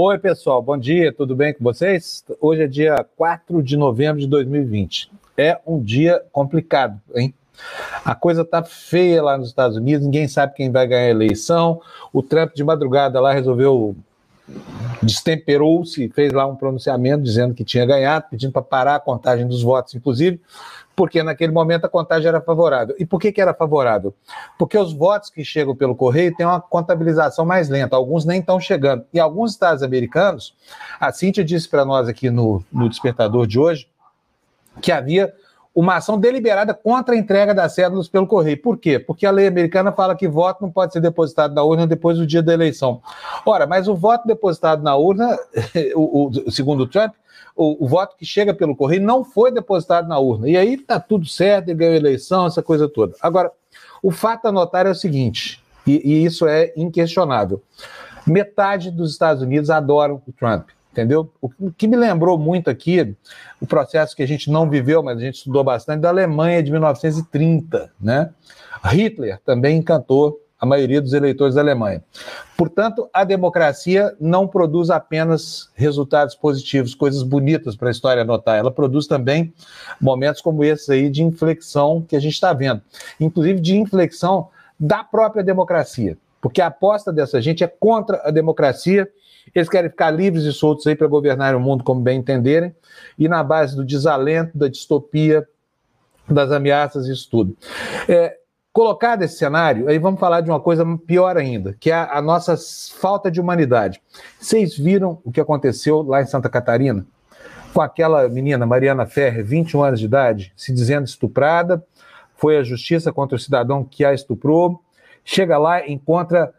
Oi, pessoal, bom dia, tudo bem com vocês? Hoje é dia 4 de novembro de 2020. É um dia complicado, hein? A coisa tá feia lá nos Estados Unidos, ninguém sabe quem vai ganhar a eleição. O Trump de madrugada lá resolveu destemperou-se, fez lá um pronunciamento dizendo que tinha ganhado, pedindo para parar a contagem dos votos, inclusive, porque naquele momento a contagem era favorável. E por que, que era favorável? Porque os votos que chegam pelo correio têm uma contabilização mais lenta, alguns nem estão chegando. Em alguns estados americanos, a Cíntia disse para nós aqui no, no Despertador de hoje que havia uma ação deliberada contra a entrega das cédulas pelo correio. Por quê? Porque a lei americana fala que voto não pode ser depositado na urna depois do dia da eleição. Ora, mas o voto depositado na urna, o, o, segundo o Trump, o, o, voto que chega pelo correio não foi depositado na urna. E aí está tudo certo, ele ganhou a eleição, essa coisa toda. Agora, o fato a notar é o seguinte, e, e isso é inquestionável: metade dos Estados Unidos adoram o Trump entendeu? O que me lembrou muito aqui, o processo que a gente não viveu, mas a gente estudou bastante, da Alemanha de 1930, né? Hitler também encantou a maioria dos eleitores da Alemanha. Portanto, a democracia não produz apenas resultados positivos, coisas bonitas para a história anotar, ela produz também momentos como esse aí de inflexão que a gente está vendo, inclusive de inflexão da própria democracia, porque a aposta dessa gente é contra a democracia eles querem ficar livres e soltos aí para governar o mundo como bem entenderem, e na base do desalento, da distopia, das ameaças, isso tudo. É, colocado esse cenário, aí vamos falar de uma coisa pior ainda, que é a, a nossa falta de humanidade. Vocês viram o que aconteceu lá em Santa Catarina? Com aquela menina, Mariana Ferrer, 21 anos de idade, se dizendo estuprada, foi à justiça contra o cidadão que a estuprou, chega lá, encontra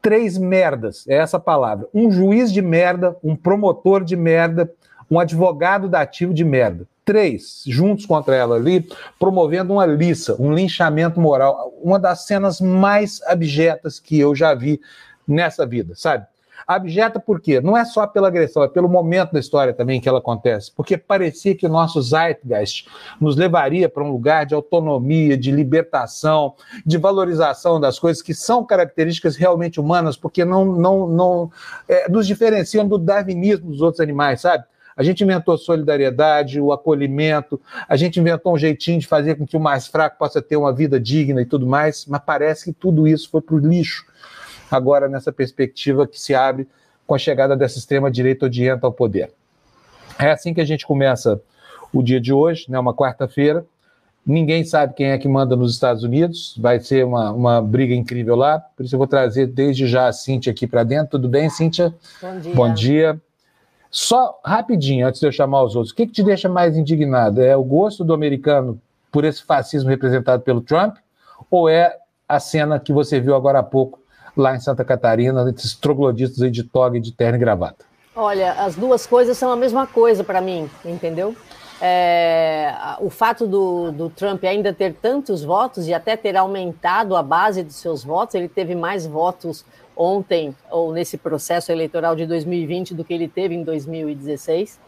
três merdas, é essa palavra. Um juiz de merda, um promotor de merda, um advogado dativo de merda. Três, juntos contra ela ali, promovendo uma liça, um linchamento moral. Uma das cenas mais abjetas que eu já vi nessa vida, sabe? Abjeta por quê? Não é só pela agressão, é pelo momento da história também que ela acontece. Porque parecia que o nosso Zeitgeist nos levaria para um lugar de autonomia, de libertação, de valorização das coisas que são características realmente humanas, porque não, não, não é, nos diferenciam do darwinismo dos outros animais, sabe? A gente inventou solidariedade, o acolhimento, a gente inventou um jeitinho de fazer com que o mais fraco possa ter uma vida digna e tudo mais, mas parece que tudo isso foi para o lixo agora nessa perspectiva que se abre com a chegada dessa extrema-direita odienta ao poder. É assim que a gente começa o dia de hoje, né, uma quarta-feira. Ninguém sabe quem é que manda nos Estados Unidos, vai ser uma, uma briga incrível lá, por isso eu vou trazer desde já a Cíntia aqui para dentro. Tudo bem, Cíntia? Bom dia. Bom dia. Só rapidinho, antes de eu chamar os outros, o que, que te deixa mais indignado? É o gosto do americano por esse fascismo representado pelo Trump ou é a cena que você viu agora há pouco lá em Santa Catarina, esses troglodistas aí de toga e de terno e gravata? Olha, as duas coisas são a mesma coisa para mim, entendeu? É, o fato do, do, Trump ainda ter tantos votos e até ter aumentado a base dos seus votos, ele teve mais votos ontem ou nesse processo eleitoral de 2020 do que ele teve em 2016.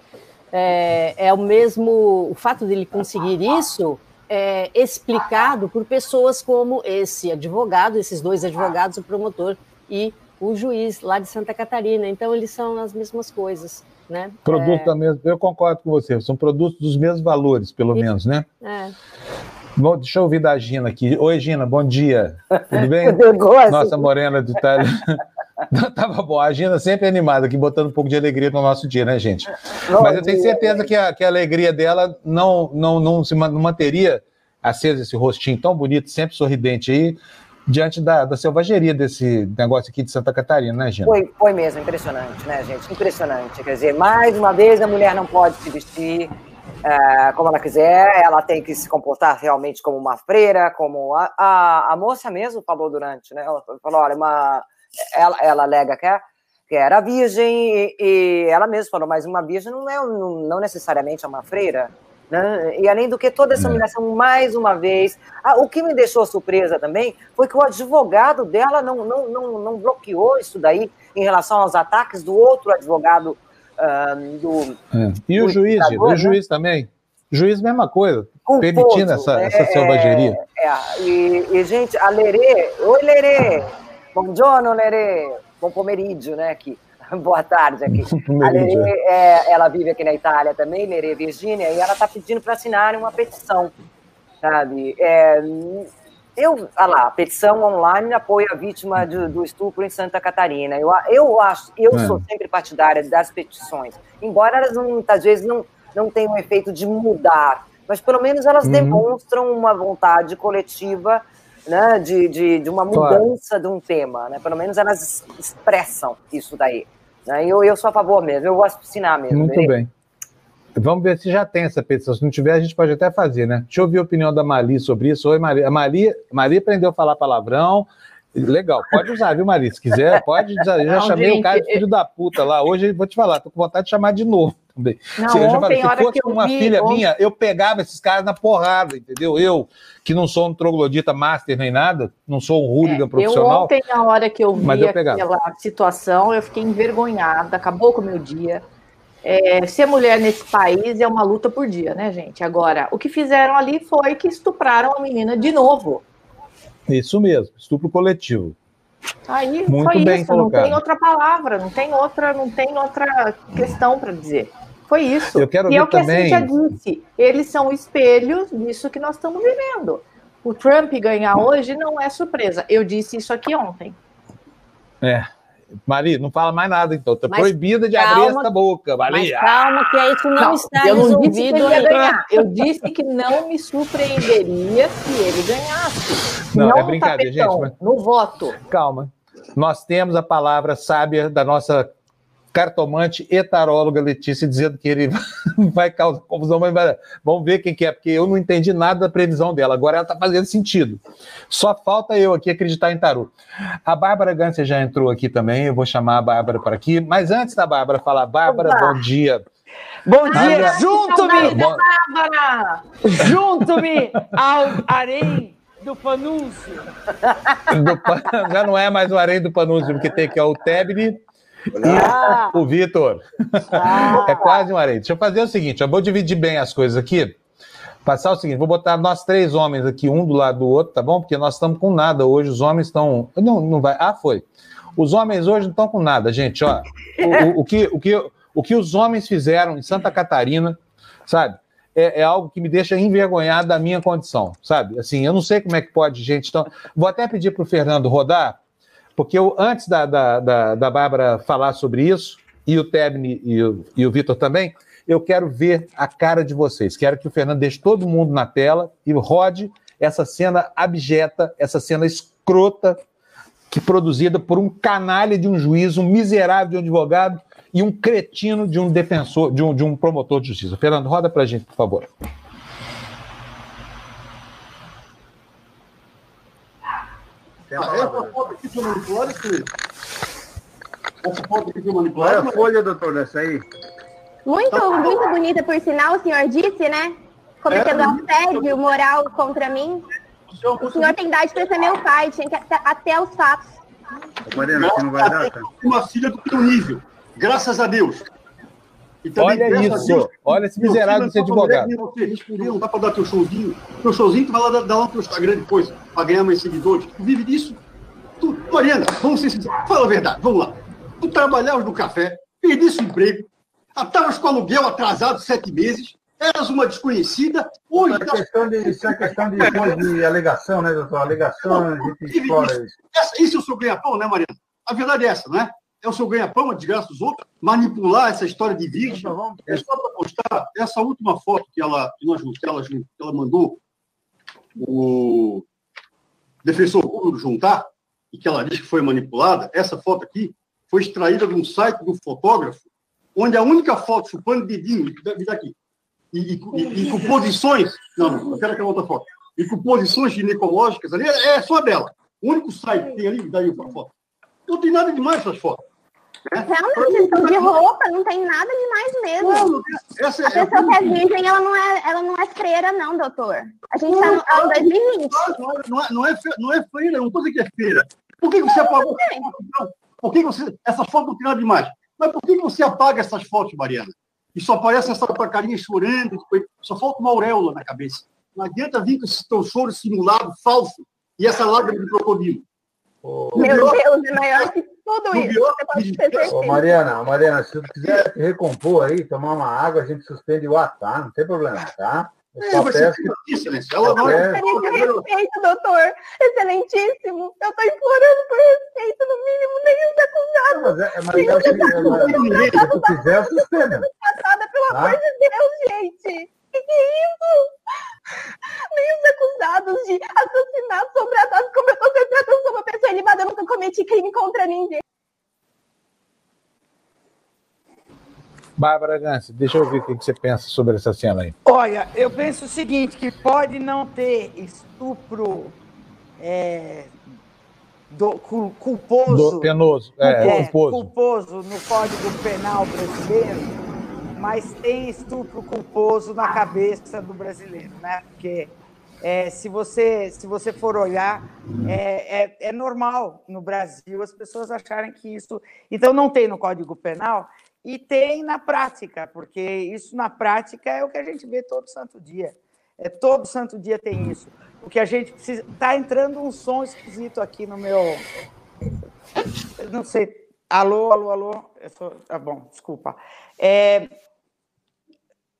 É, é o mesmo, o fato dele conseguir isso é, explicado por pessoas como esse advogado, esses dois advogados, o promotor e o juiz lá de Santa Catarina. Então, eles são as mesmas coisas. Né? Produto é... da mesma, eu concordo com você, são produtos dos mesmos valores, pelo e... menos, né? É. Bom, deixa eu ouvir da Gina aqui. Oi, Gina, bom dia. Tudo bem? Nossa morena de Itália. Tava bom. A Gina sempre animada aqui, botando um pouco de alegria no nosso dia, né, gente? Bom Mas eu tenho certeza que a, que a alegria dela não, não, não se não manteria acesa, esse rostinho tão bonito, sempre sorridente aí, diante da, da selvageria desse negócio aqui de Santa Catarina, né, Gina? Foi, foi mesmo, impressionante, né, gente? Impressionante. Quer dizer, mais uma vez a mulher não pode se vestir é, como ela quiser, ela tem que se comportar realmente como uma freira, como a, a, a moça mesmo falou durante, né? Ela falou, olha, uma, ela, ela alega que, é, que era virgem e, e, ela mesma falou, mas uma virgem não é não, não necessariamente é uma freira. Né? E além do que, toda essa é. humilhação, mais uma vez. Ah, o que me deixou surpresa também foi que o advogado dela não, não, não, não bloqueou isso daí em relação aos ataques do outro advogado uh, do. É. E do o juiz, o né? juiz também? O juiz, mesma coisa, Culposo, permitindo essa, é, essa selvageria. É, e, e, gente, a Lerê, oi Lerê, buongiorno Lerê, bom pomeriggio, né, aqui. Boa tarde aqui. A Lerê, é, ela vive aqui na Itália também, Lerê Virgínia, e ela está pedindo para assinarem uma petição, sabe? É, eu, olha lá, petição online apoia a vítima de, do estupro em Santa Catarina. Eu, eu acho, eu é. sou sempre partidária das petições, embora elas muitas vezes não, não tenham efeito de mudar, mas pelo menos elas uhum. demonstram uma vontade coletiva né, de, de, de uma mudança claro. de um tema, né? Pelo menos elas expressam isso daí. Né? Eu, eu sou a favor mesmo, eu vou assinar mesmo. Muito bem. Vamos ver se já tem essa petição. Se não tiver, a gente pode até fazer, né? Deixa eu ouvir a opinião da Mali sobre isso. Oi, Mali. A Mali, Mali aprendeu a falar palavrão. Legal, pode usar, viu, Mali? Se quiser, pode usar. Eu já não, chamei gente, o cara de filho da puta lá. Hoje vou te falar, tô com vontade de chamar de novo também. Não, se, ontem, falei, se fosse uma vi, filha ontem... minha, eu pegava esses caras na porrada, entendeu? Eu, que não sou um troglodita master nem nada, não sou um hooligan é, profissional. Eu ontem, na hora que eu vi eu aquela situação, eu fiquei envergonhada, acabou com o meu dia. É, ser mulher nesse país é uma luta por dia, né, gente? Agora, o que fizeram ali foi que estupraram a menina de novo. Isso mesmo, estupro coletivo. Aí Muito foi bem isso, colocado. não tem outra palavra, não tem outra, não tem outra questão para dizer. Foi isso. Eu quero e é o que também... a Cintia disse. Eles são espelhos disso que nós estamos vivendo. O Trump ganhar hoje não é surpresa. Eu disse isso aqui ontem. É. Mari, não fala mais nada, então. Tá proibida de calma, abrir essa boca, Mari. calma, que é isso não, não está eu não disse que ele ia ganhar. Eu disse que não me surpreenderia se ele ganhasse. Não, não é brincadeira, tapetão, gente. Mas... No voto. Calma. Nós temos a palavra sábia da nossa cartomante e taróloga Letícia dizendo que ele vai causar confusão, mas vamos ver quem que é, porque eu não entendi nada da previsão dela. Agora ela está fazendo sentido. Só falta eu aqui acreditar em tarô. A Bárbara Gância já entrou aqui também, eu vou chamar a Bárbara para aqui, mas antes da Bárbara falar, Bárbara, bom dia. Bom dia, junto-me, Bárbara! Junto-me ao harém do Panúncio. Do, já não é mais o harém do Panúncio, porque tem aqui ó, o Tebni, ah. o Vitor. Ah. É quase um areia. Deixa eu fazer o seguinte: eu vou dividir bem as coisas aqui. Passar o seguinte: vou botar nós três homens aqui, um do lado do outro, tá bom? Porque nós estamos com nada hoje. Os homens estão. Não, não vai. Ah, foi. Os homens hoje não estão com nada, gente. Ó, o, o, o, que, o, que, o que os homens fizeram em Santa Catarina, sabe? É, é, algo que me deixa envergonhado da minha condição, sabe? Assim, eu não sei como é que pode, gente. Então, vou até pedir para o Fernando rodar, porque eu, antes da, da, da, da Bárbara falar sobre isso, e o Tebni e o, e o Vitor também, eu quero ver a cara de vocês. Quero que o Fernando deixe todo mundo na tela e rode essa cena abjeta, essa cena escrota, que produzida por um canalha de um juiz, um miserável de um advogado e um cretino de um defensor, de um, de um promotor de justiça. Fernando, roda para a gente, por favor. Ah, essa foto aqui foi manipulada, Felipe? Essa foto aqui foi manipulada? Olha a folha, doutor, dessa aí. Muito, tá. muito bonita, por sinal, o senhor disse, né? Cometendo é, assédio moral contra mim. O senhor tem idade para ser meu pai, tinha que até, até os fatos. Mariana, não vai dar, tá? Uma filha do teu nível, graças a Deus. Olha isso, Deus, olha esse miserável de ser advogado. Você responder, não dá para dar teu showzinho. Teu showzinho, tu vai lá dar lá pro Instagram depois, para ganhar mais seguidores. Tu vive disso. Tu, Mariana, vamos ser sinceros, fala a verdade, vamos lá. Tu trabalhavas no café, perdisse o emprego, estavas com aluguel atrasado sete meses, eras uma desconhecida. Hoje. Isso é questão de, isso é questão de, de alegação, né, doutor? Alegação, a gente explora isso. Essa, isso é o seu ganha-pão, né, Mariana? A verdade é essa, não é? É o seu ganha-pão, a desgraça dos outros, manipular essa história de virgem. É só para postar essa última foto que ela, que, nós, que, ela, que ela mandou o defensor público juntar, e que ela diz que foi manipulada, essa foto aqui foi extraída de um site do fotógrafo, onde a única foto chupando dedinho, me dá aqui, e, e, e, com posições, não, não, eu quero aquela outra foto, e com posições ginecológicas ali, é, é só dela. O único site que tem ali, daí a foto. Não tem nada demais essas fotos. Realmente, questão de roupa, não tem nada demais mesmo. Não, essa, a é pessoa que é virgem, ela não é, ela não é freira, não, doutor. A gente está no ano 2020. Não, é, não, é, não é freira, não estou dizendo que é freira. Por que você apagou? Por que você. Essas fotos não tem nada demais. Mas por que você apaga essas fotos, Mariana? E só aparece essa tua carinha chorando, só falta uma auréola na cabeça. Não adianta vir com esse teu choro simulado, falso, e essa lágrima de crocodilo. Meu Deus, é maior que Tudo isso, você. Ô, Mariana, Mariana, se tu quiser recompor aí, tomar uma água, a gente suspende o atar, não tem problema, tá? Eu é, mas peço que... excelência. Não... É... respeito, doutor. Excelentíssimo. Eu estou implorando por respeito, no mínimo, nenhum acusado. Mas é, mas nenhum é, é, se tu quiser, suspende. Passada, pelo ah? amor de Deus, gente. Que que é isso? Nenhum acusados de assassinato sobreados, como eu estou sendo tratando como uma pessoa ilibada, eu nunca cometi crime contra ninguém. Bárbara Gance, deixa eu ver o que você pensa sobre essa cena aí. Olha, eu penso o seguinte, que pode não ter estupro é, do, culposo. Do, penoso, é, é, culposo. culposo no Código Penal brasileiro, mas tem estupro culposo na cabeça do brasileiro, né? Porque é, se, você, se você for olhar, é, é, é, normal no Brasil as pessoas acharem que isso. Então, não tem no Código Penal, e tem na prática, porque isso na prática é o que a gente vê todo santo dia. É, todo santo dia tem isso. O que a gente precisa. Está entrando um som esquisito aqui no meu. Não sei. Alô, alô, alô. Eu sou... Tá bom, desculpa. É,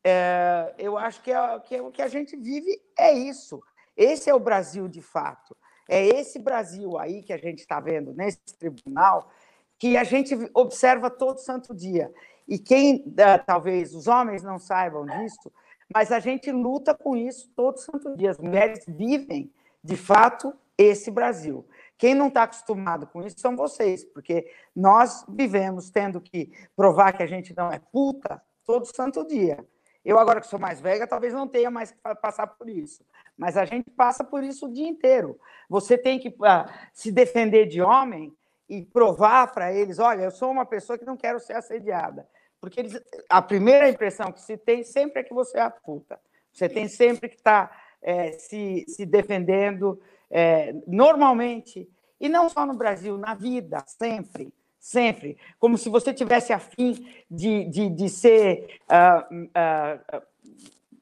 é, eu acho que, é, que é, o que a gente vive é isso. Esse é o Brasil de fato. É esse Brasil aí que a gente está vendo nesse tribunal que a gente observa todo santo dia. E quem, eh, talvez os homens não saibam disso, mas a gente luta com isso todo santo dia. As mulheres vivem, de fato, esse Brasil. Quem não está acostumado com isso são vocês, porque nós vivemos tendo que provar que a gente não é puta todo santo dia. Eu, agora que sou mais velha, talvez não tenha mais que passar por isso. Mas a gente passa por isso o dia inteiro. Você tem que uh, se defender de homem e provar para eles, olha, eu sou uma pessoa que não quero ser assediada. Porque eles, a primeira impressão que se tem sempre é que você é a puta. Você tem sempre que estar tá, é, se, se defendendo, é, normalmente, e não só no Brasil, na vida, sempre, sempre. Como se você tivesse afim de, de, de ser uh, uh,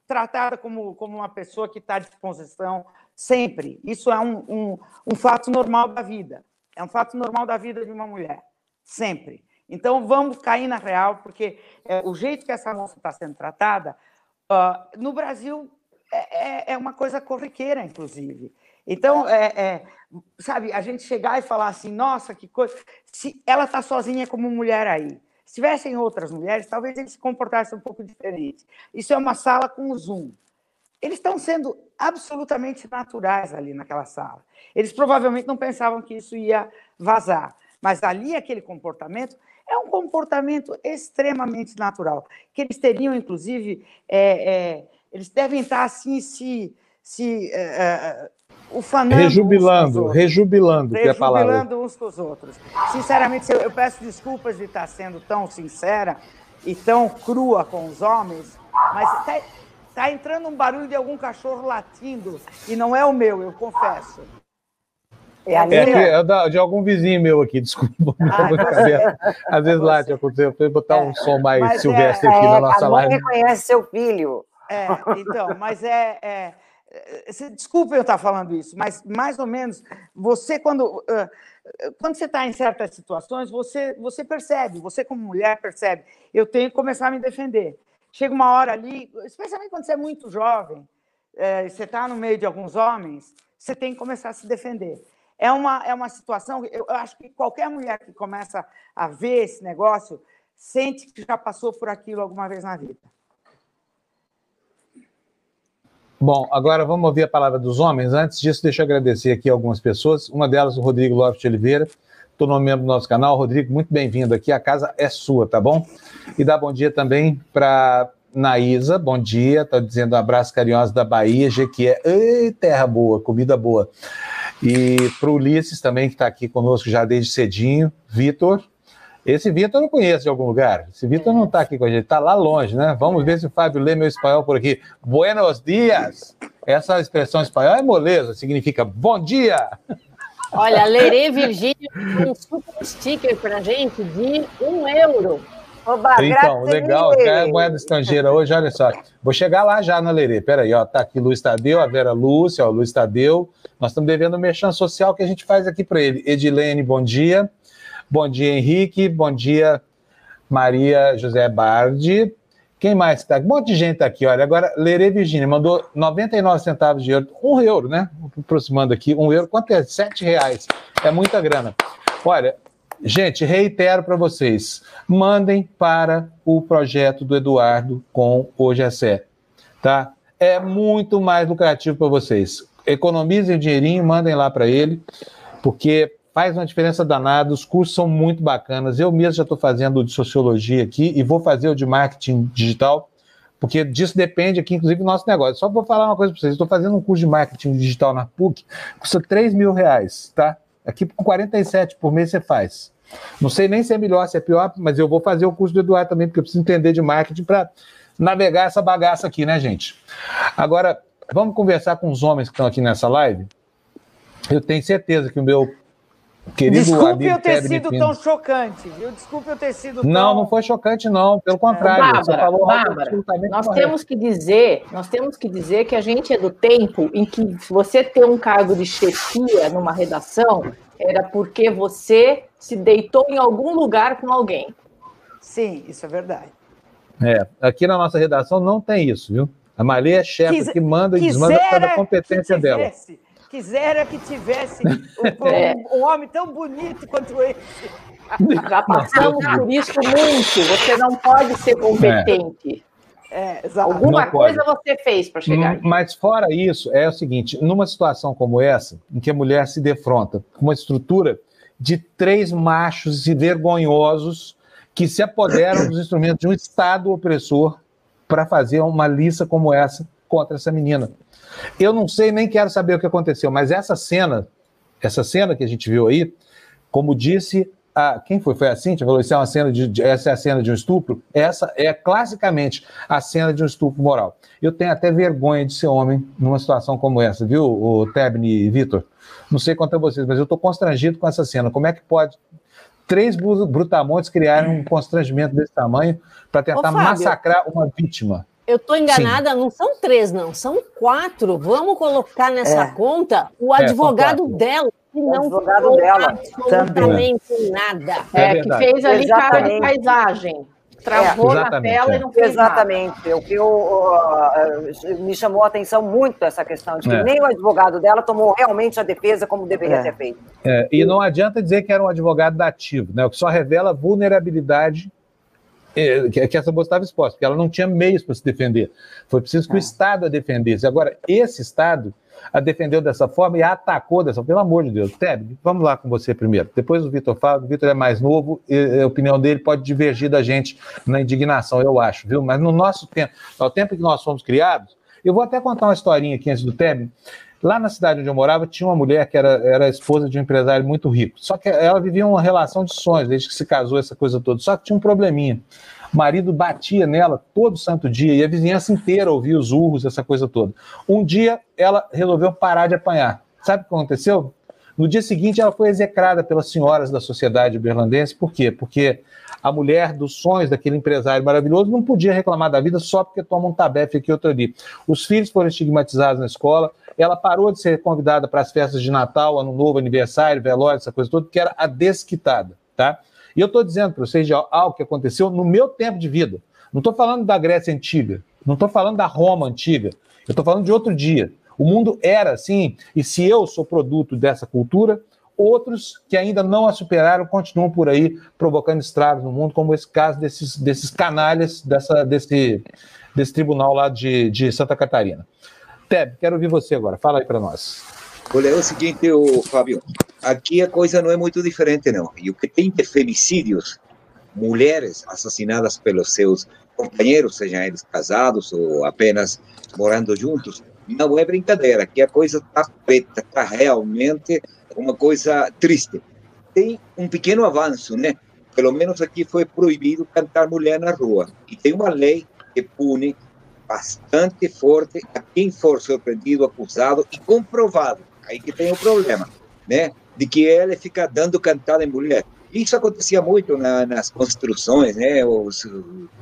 tratada como, como uma pessoa que está à disposição, sempre. Isso é um, um, um fato normal da vida. É um fato normal da vida de uma mulher, sempre. Então, vamos cair na real, porque é, o jeito que essa moça está sendo tratada, uh, no Brasil, é, é, é, uma coisa corriqueira, inclusive. Então, é, é, sabe, a gente chegar e falar assim, nossa, que coisa. Se ela está sozinha como mulher aí. Se tivessem outras mulheres, talvez eles se comportassem um pouco diferente. Isso é uma sala com zoom. Eles estão sendo absolutamente naturais ali naquela sala. Eles provavelmente não pensavam que isso ia vazar, mas ali aquele comportamento é um comportamento extremamente natural, que eles teriam, inclusive, é, é, eles devem estar assim se, se é, ufanando rejubilando, rejubilando, que é a palavra. Rejubilando uns com os outros. Sinceramente, eu, eu peço desculpas de estar sendo tão sincera e tão crua com os homens, mas está tá entrando um barulho de algum cachorro latindo e não é o meu, eu confesso. É, é, é da, de algum vizinho meu aqui, desculpa. Ah, Às vezes lá te aconteceu, eu botar um som mais mas silvestre é, aqui na nossa a live. reconhece seu filho. É, então, mas é, é Desculpa eu estar falando isso, mas mais ou menos você, quando, quando você está em certas situações, você, você percebe, você como mulher percebe, eu tenho que começar a me defender. Chega uma hora ali, especialmente quando você é muito jovem, você está no meio de alguns homens, você tem que começar a se defender. É uma, é uma situação, eu acho que qualquer mulher que começa a ver esse negócio sente que já passou por aquilo alguma vez na vida. Bom, agora vamos ouvir a palavra dos homens. Antes disso, deixa eu agradecer aqui algumas pessoas. Uma delas, o Rodrigo Lopes de Oliveira, tornou membro do nosso canal. Rodrigo, muito bem-vindo aqui. A casa é sua, tá bom? E dá bom dia também para Naísa, bom dia. Está dizendo um abraço carinhoso da Bahia, Jequié. Ei, terra boa, comida boa. E para o Ulisses também, que está aqui conosco já desde cedinho. Vitor, esse Vitor eu conheço de algum lugar. Esse Vitor não está aqui com a gente, está lá longe, né? Vamos ver se o Fábio lê meu espanhol por aqui. Buenos dias. Essa expressão espanhol é moleza, significa bom dia. Olha, Lerê Virgínia um super sticker para gente de um euro. Oba, então, legal, é moeda estrangeira hoje, olha só. Vou chegar lá já na Lerê. Peraí, ó, tá aqui Luiz Tadeu, a Vera Lúcia, ó, Luiz Tadeu. Nós estamos devendo o merchan social que a gente faz aqui para ele. Edilene, bom dia. Bom dia, Henrique. Bom dia, Maria José Bardi. Quem mais está? Um monte de gente tá aqui, olha. Agora, Lerê Virginia mandou 99 centavos de euro. Um euro, né? Aproximando aqui, um euro. Quanto é? Sete reais. É muita grana. Olha, gente, reitero para vocês. Mandem para o projeto do Eduardo com o GSE, tá? É muito mais lucrativo para vocês. Economizem o dinheirinho, mandem lá para ele, porque faz uma diferença danada, os cursos são muito bacanas. Eu mesmo já estou fazendo o de sociologia aqui e vou fazer o de marketing digital, porque disso depende aqui, inclusive, nosso negócio. Só vou falar uma coisa para vocês: estou fazendo um curso de marketing digital na PUC, custa 3 mil reais, tá? Aqui com 47 por mês você faz. Não sei nem se é melhor, se é pior, mas eu vou fazer o curso do Eduardo também, porque eu preciso entender de marketing para navegar essa bagaça aqui, né, gente? Agora, vamos conversar com os homens que estão aqui nessa live. Eu tenho certeza que o meu Querido Desculpe eu ter sido tão chocante, viu? Desculpe eu ter sido tão... Não, não foi chocante, não. Pelo contrário. Bárbara, você falou Bárbara, nós correto. temos que dizer, nós temos que dizer que a gente é do tempo em que você ter um cargo de chefia numa redação era porque você se deitou em algum lugar com alguém. Sim, isso é verdade. É, aqui na nossa redação não tem isso, viu? A Maria é chefe que manda e desmanda por causa da competência dela. Quisera que tivesse um, é. um, homem tão bonito quanto esse. Já passamos por isso muito. Você não pode ser competente. É, Alguma não coisa você fez para chegar. Hum, mas fora isso, é o seguinte: numa situação como essa, em que a mulher se defronta com uma estrutura de três machos e vergonhosos que se apoderam dos instrumentos de um Estado opressor para fazer uma lista como essa contra essa menina. Eu não sei, nem quero saber o que aconteceu, mas essa cena, essa cena que a gente viu aí, como disse a, quem foi? Foi a Cintia? Falou, isso é uma cena de, de, essa é a cena de um estupro? Essa é classicamente a cena de um estupro moral. Eu tenho até vergonha de ser homem numa situação como essa, viu, o Tebni e Vitor? Não sei quanto a vocês, mas eu estou constrangido com essa cena. Como é que pode três brutamontes criarem um constrangimento desse tamanho para tentar Ô, massacrar uma vítima? Eu estou enganada, Sim. não são três, não, são quatro. Vamos colocar nessa é. conta o é, advogado dela, que não advogado dela. absolutamente também. nada. É, é que fez ali cara de paisagem. Travou é, na tela e não fez Exatamente. Nada. O que eu, uh, me chamou a atenção muito essa questão de que é. nem o advogado dela tomou realmente a defesa como deveria é. ter feito. e não adianta dizer que era um advogado dativo, né? o que só revela vulnerabilidade é, que, essa moça estava exposta, porque ela não tinha meios para se defender. Foi preciso que o é. Estado a defendesse. Agora, esse Estado a defendeu dessa forma e a atacou dessa forma. Pelo amor de Deus. Teb, vamos lá com você primeiro. Depois o Vitor fala, o Vitor é mais novo, e a opinião dele pode divergir da gente na indignação, eu acho, viu? Mas no nosso tempo, ao tempo que nós fomos criados, eu vou até contar uma historinha aqui antes do Teb. Lá na cidade onde eu morava, tinha uma mulher que era, era esposa de um empresário muito rico. Só que ela vivia uma relação de sonhos, desde que se casou, essa coisa toda. Só que tinha um probleminha. O marido batia nela todo santo dia e a vizinhança inteira ouvia os urros, essa coisa toda. Um dia, ela resolveu parar de apanhar. Sabe o que aconteceu? No dia seguinte, ela foi execrada pelas senhoras da sociedade berlandense. Por quê? Porque a mulher dos sonhos daquele empresário maravilhoso não podia reclamar da vida só porque toma um tabefe aqui outro ali. Os filhos foram estigmatizados na escola, ela parou de ser convidada para as festas de Natal, Ano Novo, aniversário, velório, essa coisa toda, porque era a desquitada, tá? E eu estou dizendo para vocês algo que aconteceu no meu tempo de vida. Não estou falando da Grécia Antiga, não estou falando da Roma Antiga, eu estou falando de outro dia. O mundo era assim, e se eu sou produto dessa cultura, outros que ainda não a superaram continuam por aí provocando estragos no mundo, como esse caso desses, desses canalhas dessa, desse, desse tribunal lá de, de Santa Catarina. Teb, quero ouvir você agora. Fala aí para nós. Olha, é o seguinte, o Fábio, aqui a coisa não é muito diferente, não. E o que tem de femicídios, mulheres assassinadas pelos seus companheiros, sejam eles casados ou apenas morando juntos, não é brincadeira. Aqui a coisa está preta, está realmente uma coisa triste. Tem um pequeno avanço, né? Pelo menos aqui foi proibido cantar mulher na rua. E tem uma lei que pune bastante forte a quem for surpreendido, acusado e comprovado. Aí que tem o problema, né? De que ele fica dando cantada em mulher. Isso acontecia muito na, nas construções, né? Os,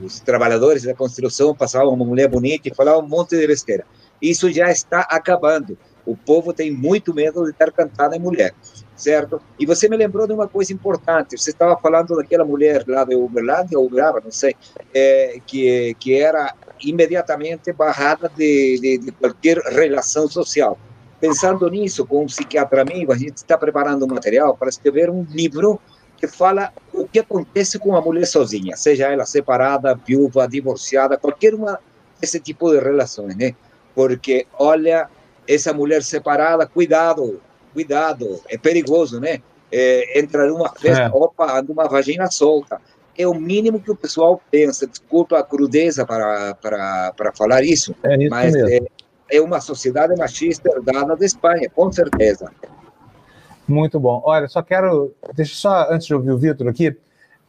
os, trabalhadores da construção passavam uma mulher bonita e falavam um monte de besteira. Isso já está acabando. O povo tem muito medo de estar cantando em mulher, certo? E você me lembrou de uma coisa importante. Você estava falando daquela mulher lá de Uberlândia, ou Uberaba, não sei, é, que, que era imediatamente barrada de, de, de qualquer relação social. Pensando nisso, com um psiquiatra amigo, a gente está preparando um material para escrever um livro que fala o que acontece com a mulher sozinha, seja ela separada, viúva, divorciada, qualquer uma desse tipo de relações, né? Porque, olha, essa mulher separada, cuidado, cuidado, é perigoso, né? É, entra numa festa, é. opa, anda uma vagina solta. É o mínimo que o pessoal pensa. Desculpa a crudeza para, para, para falar isso, é isso mas é, é, uma sociedade machista herdada da Espanha, com certeza. Muito bom. Olha, só quero. Deixa só, antes de ouvir o Vitor aqui,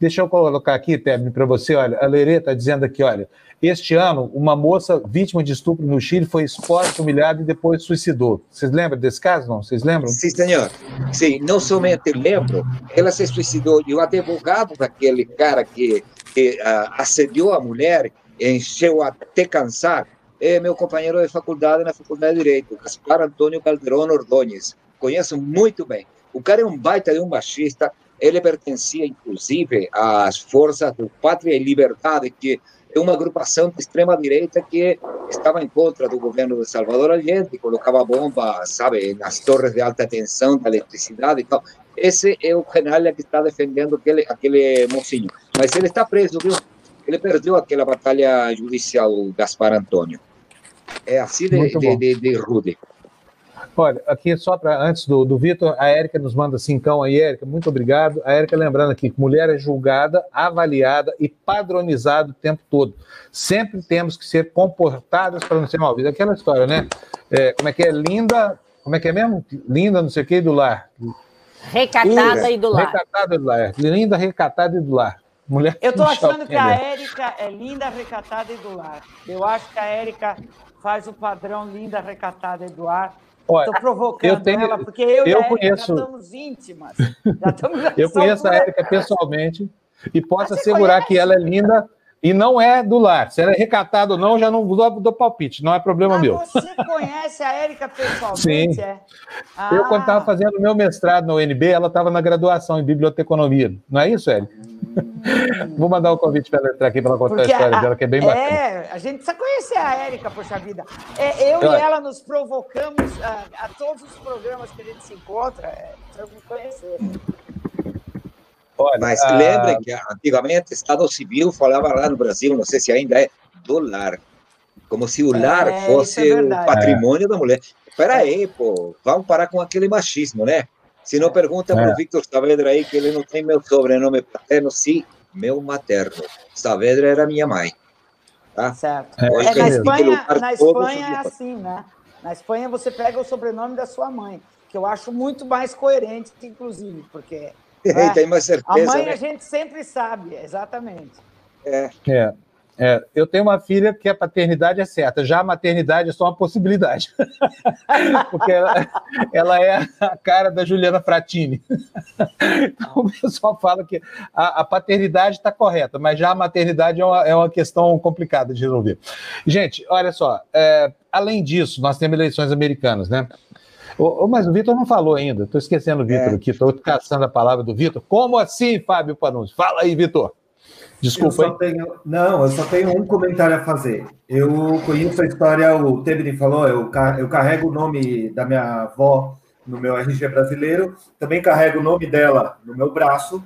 deixa eu colocar aqui, Tebni, para você. Olha, a Lerê está dizendo aqui: olha, este ano, uma moça vítima de estupro no Chile foi exposta, humilhada e depois suicidou. Vocês lembram desse caso, não? Vocês lembram? Sim, senhor. Sim, não somente lembro, ela se suicidou e o advogado daquele cara que, que uh, assediou a mulher, encheu até cansar, é meu companheiro de faculdade na Faculdade de Direito, Gaspar Antônio Calderón Ordóñez. Conheço muito bem. O cara é um baita de um machista, ele pertencia, inclusive, às forças do Pátria e Liberdade, que é uma agrupação de extrema-direita que estava em contra do governo de Salvador Allende, colocava bomba, sabe, nas torres de alta tensão da eletricidade e tal. Esse é o general que está defendendo aquele, aquele mocinho. Mas ele está preso, viu? Ele perdeu aquela batalha judicial, Gaspar Antônio. É assim de, de, de, de rude. Olha, aqui só para antes do, do Vitor, a Érica nos manda cincão aí, Érica, muito obrigado. A Érica lembrando aqui que mulher é julgada, avaliada e padronizada o tempo todo. Sempre temos que ser comportadas para não ser mal vistas. Aquela história, né? É, como é que é? Linda, como é que é mesmo? Linda, não sei o que, do lar. Recatada e do lar. Recatada e do lar. Linda, recatada e do lar. Mulher Eu estou achando que a Érica é linda, recatada e do lar. Eu acho que a Érica faz o padrão linda, recatada e do lar Estou provocando eu tenho, ela, porque eu, eu e a conheço... já estamos íntimas. Já estamos eu conheço a Érica pessoalmente e posso assegurar conhece? que ela é linda e não é do lar. Se ela é recatada ou não, já não dou, dou palpite, não é problema ah, meu. Você conhece a Érica pessoalmente? Sim. É? Ah. Eu, quando estava fazendo meu mestrado na UNB, ela estava na graduação em biblioteconomia. Não é isso, Érica? Hum. Vou mandar o um convite para ela entrar aqui para contar Porque a história a, dela, que é bem bacana. É, a gente precisa conhecer a Érica, poxa vida. É, eu e ela nos provocamos a, a, todos os programas que a gente se encontra, é, precisamos conhecer. Olha, Mas a... lembrem que antigamente Estado Civil falava lá no Brasil, não sei se ainda é, do lar. Como se o lar é, fosse é o patrimônio da mulher. Espera aí, pô, vamos parar com aquele machismo, né? Se não pergunta para o Victor Saavedra aí, que ele não tem meu sobrenome paterno, sim, meu materno. Saavedra era minha mãe. Tá? Certo. É, é, na Espanha, na Espanha é assim, né? Na Espanha você pega o sobrenome da sua mãe, que eu acho muito mais coerente, inclusive, porque é. Tem mais certeza. A mãe né? a gente sempre sabe, exatamente. É. é. É, eu tenho uma filha que a paternidade é certa, já a maternidade é só uma possibilidade. Porque ela, ela, é a cara da Juliana Fratini. Então o pessoal fala que a, a paternidade está correta, mas já a maternidade é uma, é uma, questão complicada de resolver. Gente, olha só, é, além disso, nós temos eleições americanas, né? Oh, mas o Vitor não falou ainda. Estou esquecendo o Vitor é. aqui, estou caçando a palavra do Vitor. Como assim, Fábio Panunzi? Fala aí, Vitor. Desculpa. Eu tenho, não, eu só tenho um comentário a fazer. Eu conheço a história, o Tebni falou, eu, eu carrego o nome da minha avó no meu RG brasileiro, também carrego o nome dela no meu braço.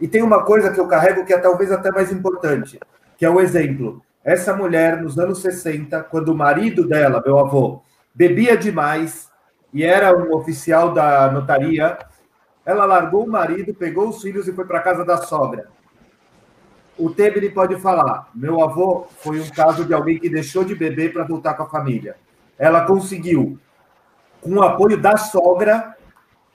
E tem uma coisa que eu carrego que é talvez até mais importante, que é o exemplo. Essa mulher, nos anos 60, quando o marido dela, meu avô, bebia demais, e era um oficial da notaria. Ela largou o marido, pegou os filhos e foi para casa da sogra. O Tebni pode falar: meu avô foi um caso de alguém que deixou de beber para voltar com a família. Ela conseguiu, com o apoio da sogra,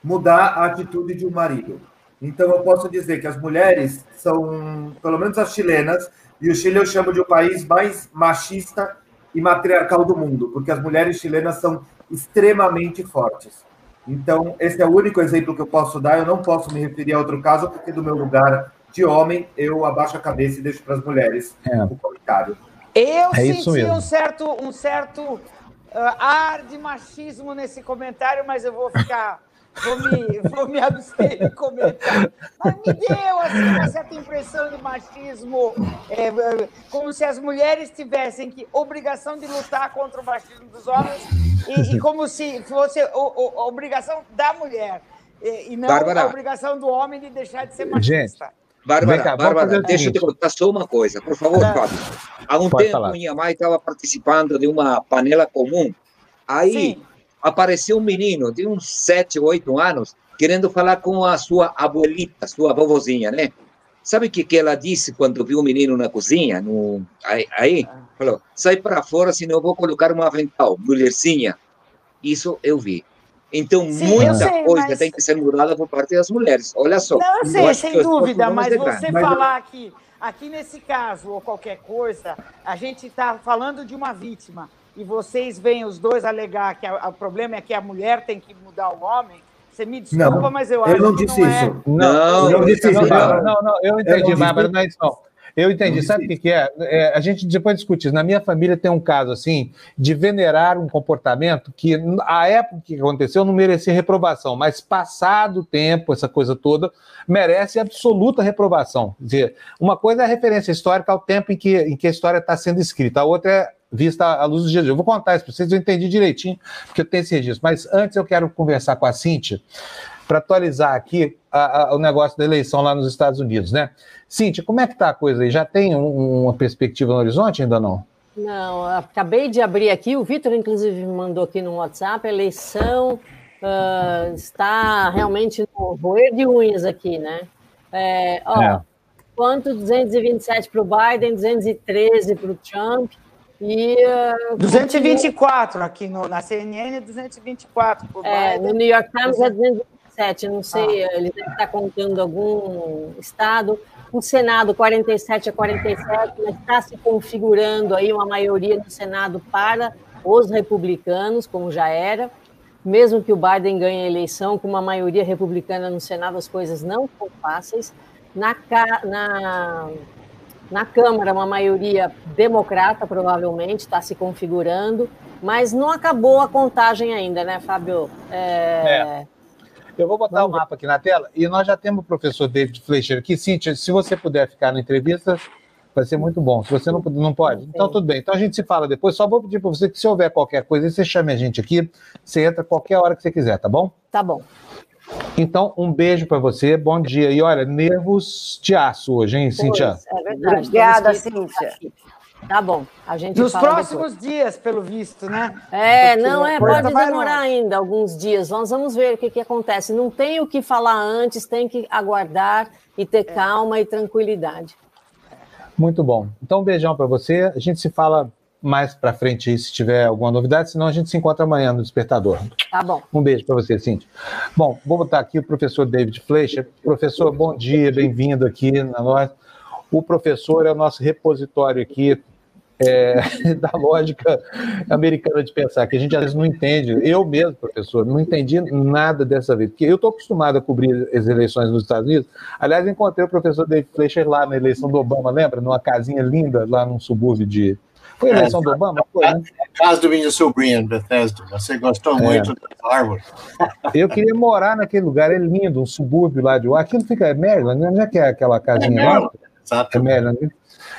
mudar a atitude de um marido. Então, eu posso dizer que as mulheres são, pelo menos as chilenas, e o Chile eu chamo de o país mais machista e matriarcal do mundo, porque as mulheres chilenas são extremamente fortes. Então, esse é o único exemplo que eu posso dar. Eu não posso me referir a outro caso, porque do meu lugar de homem, eu abaixo a cabeça e deixo para as mulheres é. o comentário. Eu é senti um certo, um certo uh, ar de machismo nesse comentário, mas eu vou ficar. Vou me, vou me abster de comentar. Mas me deu assim, uma certa impressão de machismo, é, como se as mulheres tivessem que obrigação de lutar contra o machismo dos homens e, e como se fosse a, a obrigação da mulher e, e não Bárbara. a obrigação do homem de deixar de ser machista. Gente. Bárbara, cá, Bárbara deixa eu te contar só uma coisa, por favor, tá. Fábio. Há um Pode tempo, falar. minha mãe estava participando de uma panela comum. Aí Sim. apareceu um menino de uns sete, oito anos, querendo falar com a sua abuelita, sua vovozinha, né? Sabe o que, que ela disse quando viu o menino na cozinha? No, aí, aí falou: sai para fora, senão eu vou colocar um avental, mulherzinha. Isso eu vi. Então, Sim, muita sei, coisa mas... tem que ser mudada por parte das mulheres. Olha só. Não, eu sei, sem dúvida, mas você mas falar que aqui nesse caso, ou qualquer coisa, a gente está falando de uma vítima e vocês vêm os dois alegar que o problema é que a mulher tem que mudar o homem, você me desculpa, não, mas eu, eu acho não disse que não isso. é. Não, não, eu não disse isso. Não, não, não, eu entendi, Bárbara, não é isso não. Eu entendi. Sabe o que, que é? é? A gente depois discute isso. Na minha família tem um caso assim de venerar um comportamento que, a época que aconteceu, não merecia reprovação, mas passado o tempo, essa coisa toda, merece absoluta reprovação. Quer dizer, uma coisa é a referência histórica ao tempo em que, em que a história está sendo escrita, a outra é vista à luz do dia. Eu vou contar isso para vocês, eu entendi direitinho, porque eu tenho esse registro. Mas antes eu quero conversar com a Cíntia para atualizar aqui a, a, o negócio da eleição lá nos Estados Unidos, né? Cíntia, como é que está a coisa aí? Já tem um, uma perspectiva no horizonte ainda não? Não, acabei de abrir aqui, o Vitor, inclusive, me mandou aqui no WhatsApp, a eleição uh, está realmente no roer de unhas aqui, né? É, ó, é. Quanto 227 para o Biden, 213 para o Trump, e, uh, 224 aqui no, na CNN, 224 por é, No New York Times é 227, não sei, ah. ele deve estar contando algum estado. O Senado 47 a 47, mas está se configurando aí uma maioria no Senado para os republicanos, como já era. Mesmo que o Biden ganhe a eleição com uma maioria republicana no Senado, as coisas não são fáceis. Na, na na Câmara, uma maioria democrata, provavelmente, está se configurando, mas não acabou a contagem ainda, né, Fábio? É... É. Eu vou botar o mapa aqui na tela e nós já temos o professor David Fleischer aqui. Cíntia, se você puder ficar na entrevista, vai ser muito bom. Se você não, não pode, então tudo bem. Então a gente se fala depois. Só vou pedir para você que se houver qualquer coisa, você chame a gente aqui. Você entra qualquer hora que você quiser, tá bom? Tá bom. Então, um beijo para você, bom dia. E olha, nervos de aço hoje, hein, Cíntia? É verdade. Obrigada, Cíntia. Tá bom, a gente Nos próximos depois. dias, pelo visto, né? É, Porque não é, pode demorar ainda alguns dias. Nós vamos ver o que, que acontece. Não tem o que falar antes, tem que aguardar e ter é. calma e tranquilidade. Muito bom. Então, um beijão para você. A gente se fala mais para frente aí se tiver alguma novidade, senão a gente se encontra amanhã no Despertador. Tá bom. Um beijo para você, Cintia. Bom, vou botar aqui o professor David Fleischer. Professor, bom dia, bem-vindo aqui na nós. O professor é o nosso repositório aqui é, da lógica americana de pensar, que a gente às vezes não entende. Eu mesmo, professor, não entendi nada dessa vez, porque eu estou acostumado a cobrir as eleições nos Estados Unidos. Aliás, encontrei o professor David Fleischer lá na eleição do Obama, lembra? Numa casinha linda lá num subúrbio de, foi a eleição é, do Obama? Foi, né? Casa do minha sobrinha, Bethesda. Você gostou é. muito das árvores. Eu queria morar naquele lugar, é lindo, um subúrbio lá de Aquilo fica, é Maryland, onde é que é aquela casinha é lá? Exato. É Maryland. Né?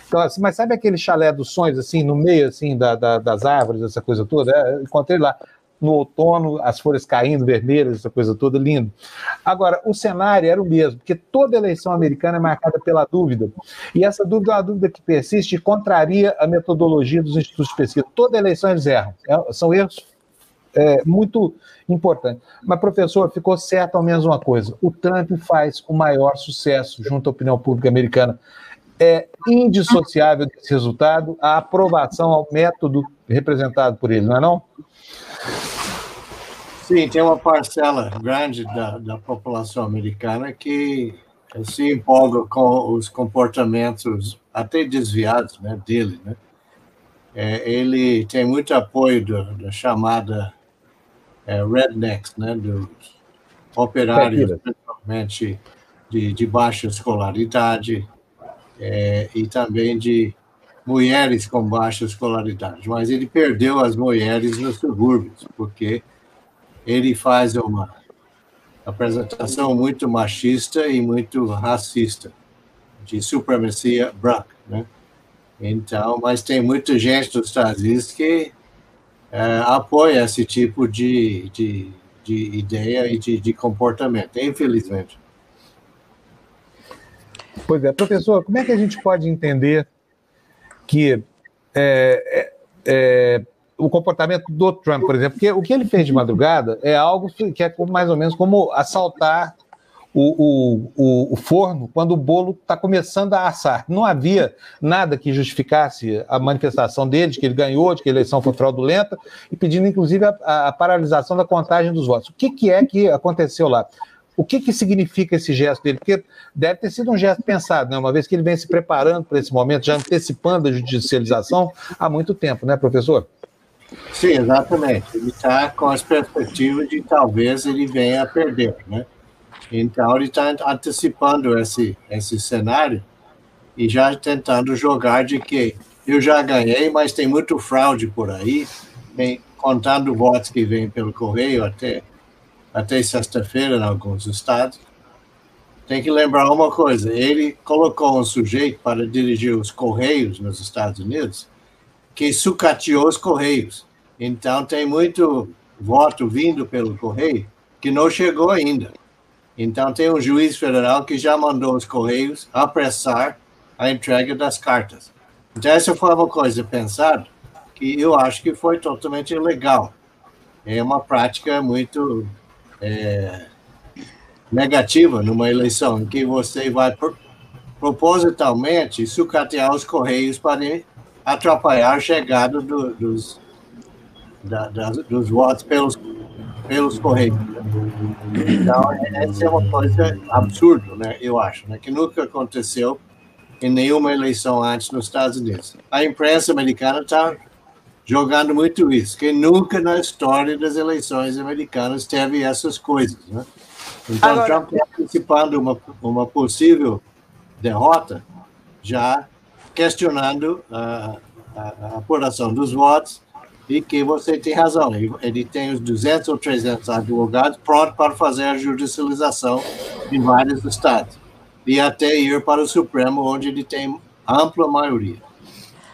Então, assim, mas sabe aquele chalé dos sonhos, assim, no meio, assim, da, da, das árvores, essa coisa toda? É, encontrei lá no outono, as folhas caindo vermelhas, essa coisa toda, lindo. Agora, o cenário era o mesmo, porque toda eleição americana é marcada pela dúvida, e essa dúvida é uma dúvida que persiste e contraria a metodologia dos institutos de pesquisa. Toda eleição eles erram, é, são erros é, muito importantes. Mas, professor, ficou certo ao menos uma coisa: o Trump faz o maior sucesso junto à opinião pública americana. É indissociável desse resultado a aprovação ao método representado por ele, não é não? Sim, tem uma parcela grande da, da população americana que se empolga com os comportamentos até desviados né, dele. Né? É, ele tem muito apoio da chamada é, rednecks, né, dos operários, principalmente de, de baixa escolaridade, é, e também de mulheres com baixa escolaridade, mas ele perdeu as mulheres nos subúrbios, porque ele faz uma apresentação muito machista e muito racista, de supremacia branca, né? Então, mas tem muita gente nos Estados Unidos que é, apoia esse tipo de, de, de ideia e de, de comportamento, infelizmente. Pois é, professor, como é que a gente pode entender que é, é, é, o comportamento do Trump, por exemplo, porque o que ele fez de madrugada é algo que é mais ou menos como assaltar o, o, o, forno quando o bolo está começando a assar. Não havia nada que justificasse a manifestação dele, de que ele ganhou, de que a eleição foi fraudulenta, e pedindo, inclusive, a, a paralisação da contagem dos votos. O que, que é que aconteceu lá? O que, que significa esse gesto dele? Porque deve ter sido um gesto pensado, né? uma vez que ele vem se preparando para esse momento, já antecipando a judicialização há muito tempo, né, professor? Sim, exatamente. Ele está com as perspectivas de talvez ele venha a perder, né? Então, ele está antecipando esse, esse cenário e já tentando jogar de que eu já ganhei, mas tem muito fraude por aí, vem contando votos que vêm pelo correio até, até sexta-feira em alguns estados. Tem que lembrar uma coisa: ele colocou um sujeito para dirigir os correios nos Estados Unidos que sucateou os correios. Então, tem muito voto vindo pelo correio que não chegou ainda. Então, tem um juiz federal que já mandou os Correios apressar a entrega das cartas. Então, essa foi uma coisa pensada que eu acho que foi totalmente ilegal. É uma prática muito é, negativa numa eleição, em que você vai propositalmente sucatear os Correios para atrapalhar a chegada do, dos, da, dos votos pelos pelos Correios. Então, essa é uma coisa absurda, né, eu acho, né, que nunca aconteceu em nenhuma eleição antes nos Estados Unidos. A imprensa americana está jogando muito isso, que nunca na história das eleições americanas teve essas coisas. Né? Então, Agora... Trump está antecipando uma, uma possível derrota, já questionando a, a, a apuração dos votos e que você tem razão, ele tem os 200 ou 300 advogados prontos para fazer a judicialização de vários estados e até ir para o Supremo, onde ele tem ampla maioria.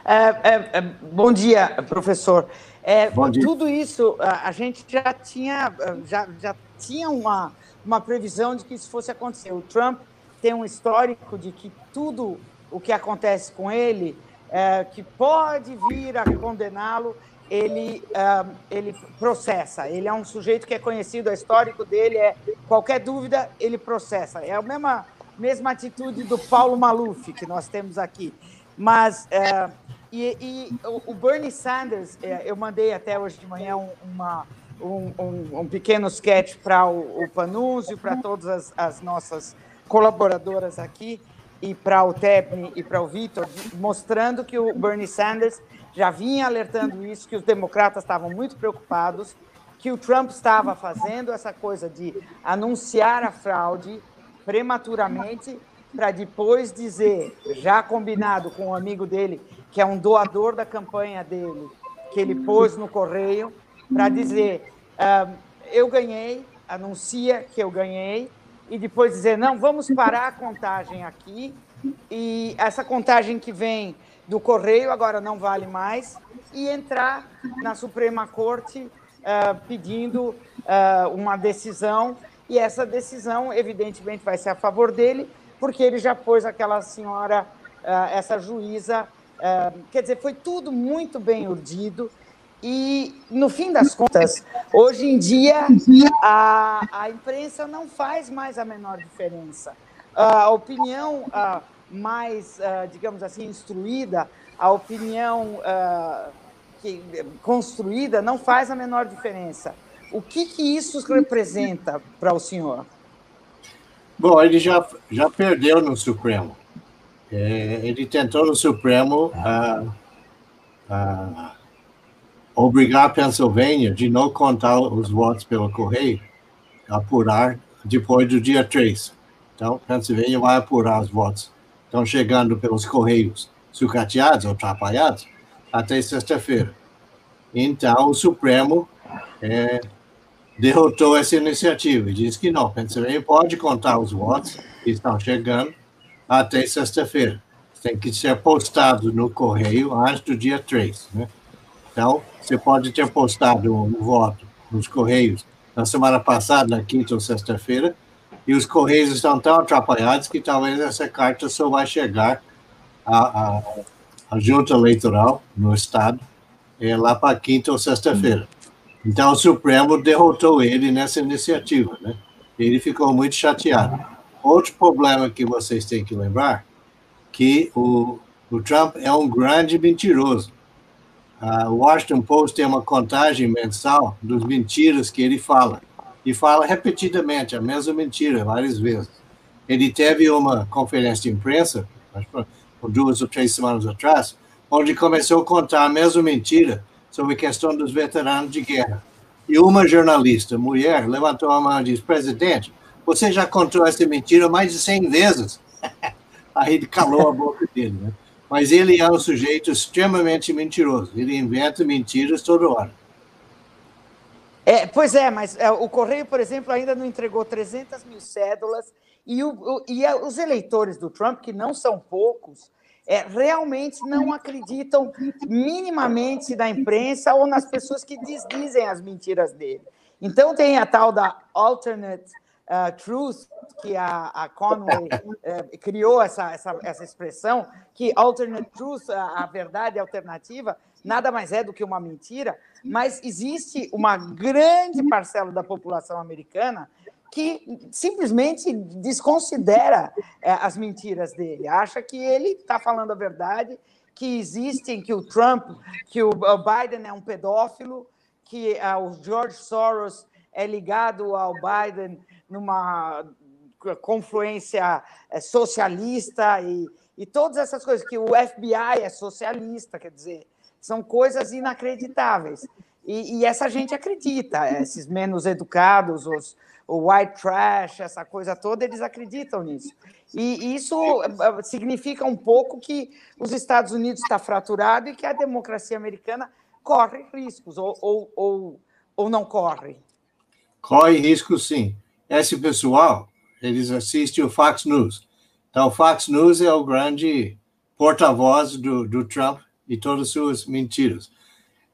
É, é, é, bom dia, professor. É, bom dia. Tudo isso a, gente já tinha, já, já tinha uma, uma previsão de que isso fosse acontecer. O Trump tem um histórico de que tudo o que acontece com ele, é, que pode vir a condená-lo, ele, uh, ele processa. Ele é um sujeito que é conhecido, o histórico dele é qualquer dúvida, ele processa. É a mesma, mesma atitude do Paulo Maluf que nós temos aqui. Mas, uh, e, e, o Bernie Sanders, uh, eu mandei até hoje de manhã uma, um, um, um pequeno sketch para o, o Panúzio, para todas as, as nossas colaboradoras aqui, e para o Tebni e para o Vitor, mostrando que o Bernie Sanders já vinha alertando isso, que os democratas estavam muito preocupados, que o Trump estava fazendo essa coisa de anunciar a fraude prematuramente para depois dizer, já combinado com um amigo dele, que é um doador da campanha dele, que ele pôs no correio, para dizer: eu ganhei, anuncia que eu ganhei, e depois dizer: não, vamos parar a contagem aqui, e essa contagem que vem do Correio, agora não vale mais, e entrar na Suprema Corte uh, pedindo uh, uma decisão, e essa decisão, evidentemente, vai ser a favor dele, porque ele já pôs aquela senhora, uh, essa juíza. quer dizer, foi tudo muito bem urdido. E, no fim das contas, hoje em dia, a, a imprensa não faz mais a menor diferença. A opinião mais, uh, digamos assim, instruída, a opinião uh, que, construída não faz a menor diferença. O que, que isso representa para o senhor? Bom, ele já, já perdeu no Supremo. É, ele tentou no Supremo a, a obrigar a Pensilvânia de não contar os votos pelo correio, apurar depois do dia 3. Então, Pensilvânia vai apurar os votos estão chegando pelos correios sucateados ou atrapalhados até sexta-feira. Então, o Supremo é, derrotou essa iniciativa e disse que não, Pennsylvania pode contar os votos que estão chegando até sexta-feira. Tem que ser postado no correio antes do dia 3. Né? Então, você pode ter postado um voto nos correios na semana passada, na quinta ou sexta-feira, e os correios estão tão atrapalhados que talvez essa carta só vai chegar à, à, à junta eleitoral no estado é, lá para quinta ou sexta-feira. Então o Supremo derrotou ele nessa iniciativa, né? Ele ficou muito chateado. Outro problema que vocês têm que lembrar que o, o Trump é um grande mentiroso. o Washington Post tem uma contagem mensal dos mentiras que ele fala e fala repetidamente a mesma mentira várias vezes. Ele teve uma conferência de imprensa, acho que duas ou três semanas atrás, onde começou a contar a mesma mentira sobre a questão dos veteranos de guerra. E uma jornalista, mulher, levantou a mão e disse: Presidente, você já contou essa mentira mais de 100 vezes. Aí ele calou a boca dele. Né? Mas ele é um sujeito extremamente mentiroso. Ele inventa mentiras toda hora. É, pois é, mas é, o Correio, por exemplo, ainda não entregou 300 mil cédulas e, o, o, e a, os eleitores do Trump, que não são poucos, é, realmente não acreditam minimamente na imprensa ou nas pessoas que dizem as mentiras dele. Então, tem a tal da alternate uh, truth, que a, a Conway uh, criou essa, essa, essa expressão, que alternate truth, a, a verdade alternativa, nada mais é do que uma mentira, mas existe uma grande parcela da população americana que simplesmente desconsidera é, as mentiras dele, acha que ele está falando a verdade, que existem, que o Trump, que o Biden é um pedófilo, que uh, o George Soros é ligado ao Biden numa confluência é, socialista e, e todas essas coisas, que o FBI é socialista, quer dizer, são coisas inacreditáveis. E, e essa gente acredita, esses menos educados, os, o white trash, essa coisa toda, eles acreditam nisso. E isso eh, significa um pouco que os Estados Unidos está fraturado e que a democracia americana corre riscos, ou, ou, ou, ou não corre. Corre riscos, sim. Esse pessoal, eles assistem o Fox News. Então, o Fox News é o grande porta-voz do, do Trump e todas as suas mentiras.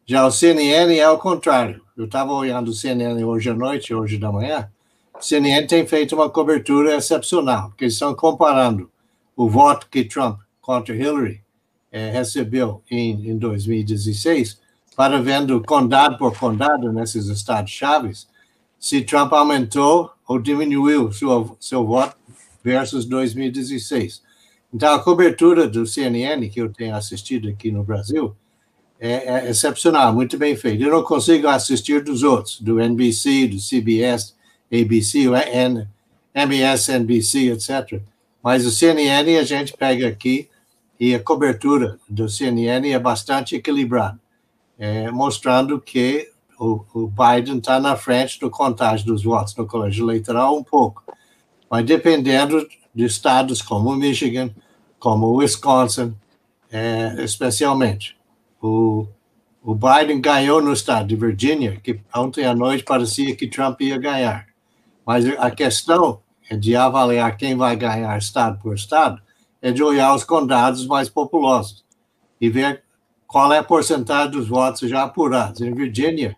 Já o CNN é o contrário. Eu estava olhando o CNN hoje à noite, hoje da manhã, CNN tem feito uma cobertura excepcional, porque eles estão comparando o voto que Trump contra Hillary eh, recebeu em, em 2016 para vendo condado por condado nesses estados chaves se Trump aumentou ou diminuiu seu, seu voto versus 2016. Então, a cobertura do CNN, que eu tenho assistido aqui no Brasil, é, é excepcional, muito bem feita. Eu não consigo assistir dos outros, do NBC, do CBS, ABC, N, MSNBC, etc. Mas o CNN a gente pega aqui e a cobertura do CNN é bastante equilibrada, é, mostrando que o, o Biden está na frente do contagem dos votos no colégio eleitoral um pouco. Mas dependendo de estados como Michigan, como Wisconsin, é, especialmente. O, o Biden ganhou no estado de Virgínia, que ontem à noite parecia que Trump ia ganhar. Mas a questão é de avaliar quem vai ganhar estado por estado, é de olhar os condados mais populosos e ver qual é a porcentagem dos votos já apurados. Em Virgínia,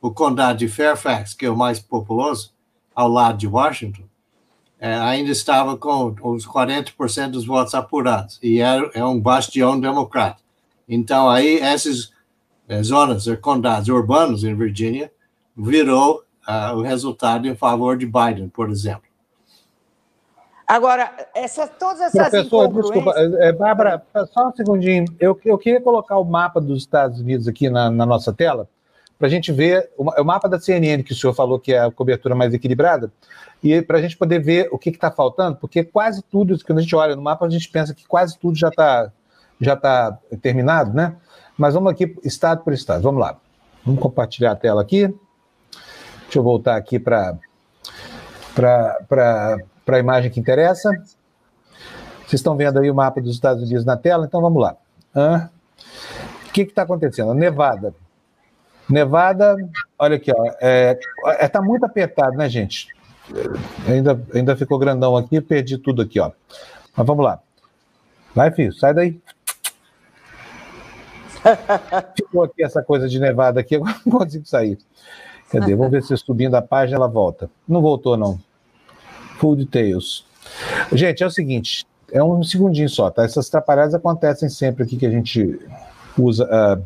o condado de Fairfax, que é o mais populoso, ao lado de Washington, ainda estava com os 40% dos votos apurados, e é, é um bastião democrata. Então, aí, essas é, zonas, condados urbanos em Virgínia, virou uh, o resultado em favor de Biden, por exemplo. Agora, essa, todas essas Professor, desculpa, é, Bárbara, só um segundinho. Eu, eu queria colocar o mapa dos Estados Unidos aqui na, na nossa tela, para a gente ver o, o, mapa da CNN, que o senhor falou que é a cobertura mais equilibrada, e para a gente poder ver o que está faltando, porque quase tudo, quando a gente olha no mapa, a gente pensa que quase tudo já está já tá terminado, né? Mas vamos aqui, estado por estado. Vamos lá. Vamos compartilhar a tela aqui. Deixa eu voltar aqui para a imagem que interessa. Vocês estão vendo aí o mapa dos Estados Unidos na tela, então vamos lá. O que está acontecendo? Nevada. Nevada, olha aqui, ó, é, é, tá muito apertado, né, gente? Ainda, ainda ficou grandão aqui, perdi tudo aqui, ó. Mas vamos lá. Vai, filho, sai daí. Ficou aqui essa coisa de nevada aqui, agora não consigo sair. Cadê? Vamos ver se subindo a página ela volta. Não voltou, não. Full details. Gente, é o seguinte, é um segundinho só, tá? Essas atrapalhadas acontecem sempre aqui que a gente usa uh,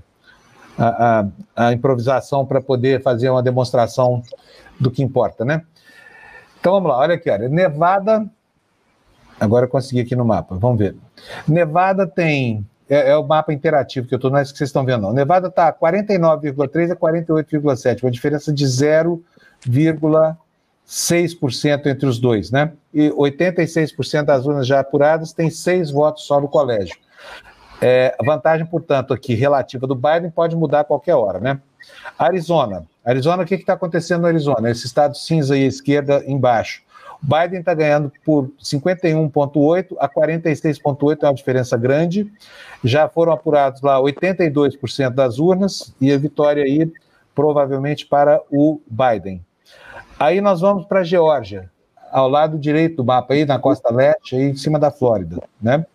a, a, a improvisação para poder fazer uma demonstração do que importa, né? Então vamos lá, olha aqui, olha. Nevada. Agora eu consegui aqui no mapa, vamos ver. Nevada tem. É, é o mapa interativo que eu estou, não é isso que vocês estão vendo, não. Nevada está 49,3 a 48,7, uma diferença de 0,6% entre os dois, né? E 86% das urnas já apuradas tem seis votos só no colégio. É, vantagem, portanto, aqui relativa do Biden pode mudar a qualquer hora, né? Arizona. Arizona, o que está acontecendo no Arizona? Esse estado cinza e esquerda embaixo. O Biden está ganhando por 51,8 a 46,8, é uma diferença grande. Já foram apurados lá 82% das urnas e a vitória aí provavelmente para o Biden. Aí nós vamos para a Geórgia, ao lado direito do mapa aí, na costa leste, aí em cima da Flórida, né?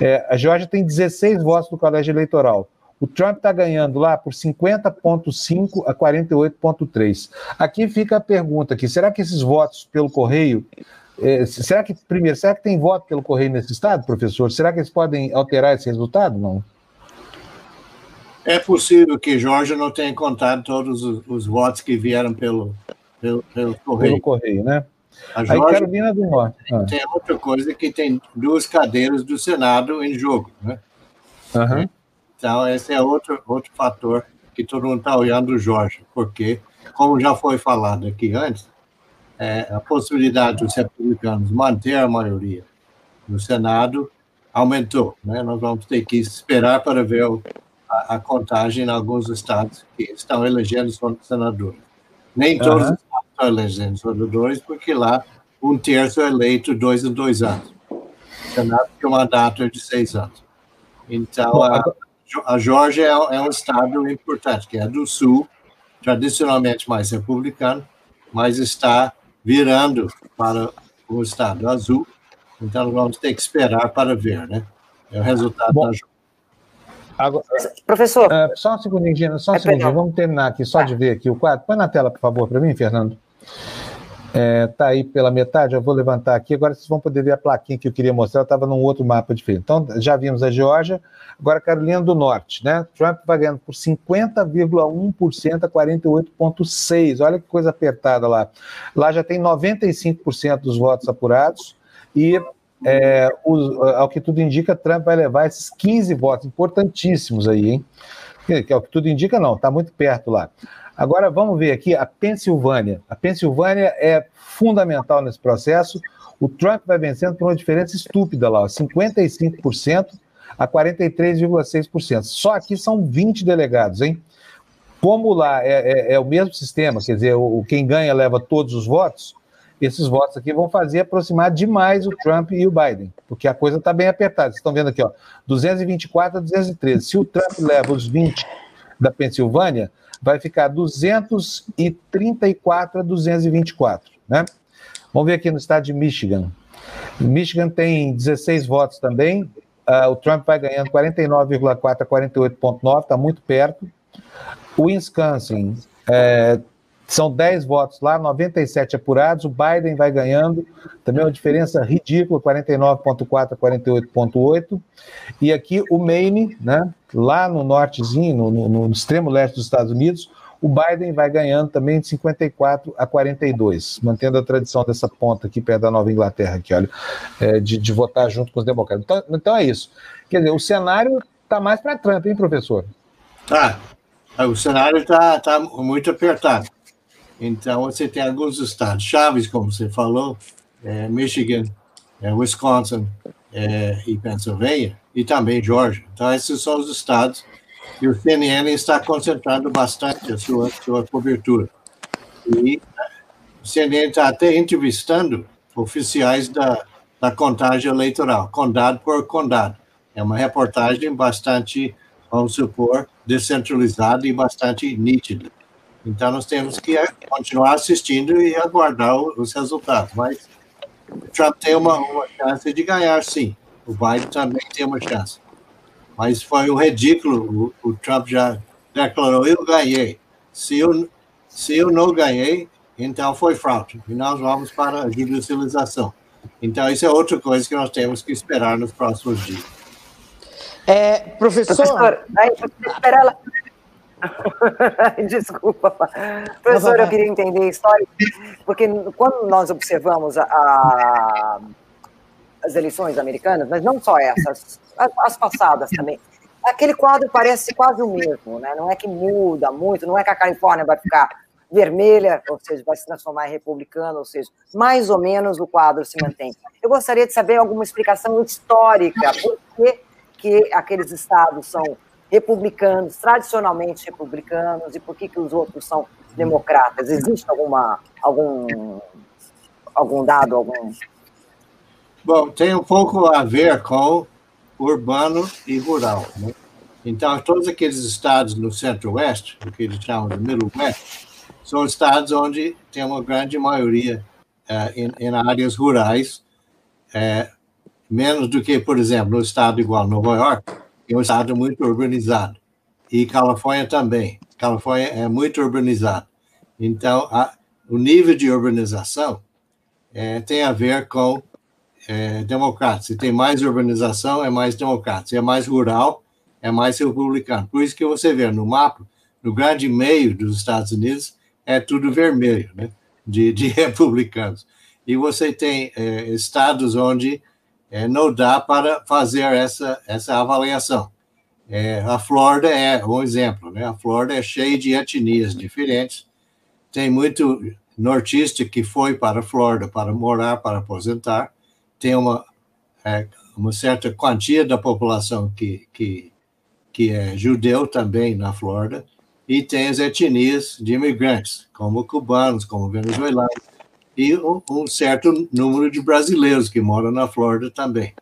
É, a Geórgia tem 16 votos do colégio eleitoral. O Trump está ganhando lá por 50,5 a 48,3. Aqui fica a pergunta aqui: será que esses votos pelo correio. É, será que, primeiro, será que tem voto pelo correio nesse estado, professor? Será que eles podem alterar esse resultado? Não. É possível que Georgia não tenha contado todos os, os votos que vieram pelo, pelo, pelo correio. Pelo correio, né? A Aí Carolina do Norte. Ah. Tem outra coisa que tem duas cadeiras do Senado em jogo, né? Uhum. Então, esse é outro, outro fator que todo mundo está olhando o Jorge, porque, como já foi falado aqui antes, é, a possibilidade dos republicanos manter a maioria no Senado aumentou. Né? Nós vamos ter que esperar para ver a, a, contagem em alguns estados que estão elegendo senadores. Nem todos uhum. os estados estão elegendo senadores, porque lá um terço é eleito dois em dois anos. O Senado tem um mandato de seis anos. Então, a, a Geórgia é, é, um estado importante, que é do sul, tradicionalmente mais republicano, mas está virando para o estado azul. Então, vamos ter que esperar para ver, né? É o resultado Bom, da Agora, Professor. Uh, só um segundinho, Gina, só um é segundinho. Vamos terminar aqui, só de ver aqui o quadro. Põe na tela, por favor, para mim, Fernando. Está é, aí pela metade, eu vou levantar aqui. Agora vocês vão poder ver a plaquinha que eu queria mostrar, estava num outro mapa diferente. Então, já vimos a Geórgia, agora a Carolina do Norte, né? Trump vai ganhando por 50,1% a 48,6%. Olha que coisa apertada lá. Lá já tem 95% dos votos apurados e, é, os, ao que tudo indica, Trump vai levar esses 15 votos importantíssimos aí, hein? Que, é o que tudo indica, não, está muito perto lá. Agora vamos ver aqui a Pensilvânia. A Pensilvânia é fundamental nesse processo. O Trump vai vencendo por uma diferença estúpida lá, 55% a 43,6%. Só aqui são 20 delegados, hein? Como lá é, é, é o mesmo sistema, quer dizer, o, quem ganha leva todos os votos, esses votos aqui vão fazer aproximar demais o Trump e o Biden, porque a coisa está bem apertada. Vocês estão vendo aqui, ó, 224 a 213. Se o Trump leva os 20 da Pensilvânia, vai ficar 234 a 224, né? Vamos ver aqui no estado de Michigan. Michigan tem 16 votos também. Uh, o Trump vai ganhando 49,4 a 48,9, está muito perto. O Wisconsin é, são 10 votos lá, 97 apurados. O Biden vai ganhando, também uma diferença ridícula, 49,4 a 48,8. E aqui o Maine, né, lá no nortezinho, no, no, no, extremo leste dos Estados Unidos, o Biden vai ganhando também de 54 a 42, mantendo a tradição dessa ponta aqui perto da Nova Inglaterra, aqui, olha, é, de, de votar junto com os democratas. Então, então é isso. Quer dizer, o cenário está mais para Trump, hein, professor? Tá. O cenário está tá muito apertado. Então, você tem alguns estados chaves, como você falou, é, Michigan, é, Wisconsin é, e Pennsylvania, e também Georgia. Então, esses são os estados que o CNN está concentrando bastante a sua, sua cobertura. E o CNN está até entrevistando oficiais da, da contagem eleitoral, condado por condado. é uma reportagem bastante, vamos supor, descentralizada e bastante nítida. Então, nós temos que continuar assistindo e aguardar os resultados. Mas o Trump tem uma, uma chance de ganhar, sim. O Biden também tem uma chance. Mas foi um ridículo. O, o Trump já declarou: eu ganhei. Se eu, se eu não ganhei, então foi fraude. E nós vamos para a judicialização. Então, isso é outra coisa que nós temos que esperar nos próximos dias. É, professor. professor aí, espera ela. Desculpa. Professor, eu queria entender história, porque quando nós observamos a, a, as eleições americanas, mas não só essas, as, as, passadas também, aquele quadro parece quase o mesmo, né? não é que muda muito, não é que a Califórnia vai ficar vermelha, ou seja, vai se transformar em republicana, ou seja, mais ou menos o quadro se mantém. Eu gostaria de saber alguma explicação histórica, por que, que aqueles estados são republicanos, tradicionalmente republicanos, e por que, que os outros são democratas? Existe alguma, algum, algum dado, algum... Bom, tem um pouco a ver com urbano e rural. Né? Então, todos aqueles estados no centro-oeste, o que eles chamam de Middle West, são estados onde tem uma grande maioria em, em, áreas rurais, uh, menos do que, por exemplo, no estado igual Nova York, é um estado muito urbanizado. E Califórnia também. Califórnia é muito urbanizado. Então, a, o nível de urbanização é, tem a ver com é, democratas. Se tem mais urbanização, é mais democrata. Se é mais rural, é mais republicano. Por isso que você vê no mapa, no grande meio dos Estados Unidos, é tudo vermelho, né? De, de republicanos. E você tem é, estados onde é, não dá para fazer essa, essa avaliação. É, a Flórida é um exemplo, né? A Flórida é cheia de etnias diferentes. Tem muito nortista que foi para a Flórida para morar, para aposentar. Tem uma, é, uma certa quantia da população que, que, que é judeu também na Flórida. E tem as etnias de imigrantes, como cubanos, como venezuelanos e um, certo número de brasileiros que moram na Flórida também.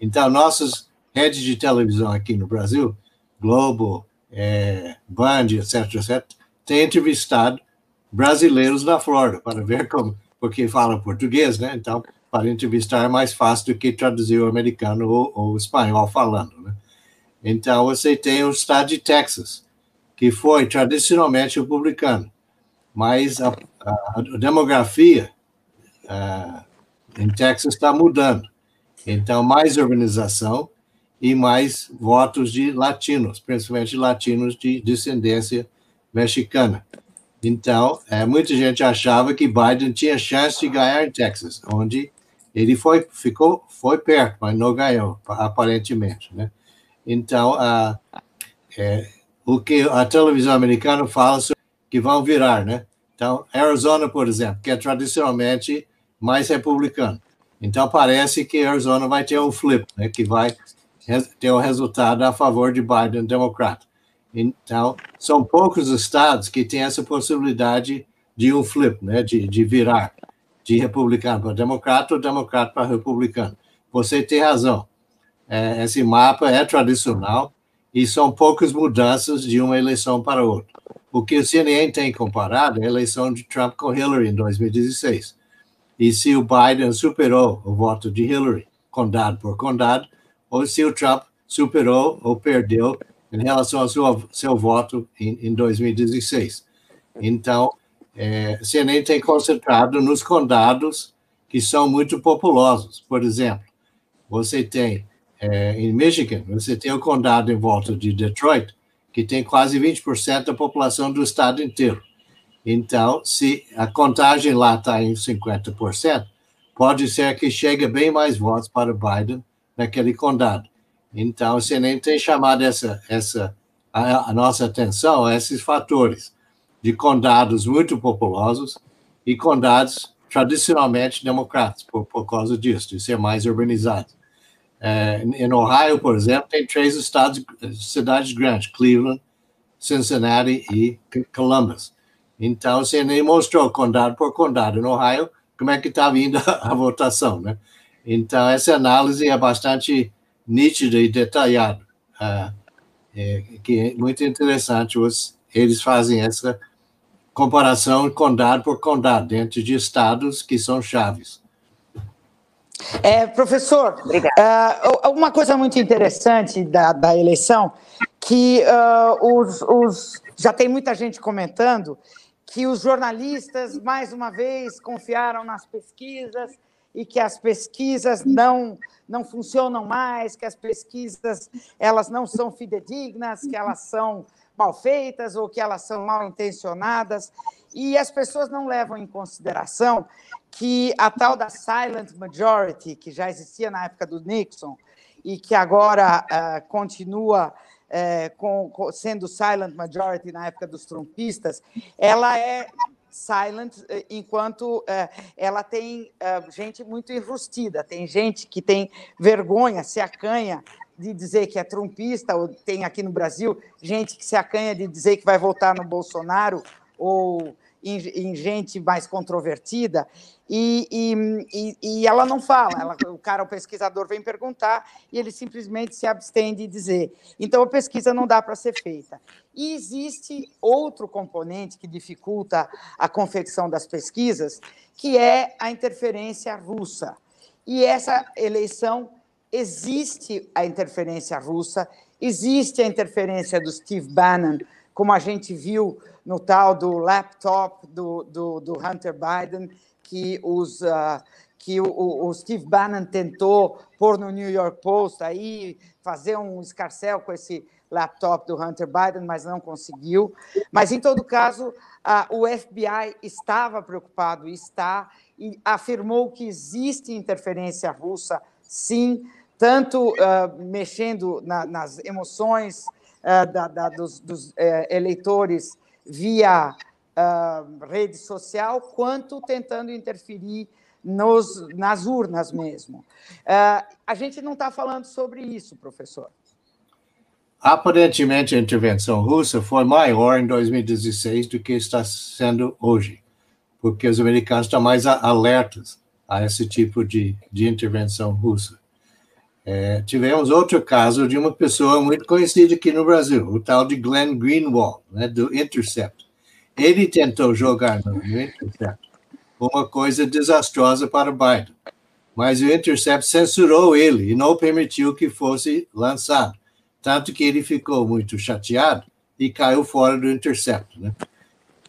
Então, nossas redes de televisão aqui no Brasil, Globo, é, Band, etc., etc., têm entrevistado brasileiros na Flórida para ver como, porque falam português, né? Então, para entrevistar é mais fácil do que traduzir o americano ou, ou o espanhol falando, né? Então, você tem o estado de Texas, que foi tradicionalmente republicano, mas a, a, a demografia uh, em Texas está mudando. Então, mais urbanização e mais votos de latinos, principalmente latinos de descendência mexicana. Então, é, muita gente achava que Biden tinha chance de ganhar em Texas, onde ele foi, ficou, foi perto, mas não ganhou, aparentemente, né? Então, a, é, o que a televisão americana fala sobre que vão virar, né? Então, Arizona, por exemplo, que é tradicionalmente mais republicano. Então parece que Arizona vai ter um flip, né, que vai ter um resultado a favor de Biden, democrata. Então, são poucos estados que têm essa possibilidade de um flip, né, de, de virar de republicano para democrata ou democrata para republicano. Você tem razão. É, esse mapa é tradicional e são poucas mudanças de uma eleição para outra. O que o CNN tem comparado é a eleição de Trump com Hillary em 2016 e se o Biden superou o voto de Hillary, condado por condado, ou se o Trump superou ou perdeu em relação ao seu, seu voto em, em 2016. Então, é, CNN tem concentrado nos condados que são muito populosos. Por exemplo, você tem é, em Michigan, você tem o condado em volta de Detroit, que tem quase 20% da população do estado inteiro. Então, se a contagem lá está em 50%, pode ser que chegue bem mais votos para Biden naquele condado. Então, você nem tem chamado essa, essa a, a nossa atenção a esses fatores de condados muito populosos e condados tradicionalmente democráticos, por, por causa disso, de ser mais urbanizados. É, em Ohio, por exemplo, tem três estados, cidades grandes: Cleveland, Cincinnati e Columbus. Então, você nem mostrou condado por condado no Ohio como é que está vindo a, a votação, né? Então, essa análise é bastante nítida e detalhada, ah, é, que é muito interessante. Os, eles fazem essa comparação condado por condado, dentro de estados que são chaves. É, professor, uh, uma coisa muito interessante da, da eleição, que uh, os, os, já tem muita gente comentando que os jornalistas, mais uma vez, confiaram nas pesquisas e que as pesquisas não não funcionam mais, que as pesquisas elas não são fidedignas, que elas são mal feitas ou que elas são mal intencionadas. E as pessoas não levam em consideração que a tal da silent majority, que já existia na época do Nixon e que agora uh, continua uh, com, com, sendo silent majority na época dos trumpistas, ela é silent eh, enquanto ela tem gente muito enrustida, tem gente que tem vergonha, se acanha de dizer que é trumpista, ou tem aqui no Brasil gente que se acanha de dizer que vai votar no Bolsonaro ou em, em gente mais controvertida, e, e, e, ela não fala, ela, o cara, o pesquisador, vem perguntar e ele simplesmente se abstém de dizer. Então, a pesquisa não dá para ser feita. E existe outro componente que dificulta a confecção das pesquisas, que é a interferência russa. E essa eleição existe a interferência russa, existe a interferência do Steve Bannon, como a gente viu no tal do laptop do, do, do Hunter Biden, que, os, uh, que o, o, Steve Bannon tentou pôr no New York Post, aí fazer um escarcel com esse laptop do Hunter Biden, mas não conseguiu. Mas, em todo caso, uh, o FBI estava preocupado, está, e afirmou que existe interferência russa, sim, tanto uh, mexendo na, nas emoções da, da, dos, dos uh, eleitores via uh, rede social, quanto tentando interferir nos, nas urnas mesmo. Uh, a gente não está falando sobre isso, professor. Aparentemente, a intervenção russa foi maior em 2016 do que está sendo hoje, porque os americanos estão mais alertas a esse tipo de, de intervenção russa. É, tivemos outro caso de uma pessoa muito conhecida aqui no Brasil, o tal de Glenn Greenwald, né, do Intercept. Ele tentou jogar no Intercept uma coisa desastrosa para Biden, mas o Intercept censurou ele e não permitiu que fosse lançado, tanto que ele ficou muito chateado e caiu fora do Intercept. Né?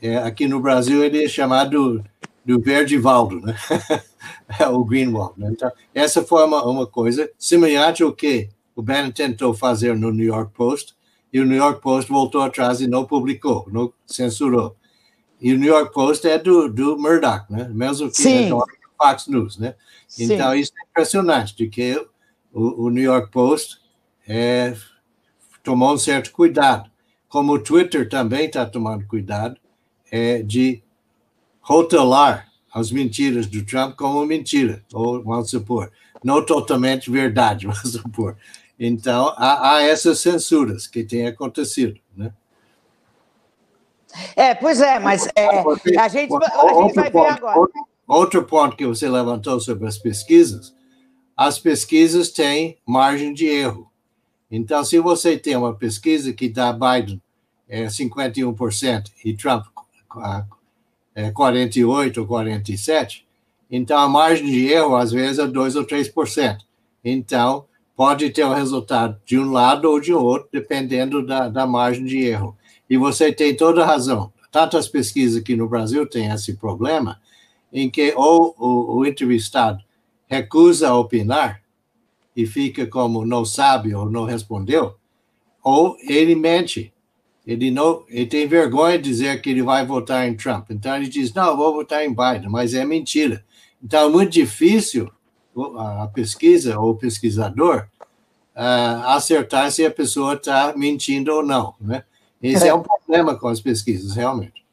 É, aqui no Brasil ele é chamado do Verdivaldo, né? É o Greenwald. Né? Então, essa foi uma, uma coisa semelhante ao que o Bannon tentou fazer no New York Post, e o New York Post voltou atrás e não publicou, não censurou. E o New York Post é do, do Murdoch, né? mesmo que Sim. é do Fox News. Né? Então, Sim. isso é impressionante, de que o, o New York Post é, tomou um certo cuidado, como o Twitter também está tomando cuidado é, de rotular as mentiras do Trump como mentira, ou vamos supor, não totalmente verdade, vamos supor. Então, há, há essas censuras que têm acontecido, né? É, pois é, mas é, a gente, a gente vai ver agora. Outro ponto que você levantou sobre as pesquisas, as pesquisas têm margem de erro. Então, se você tem uma pesquisa que dá Biden é, 51% e Trump é, 48% ou 47%, então a margem de erro, às vezes, é 2% ou 3%. Então, pode ter um resultado de um lado ou de outro, dependendo da, da margem de erro. E você tem toda razão. Tanto as pesquisas aqui no Brasil têm esse problema, em que ou o, o entrevistado recusa opinar e fica como não sabe ou não respondeu, ou ele mente ele não, ele tem vergonha de dizer que ele vai votar em Trump. Então ele diz: "Não, vou votar em Biden", mas é mentira. Então é muito difícil a pesquisa ou o pesquisador uh, acertar se a pessoa está mentindo ou não, né? Esse é. é um problema com as pesquisas, realmente.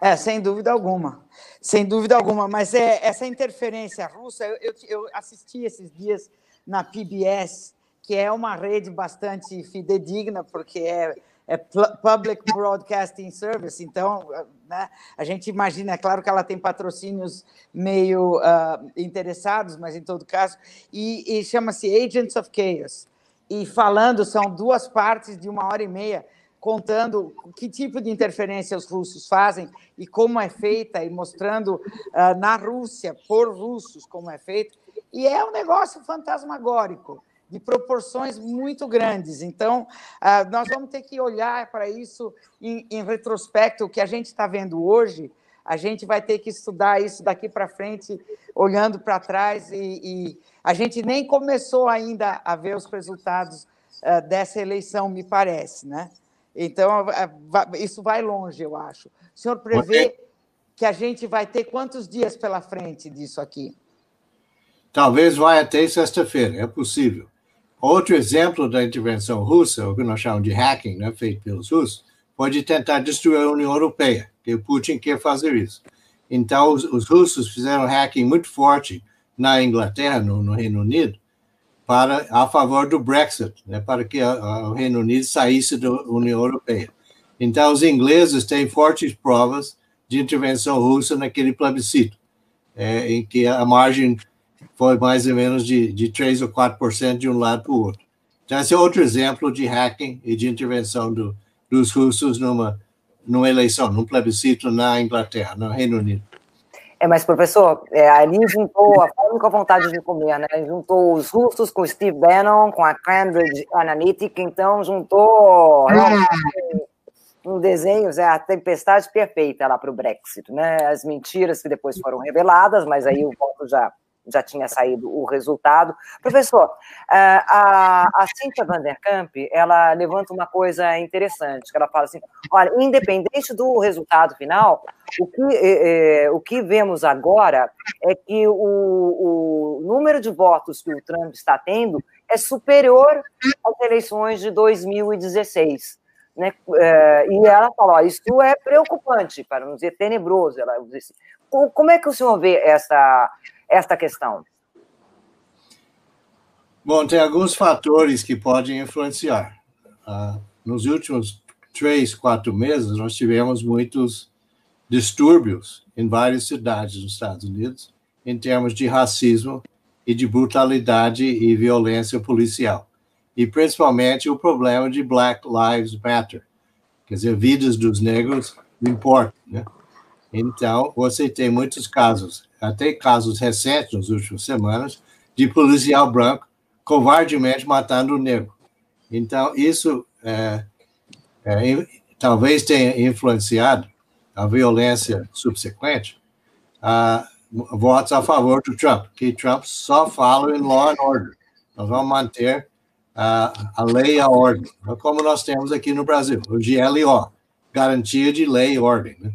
É, sem dúvida alguma. Sem dúvida alguma, mas é essa interferência russa, eu, eu, eu assisti esses dias na PBS, que é uma rede bastante fidedigna, porque é é Public Broadcasting Service, então né, a gente imagina, é claro que ela tem patrocínios meio uh, interessados, mas em todo caso, e, e chama-se Agents of Chaos. e falando, são duas partes de uma hora e meia, contando que tipo de interferência os russos fazem e como é feita, e mostrando uh, na Rússia, por russos, como é feito. E é um negócio fantasmagórico, de proporções muito grandes. Então, uh, nós vamos ter que olhar para isso em, em retrospecto. O que a gente está vendo hoje, a gente vai ter que estudar isso daqui para frente, olhando para trás, e, e, a gente nem começou ainda a ver os resultados uh, dessa eleição, me parece, né? Então, isso vai longe, eu acho. O senhor prevê que a gente vai ter quantos dias pela frente disso aqui? Talvez vai até sexta-feira, é possível. Outro exemplo da intervenção russa, o que nós chamamos de hacking, né, feito pelos russos, pode tentar destruir a União Europeia, que o Putin quer fazer isso. Então, os, os russos fizeram hacking muito forte na Inglaterra, no, no Reino Unido, para a favor do Brexit, né, para que a, a, o Reino Unido saísse da União Europeia. Então, os ingleses têm fortes provas de intervenção russa naquele plebiscito, é, em que a margem foi mais ou menos de, de 3 ou 4% de um lado para o outro. Então, esse é outro exemplo de hacking e de intervenção do, dos russos numa, numa eleição, num plebiscito na Inglaterra, no Reino Unido. É, mas, professor, é, ali juntou a fome com a vontade de comer, né? Juntou os russos com o Steve Bannon, com a Cambridge Analytica, então juntou um desenho, é a tempestade perfeita lá para o Brexit, né? As mentiras que depois foram reveladas, mas aí o voto já já tinha saído o resultado. Professor, eh, a, a Cíntia Vanderkamp, ela levanta uma coisa interessante, que ela fala assim, olha, independente do resultado final, o que, é, o que vemos agora é que o, o número de votos que o Trump está tendo é superior às eleições de 2016. Né? E ela fala, isso é preocupante, para não dizer tenebroso. Ela disse. Como é que o senhor vê essa, esta questão? Bom, tem alguns fatores que podem influenciar. Uh, nos últimos três, quatro meses, nós tivemos muitos distúrbios em várias cidades dos Estados Unidos, em termos de racismo e de brutalidade e violência policial. E principalmente o problema de Black Lives Matter, quer dizer, vidas dos negros importam. Né? Então, você tem muitos casos até casos recentes, nas últimas semanas, de policial branco covardemente matando o negro. Então, isso é, é, talvez tenha influenciado a violência subsequente a votos a favor do Trump, que Trump só fala em law and order. Nós vamos manter a, a lei e a ordem, como nós temos aqui no Brasil, o GLO, Garantia de Lei e Ordem. Né?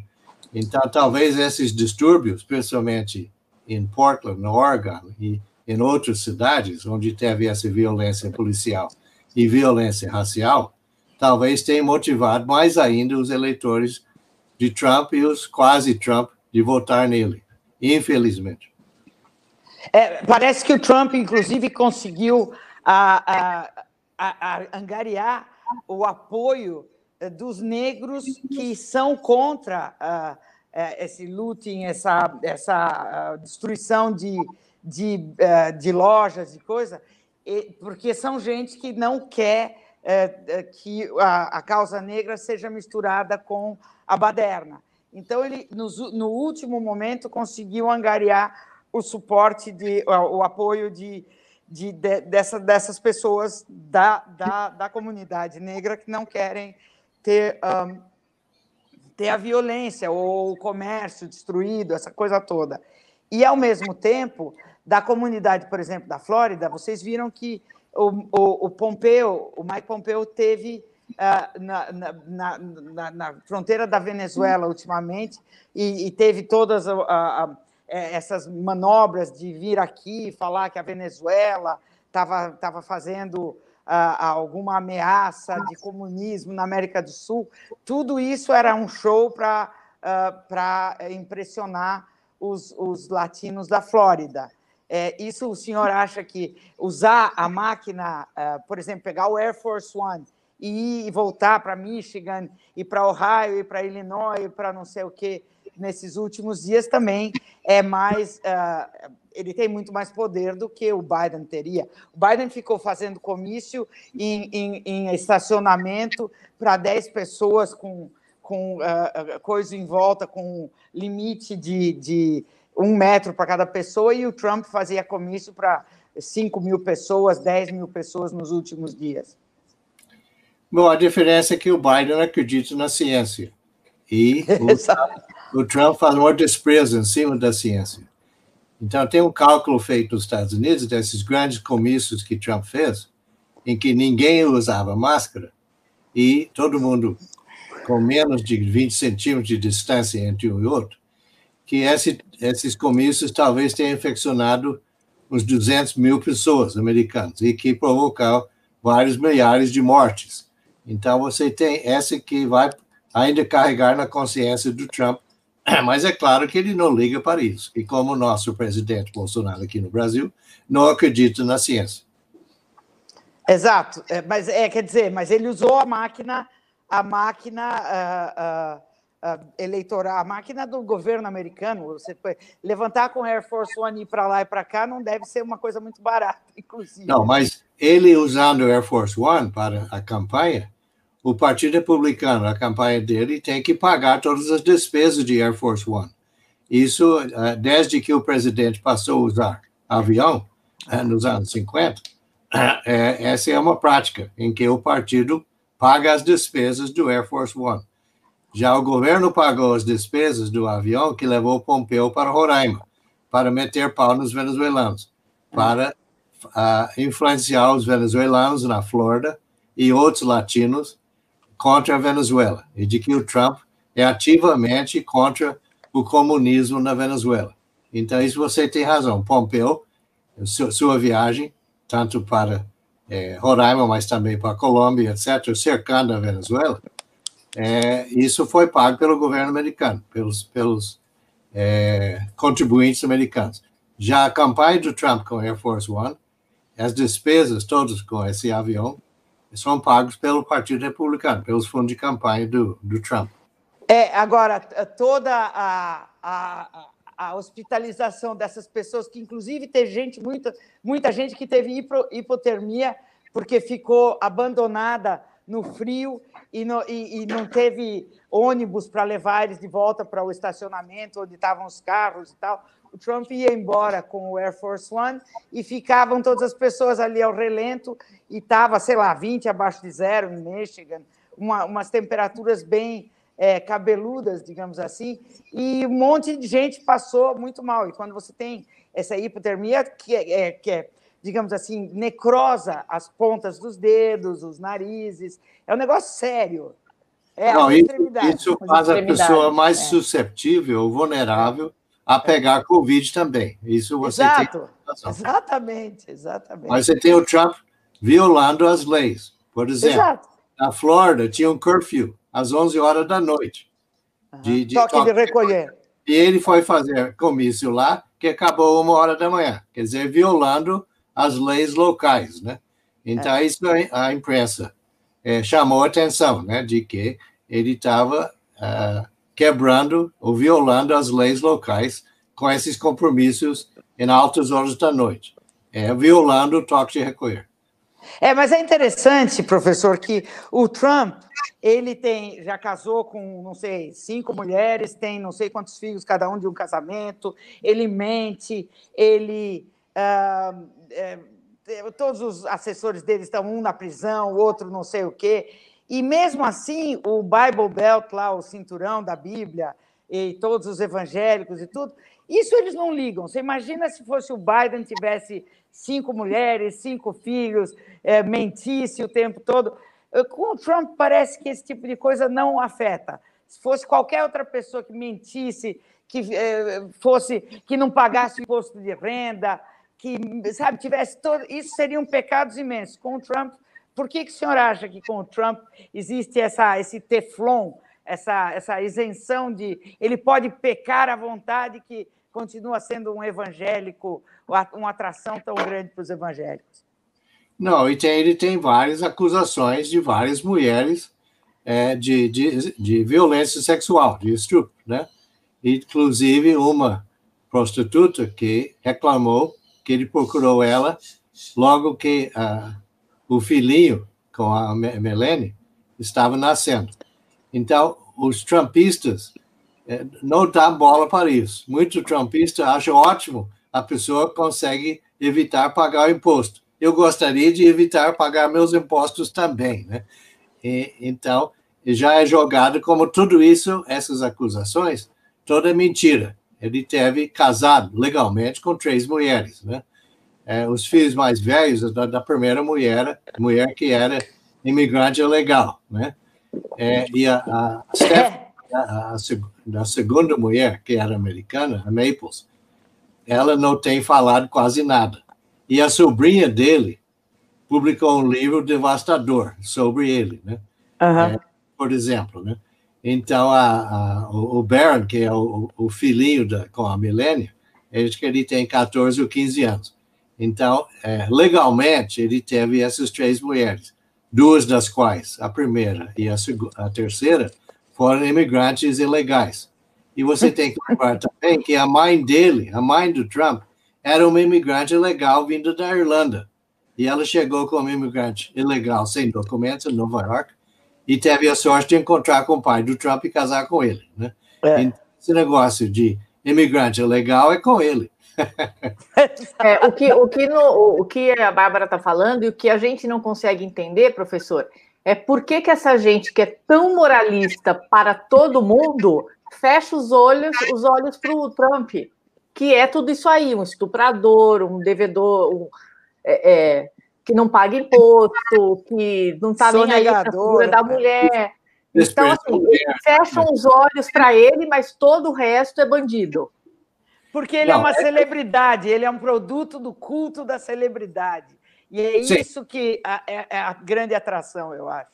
Então, talvez esses distúrbios, principalmente em Portland, no Oregon, e em outras cidades onde teve essa violência policial e violência racial, talvez tenha motivado mais ainda os eleitores de Trump e os quase Trump de votar nele, infelizmente. É, parece que o Trump, inclusive, conseguiu a, a, a, a angariar o apoio dos negros que são contra uh, esse looting, essa, essa uh, destruição de, de, uh, de lojas, de coisa, porque são gente que não quer que a, a, causa negra seja misturada com a baderna. Então, ele, no, no último momento, conseguiu angariar o suporte, de, o, o apoio de, de, de, dessa, dessas pessoas da, da, da comunidade negra que não querem ter, um, ter a violência ou o comércio destruído, essa coisa toda. E, ao mesmo tempo, da comunidade, por exemplo, da Flórida, vocês viram que o, o, o Pompeu, o Mike Pompeu teve uh, na, na, na, na, fronteira da Venezuela ultimamente e, e teve todas uh, uh, essas manobras de vir aqui falar que a Venezuela estava fazendo a, alguma ameaça de comunismo na América do Sul, tudo isso era um show para uh, impressionar os, os, latinos da Flórida. É, isso o senhor acha que usar a máquina, uh, por exemplo, pegar o Air Force One e ir, voltar para Michigan, e para Ohio, e para Illinois, para não sei o quê, nesses últimos dias também é mais uh, ele tem muito mais poder do que o Biden teria. O Biden ficou fazendo comício em, em, em estacionamento para 10 pessoas com, com uh, coisa em volta, com limite de, de um metro para cada pessoa, e o Trump fazia comício para 5 mil pessoas, 10 mil pessoas nos últimos dias. Bom, a diferença é que o Biden acredita na ciência. E o, o Trump um desprezo em cima da ciência. Então, tem um cálculo feito nos Estados Unidos desses grandes comícios que Trump fez, em que ninguém usava máscara e todo mundo com menos de 20 centímetros de distância entre um e outro, que esse, esses comícios talvez tenham infeccionado uns 200 mil pessoas americanas e que provocaram vários milhares de mortes. Então, você tem essa que vai ainda carregar na consciência do Trump Mas é claro que ele não liga para isso. E como o nosso presidente Bolsonaro aqui no Brasil não acredita na ciência. Exato, é, mas é, quer dizer, mas ele usou a máquina, a máquina uh, uh, uh, eleitoral, a máquina do governo americano. Você levantar com Air Force One e ir para lá e para cá não deve ser uma coisa muito barata, inclusive. Não, mas ele usando o Air Force One para a campanha, o Partido Republicano, a campanha dele, tem que pagar todas as despesas de Air Force One. Isso, eh, desde que o presidente passou a usar avião, eh, nos anos 50, eh, essa é uma prática em que o partido paga as despesas do Air Force One. Já o governo pagou as despesas do avião que levou Pompeu para Roraima, para meter pau nos venezuelanos, para uh, influenciar os venezuelanos na Flórida e outros latinos contra a Venezuela e de que o Trump é ativamente contra o comunismo na Venezuela. Então, isso você tem razão. Pompeu, sua viagem, tanto para é, Roraima, mas também para a Colômbia, etc., cercando a Venezuela, é, isso foi pago pelo governo americano, pelos, pelos é, contribuintes americanos. Já a campanha do Trump com Air Force One, as despesas todas com esse avião, são pagos pelo Partido Republicano, pelos fundos de campanha do, do Trump. É, agora, toda a, a, a hospitalização dessas pessoas, que inclusive teve gente, muita, muita gente que teve hipotermia porque ficou abandonada no frio e, no, e, e não teve ônibus para levar eles de volta para o estacionamento onde estavam os carros e tal o Trump ia embora com o Air Force One e ficavam todas as pessoas ali ao relento e estava, sei lá, 20 abaixo de zero em Michigan, uma, umas temperaturas bem é, cabeludas, digamos assim, e um monte de gente passou muito mal. E quando você tem essa hipotermia, que é, é que é digamos assim, necrosa as pontas dos dedos, os narizes, é um negócio sério. É Não, isso, isso faz a pessoa mais é. susceptível, vulnerável a pegar Covid também. Isso você Exato. tem. Exatamente, exatamente. Mas você tem o Trump violando as leis. Por exemplo, Exato. na Flórida tinha um curfew às 11 horas da noite. De, de toque, toque de recolher. E ele foi fazer comício lá, que acabou uma hora da manhã. Quer dizer, violando as leis locais, né? Então, é. isso a imprensa é, chamou a atenção, né? De que ele estava uh, quebrando ou violando as leis locais com esses compromissos em altas horas da noite, é, violando o toque de recolher. É, mas é interessante, professor, que o Trump ele tem já casou com não sei cinco mulheres, tem não sei quantos filhos cada um de um casamento, ele mente, ele ah, é, todos os assessores dele estão um na prisão, o outro não sei o quê. E mesmo assim, o Bible Belt, lá, o cinturão da Bíblia, e todos os evangélicos e tudo, isso eles não ligam. Você imagina se fosse o Biden tivesse cinco mulheres, cinco filhos, é, mentisse o tempo todo. Com o Trump, parece que esse tipo de coisa não afeta. Se fosse qualquer outra pessoa que mentisse, que é, fosse, que não pagasse imposto de renda, que, sabe, tivesse todo. Isso seriam pecados imensos. Com o Trump, por que, que o senhor acha que com o Trump existe essa, esse teflon, essa, essa isenção de. Ele pode pecar à vontade, que continua sendo um evangélico, uma atração tão grande para os evangélicos? Não, e tem, ele tem várias acusações de várias mulheres é, de, de, de violência sexual, de estupro, né? Inclusive uma prostituta que reclamou que ele procurou ela logo que uh, o filhinho com a Melanie estava nascendo. Então, os trumpistas não dão bola para isso. Muito trumpista acha ótimo a pessoa consegue evitar pagar o imposto. Eu gostaria de evitar pagar meus impostos também, né? E, então, já é jogado como tudo isso, essas acusações, toda é mentira. Ele teve casado legalmente com três mulheres, né? É, os filhos mais velhos da, da, primeira mulher, mulher que era imigrante legal, né? É, e a, a, a, a, a, segunda mulher, que era americana, a Maples, ela não tem falado quase nada. E a sobrinha dele publicou um livro devastador sobre ele, né? Uhum. É, por exemplo, né? Então, a, a, o Baron, que é o, o filhinho da, com a Milênia, ele, ele tem 14 ou 15 anos. Então, é, legalmente, ele teve essas três mulheres, duas das quais, a primeira e a, a terceira, foram imigrantes ilegais. E você tem que lembrar também que a mãe dele, a mãe do Trump, era uma imigrante ilegal vinda da Irlanda. E ela chegou como imigrante ilegal, sem documentos, em Nova York, e teve a sorte de encontrar com o pai do Trump e casar com ele. Né? É. Então, esse negócio de imigrante ilegal é com ele. é, o, que, o, que no, o que a Bárbara está falando e o que a gente não consegue entender, professor, é por que, que essa gente que é tão moralista para todo mundo fecha os olhos, os olhos para o Trump, que é tudo isso aí, um estuprador, um devedor, um, é, é, que não paga imposto, que não está nem aí para a figura da mulher. Então, assim, fecham os olhos para ele, mas todo o resto é bandido. Porque ele é não, é uma é... celebridade, ele é um produto do culto da celebridade. E é Sim. isso que é, é a grande atração, eu acho.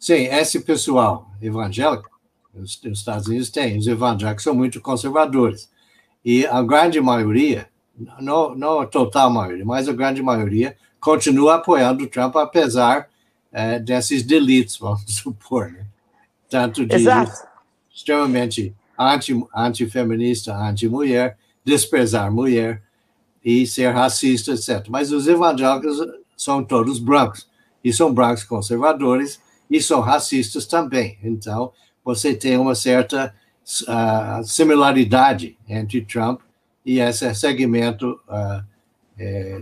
Sim, esse pessoal evangélico os, Estados Unidos têm, os evangélicos são muito conservadores. E a grande maioria, não, não a total maioria, mas a grande maioria, continua apoiando o Trump, apesar é, desses delitos, vamos supor. Né? Tanto de Exato. extremamente anti, antifeminista, anti-mulher, desprezar mulher e ser racista, etc. Mas os evangélicos são todos brancos, e são brancos conservadores, e são racistas também. Então, você tem uma certa uh, similaridade entre Trump e esse segmento uh,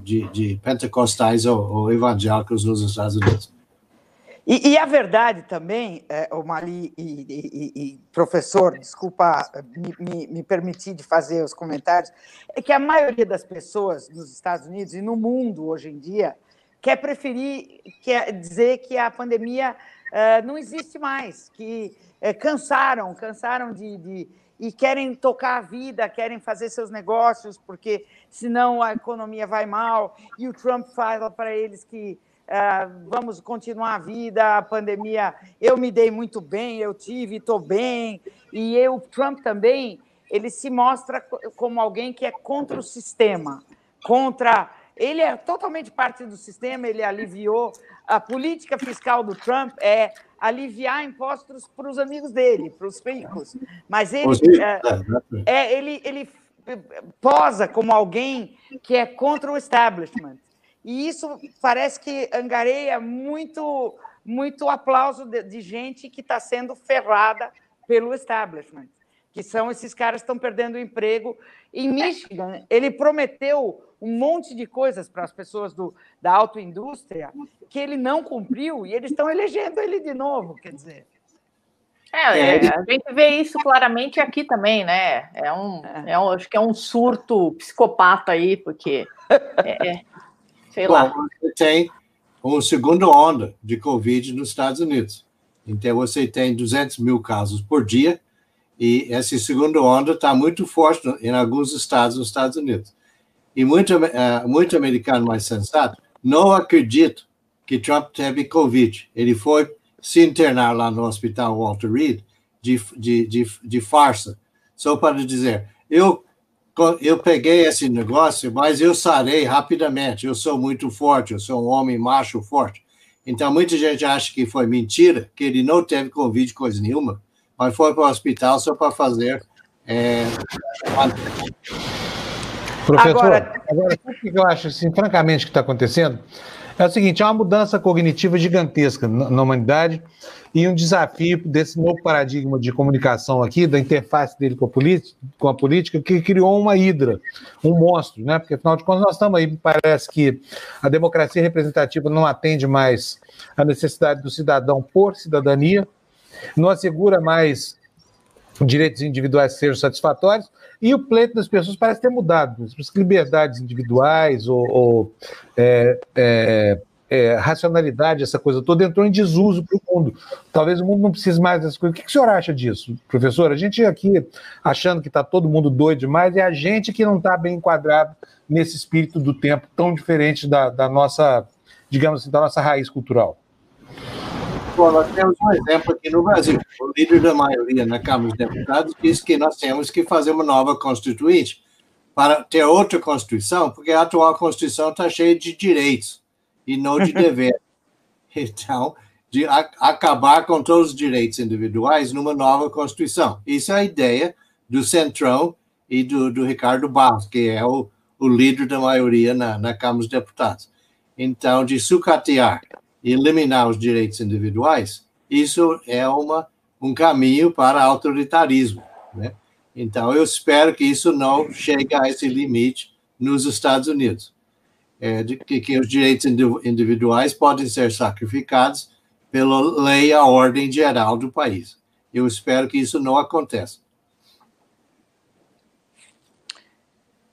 de, de, pentecostais ou, ou, evangélicos nos Estados Unidos. E, e a verdade também, é, Mali e, e, e, professor, desculpa me, me, me, permitir de fazer os comentários, é que a maioria das pessoas nos Estados Unidos e no mundo hoje em dia quer preferir, quer dizer que a pandemia uh, não existe mais, que é, cansaram, cansaram de, de, e querem tocar a vida, querem fazer seus negócios, porque senão a economia vai mal. E o Trump fala para eles que vamos continuar a vida, a pandemia. Eu me dei muito bem, eu tive, estou bem. E eu, o Trump também, ele se mostra como alguém que é contra o sistema, contra ele é totalmente parte do sistema, ele aliviou. A política fiscal do Trump é aliviar impostos para os amigos dele, para os ricos. Mas ele, é, é, é, ele, ele posa como alguém que é contra o establishment. E isso parece que angareia muito, muito aplauso de, de gente que está sendo ferrada pelo establishment que são esses caras que estão perdendo o emprego. Em Michigan, ele prometeu um monte de coisas para as pessoas do, da autoindústria que ele não cumpriu e eles estão elegendo ele de novo, quer dizer. É, é, a gente vê isso claramente aqui também, né? É um, é um, acho que é um surto psicopata aí, porque é, é sei Bom, lá. Tem uma segunda onda de Covid nos Estados Unidos. Então, você tem 200 mil casos por dia, e essa segunda onda está muito forte em alguns estados nos Estados Unidos. E muito, uh, muito americano mais sensato não acredita que Trump teve Covid. Ele foi se internar lá no hospital Walter Reed de, de, de, de farsa, só para dizer, eu, eu peguei esse negócio, mas eu sarei rapidamente, eu sou muito forte, eu sou um homem macho forte. Então, muita gente acha que foi mentira, que ele não teve Covid coisa nenhuma, mas foi para o hospital só para fazer é, Professor, agora, agora o que eu acho, assim, francamente, que está acontecendo? É o seguinte: é uma mudança cognitiva gigantesca na, humanidade e um desafio desse novo paradigma de comunicação aqui, da interface dele com a, política, com a política, que criou uma hidra, um monstro, né? Porque, afinal de contas, nós estamos aí, parece que a democracia representativa não atende mais a necessidade do cidadão por cidadania, não assegura mais direitos individuais sejam satisfatórios, e o pleito das pessoas parece ter mudado. Liberdades individuais ou, ou é, é, é, racionalidade, essa coisa toda, entrou em desuso para o mundo. Talvez o mundo não precise mais dessas coisas. O que, que o senhor acha disso, professor? A gente aqui achando que está todo mundo doido demais, é a gente que não está bem enquadrado nesse espírito do tempo tão diferente da, da nossa, digamos assim, da nossa raiz cultural. Nós temos um exemplo aqui no Brasil. O líder da maioria na Câmara dos Deputados disse que nós temos que fazer uma nova Constituinte para ter outra Constituição, porque a atual Constituição está cheia de direitos e não de dever. Então, de acabar com todos os direitos individuais numa nova Constituição. Isso é a ideia do Centrão e do, do Ricardo Barros, que é o, o líder da maioria na, na Câmara dos Deputados. Então, de sucatear eliminar os direitos individuais, isso é uma, um caminho para autoritarismo. Né? Então, eu espero que isso não chegue a esse limite nos Estados Unidos é, de que, que os direitos individuais podem ser sacrificados pela lei e a ordem geral do país. Eu espero que isso não aconteça.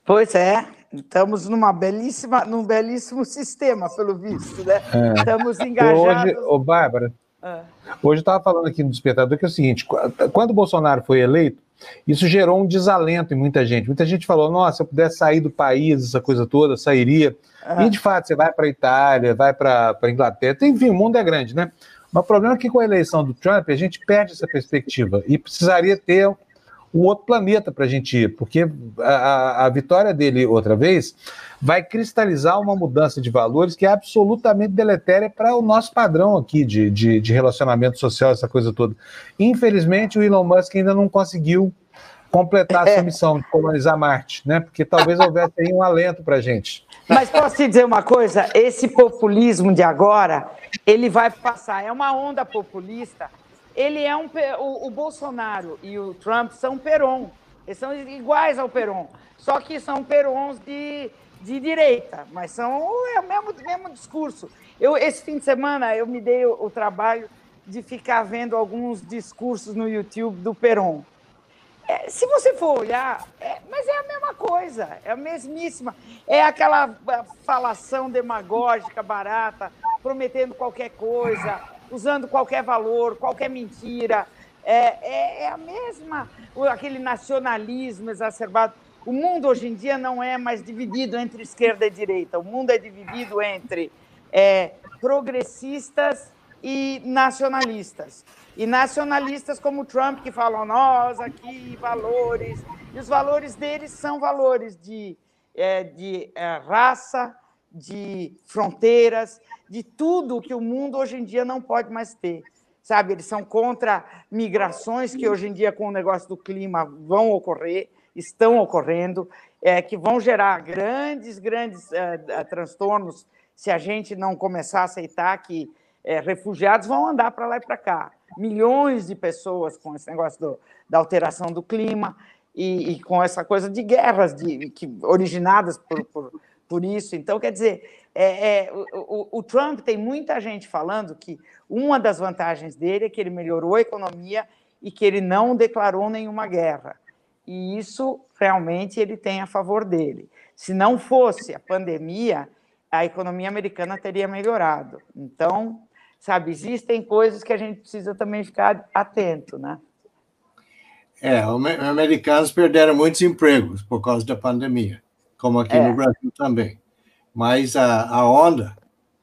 Pois é, estamos numa belíssima, num belíssimo sistema, pelo visto, né? É. Estamos engajados. Hoje, ô, Bárbara, ah. hoje eu estava falando aqui no Despertador que é o seguinte: quando o Bolsonaro foi eleito, isso gerou um desalento em muita gente. Muita gente falou: nossa, se eu pudesse sair do país, essa coisa toda, sairia. Uhum. E de fato, você vai para a Itália, vai para a Inglaterra, enfim, o mundo é grande, né? Mas o problema é que com a eleição do Trump, a gente perde essa perspectiva e precisaria ter um outro planeta para a gente ir, porque a, a, vitória dele outra vez vai cristalizar uma mudança de valores que é absolutamente deletéria para o nosso padrão aqui de, de, de relacionamento social, essa coisa toda. Infelizmente, o Elon Musk ainda não conseguiu completar a sua missão de colonizar Marte, né? Porque talvez houvesse aí um alento para a gente. Mas posso te dizer uma coisa? Esse populismo de agora, ele vai passar. É uma onda populista. Ele é um o, o Bolsonaro e o Trump são peron. Eles são iguais ao peron, só que são perons de, de direita, mas são é o mesmo, mesmo discurso. Eu esse fim de semana eu me dei o, o trabalho de ficar vendo alguns discursos no YouTube do Peron. É, se você for olhar, é, mas é a mesma coisa, é a mesmíssima. É aquela falação demagógica, barata, prometendo qualquer coisa, usando qualquer valor, qualquer mentira. É, é, é a mesma, aquele nacionalismo exacerbado. O mundo hoje em dia não é mais dividido entre esquerda e direita, o mundo é dividido entre é, progressistas e nacionalistas. E nacionalistas como Trump, que falam, nós aqui, valores. E os valores deles são valores de, é, de é, raça, de fronteiras, de tudo que o mundo hoje em dia não pode mais ter. Sabe, eles são contra migrações que hoje em dia, com o negócio do clima, vão ocorrer, estão ocorrendo, é, que vão gerar grandes, grandes é, é transtornos se a gente não começar a aceitar que é, refugiados vão andar para lá e para cá milhões de pessoas com esse negócio do, da alteração do clima e, e, com essa coisa de guerras de, que, originadas por, por, por isso. Então, quer dizer, é, é, o, o, Trump tem muita gente falando que uma das vantagens dele é que ele melhorou a economia e que ele não declarou nenhuma guerra. E isso realmente ele tem a favor dele. Se não fosse a pandemia, a economia americana teria melhorado. Então, sabe? Existem coisas que a gente precisa também ficar atento, né? É, os americanos perderam muitos empregos por causa da pandemia, como aqui é. no Brasil também. Mas a, a onda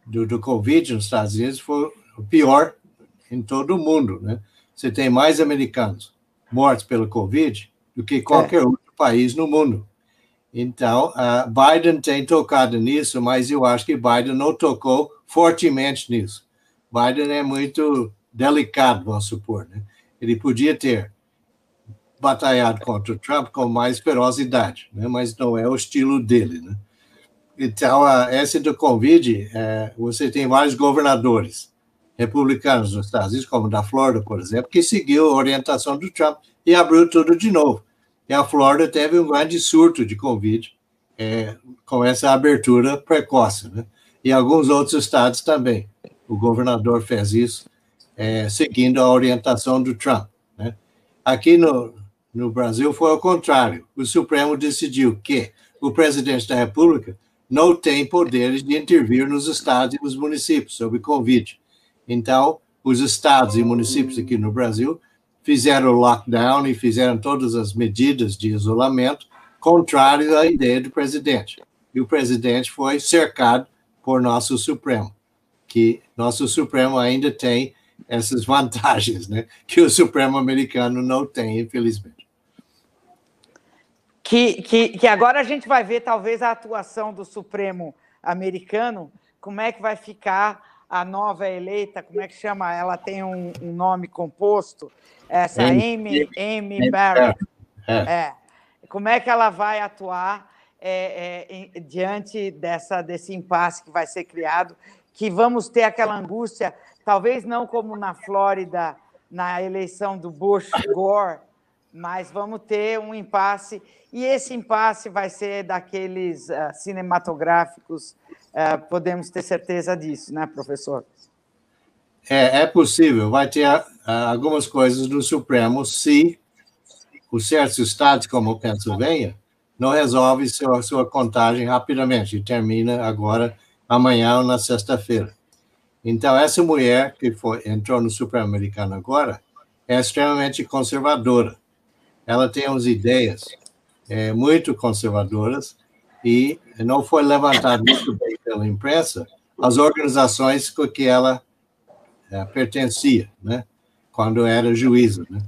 do, do Covid nos Estados Unidos foi o pior em todo o mundo, né? Você tem mais americanos mortos pelo Covid do que qualquer é. outro país no mundo. Então, uh, Biden tem tocado nisso, mas eu acho que Biden não tocou fortemente nisso. Biden é muito delicado, vamos supor. Né? Ele podia ter batalhado contra o Trump com mais ferocidade, né? mas não é o estilo dele. Né? Então, a, esse do Covid, é, você tem vários governadores republicanos nos Estados Unidos, como da Flórida, por exemplo, que seguiu a orientação do Trump e abriu tudo de novo. E a Flórida teve um grande surto de Covid é, com essa abertura precoce, né? E alguns outros estados também. O governador fez isso, é, seguindo a orientação do Trump. Né? Aqui no, no Brasil foi o contrário. O Supremo decidiu que o presidente da República não tem poderes de intervir nos estados e nos municípios sobre Covid. Então, os estados e municípios aqui no Brasil fizeram o lockdown e fizeram todas as medidas de isolamento contrárias à ideia do presidente. E o presidente foi cercado por nosso Supremo, que nosso Supremo ainda tem essas vantagens, né, que o Supremo americano não tem, infelizmente. Que, que, que agora a gente vai ver, talvez, a atuação do Supremo americano, como é que vai ficar a nova eleita, como é que chama? Ela tem um, um nome composto, essa Amy, Amy Barrett. É. Como é que ela vai atuar é, é, em, diante dessa, desse impasse que vai ser criado, que vamos ter aquela angústia, talvez não como na Flórida, na eleição do Bush-Gore, mas vamos ter um impasse, e esse impasse vai ser daqueles uh, cinematográficos, uh, podemos ter certeza disso, né, professor? É, é possível, vai ter uh, algumas coisas do Supremo se os certos estados, como o Pennsylvania, não resolve sua, sua contagem rapidamente, e termina agora, amanhã ou na sexta-feira. Então, essa mulher que foi, entrou no Supremo Americano agora é extremamente conservadora. Ela tem umas ideias é, muito conservadoras e não foi levantado muito bem pela imprensa as organizações com que ela é, pertencia, né? quando era juíza. Né?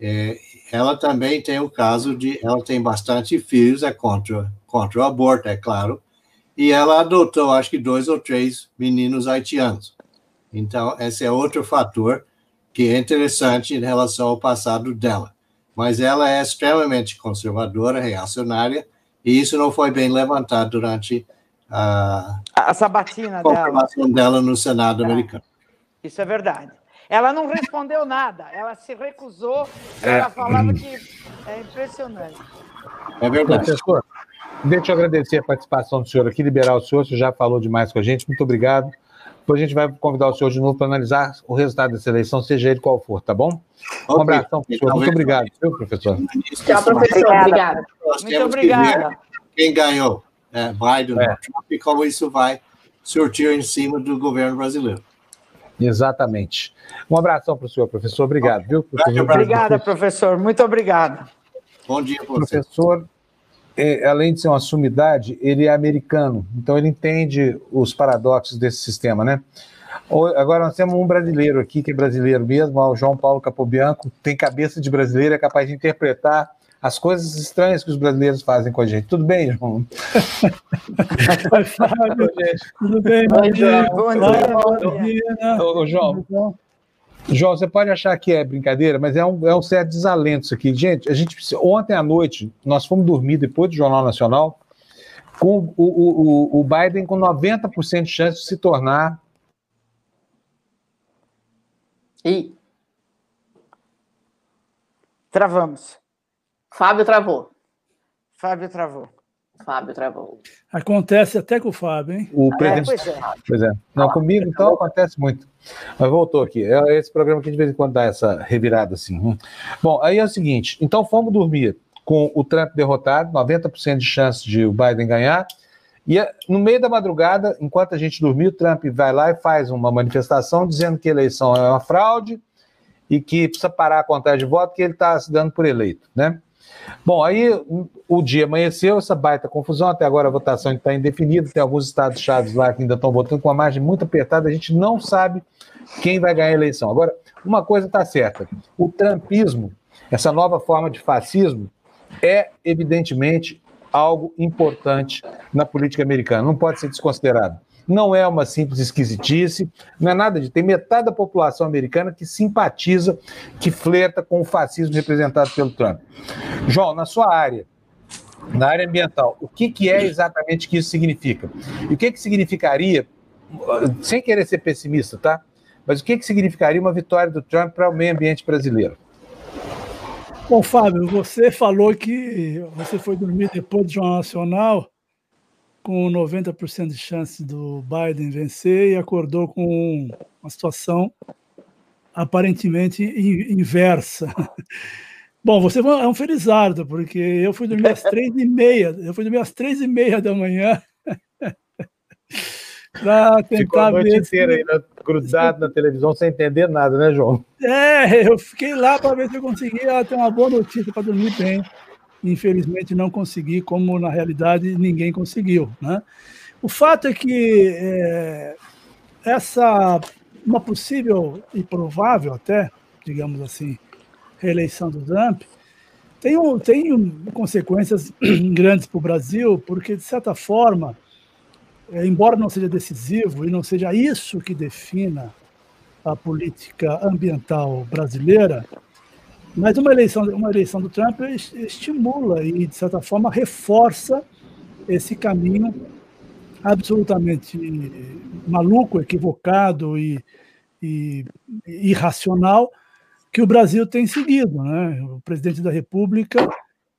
É, ela também tem o caso de, ela tem bastante filhos, é contra, contra o aborto, é claro, e ela adotou, acho que dois ou três meninos haitianos. Então, esse é outro fator que é interessante em relação ao passado dela. Mas ela é extremamente conservadora, reacionária, e isso não foi bem levantado durante a, a sabatina a dela. dela no Senado é, americano. Isso é verdade. Ela não respondeu nada, ela se recusou, é. ela falava que é impressionante. É verdade. Professor, deixa eu agradecer a participação do senhor aqui, liberar o senhor, o senhor já falou demais com a gente, muito obrigado. Depois a gente vai convidar o senhor de novo para analisar o resultado dessa eleição, seja ele qual for, tá bom? Um okay. abração, professor. Muito obrigado, viu, professor? Tchau, professor. Obrigada. Muito obrigada. Quem ganhou, é, Biden é. Trump, e como isso vai surtir em cima do governo brasileiro. Exatamente. Um abração para o senhor, professor. Obrigado, viu? Obrigada, professor. Muito obrigado. Bom dia, professor. Professor, é, além de ser uma sumidade, ele é americano, então ele entende os paradoxos desse sistema, né? Agora nós temos um brasileiro aqui, que é brasileiro mesmo, o João Paulo Capobianco, tem cabeça de brasileiro, é capaz de interpretar as coisas estranhas que os brasileiros fazem com a gente. Tudo bem, João? Oi, Fábio. Tudo bem? Bom dia. Bom dia. Bom dia. Ô, João. João, você pode achar que é brincadeira, mas é um, é um certo desalento isso aqui. Gente, a gente ontem à noite, nós fomos dormir depois do Jornal Nacional, com o, o, o Biden com 90% de chance de se tornar. E travamos. Fábio travou. Fábio travou. Fábio travou. Acontece até com o Fábio, hein? O presidente... É, pois é. Pois é. Não, comigo, então, acontece muito. Mas voltou aqui. É esse programa que de vez em quando dá essa revirada assim. Hum. Bom, aí é o seguinte: então fomos dormir com o Trump derrotado, 90% de chance de o Biden ganhar. E no meio da madrugada, enquanto a gente dormiu, o Trump vai lá e faz uma manifestação dizendo que a eleição é uma fraude e que precisa parar a contagem de voto, que ele está se dando por eleito, né? Bom, aí o dia amanheceu, essa baita confusão, até agora a votação está indefinida, tem alguns estados-chave lá que ainda estão votando com uma margem muito apertada, a gente não sabe quem vai ganhar a eleição. Agora, uma coisa está certa: o trumpismo, essa nova forma de fascismo, é evidentemente algo importante na política americana, não pode ser desconsiderado. Não é uma simples esquisitice, não é nada de. Tem metade da população americana que simpatiza, que flerta com o fascismo representado pelo Trump. João, na sua área, na área ambiental, o que, que é exatamente que isso significa? E o que, que significaria, sem querer ser pessimista, tá? Mas o que, que significaria uma vitória do Trump para o meio ambiente brasileiro? Bom, Fábio, você falou que você foi dormir depois do Jornal Nacional com 90% de chance do Biden vencer e acordou com uma situação aparentemente inversa. Bom, você é um felizardo, porque eu fui dormir às três e meia, eu fui dormir às três e meia da manhã para tentar Ficou a noite ver inteira se... aí, grudado na televisão sem entender nada, né, João? É, eu fiquei lá para ver se eu conseguia ter uma boa notícia para dormir bem infelizmente não consegui, como na realidade ninguém conseguiu. Né? O fato é que é, essa, uma possível e provável até, digamos assim, reeleição do Trump, tem, tem consequências grandes para o Brasil, porque, de certa forma, é, embora não seja decisivo e não seja isso que defina a política ambiental brasileira, mas uma eleição, uma eleição do Trump estimula e, de certa forma, reforça esse caminho absolutamente maluco, equivocado e, e irracional que o Brasil tem seguido. Né? O presidente da República,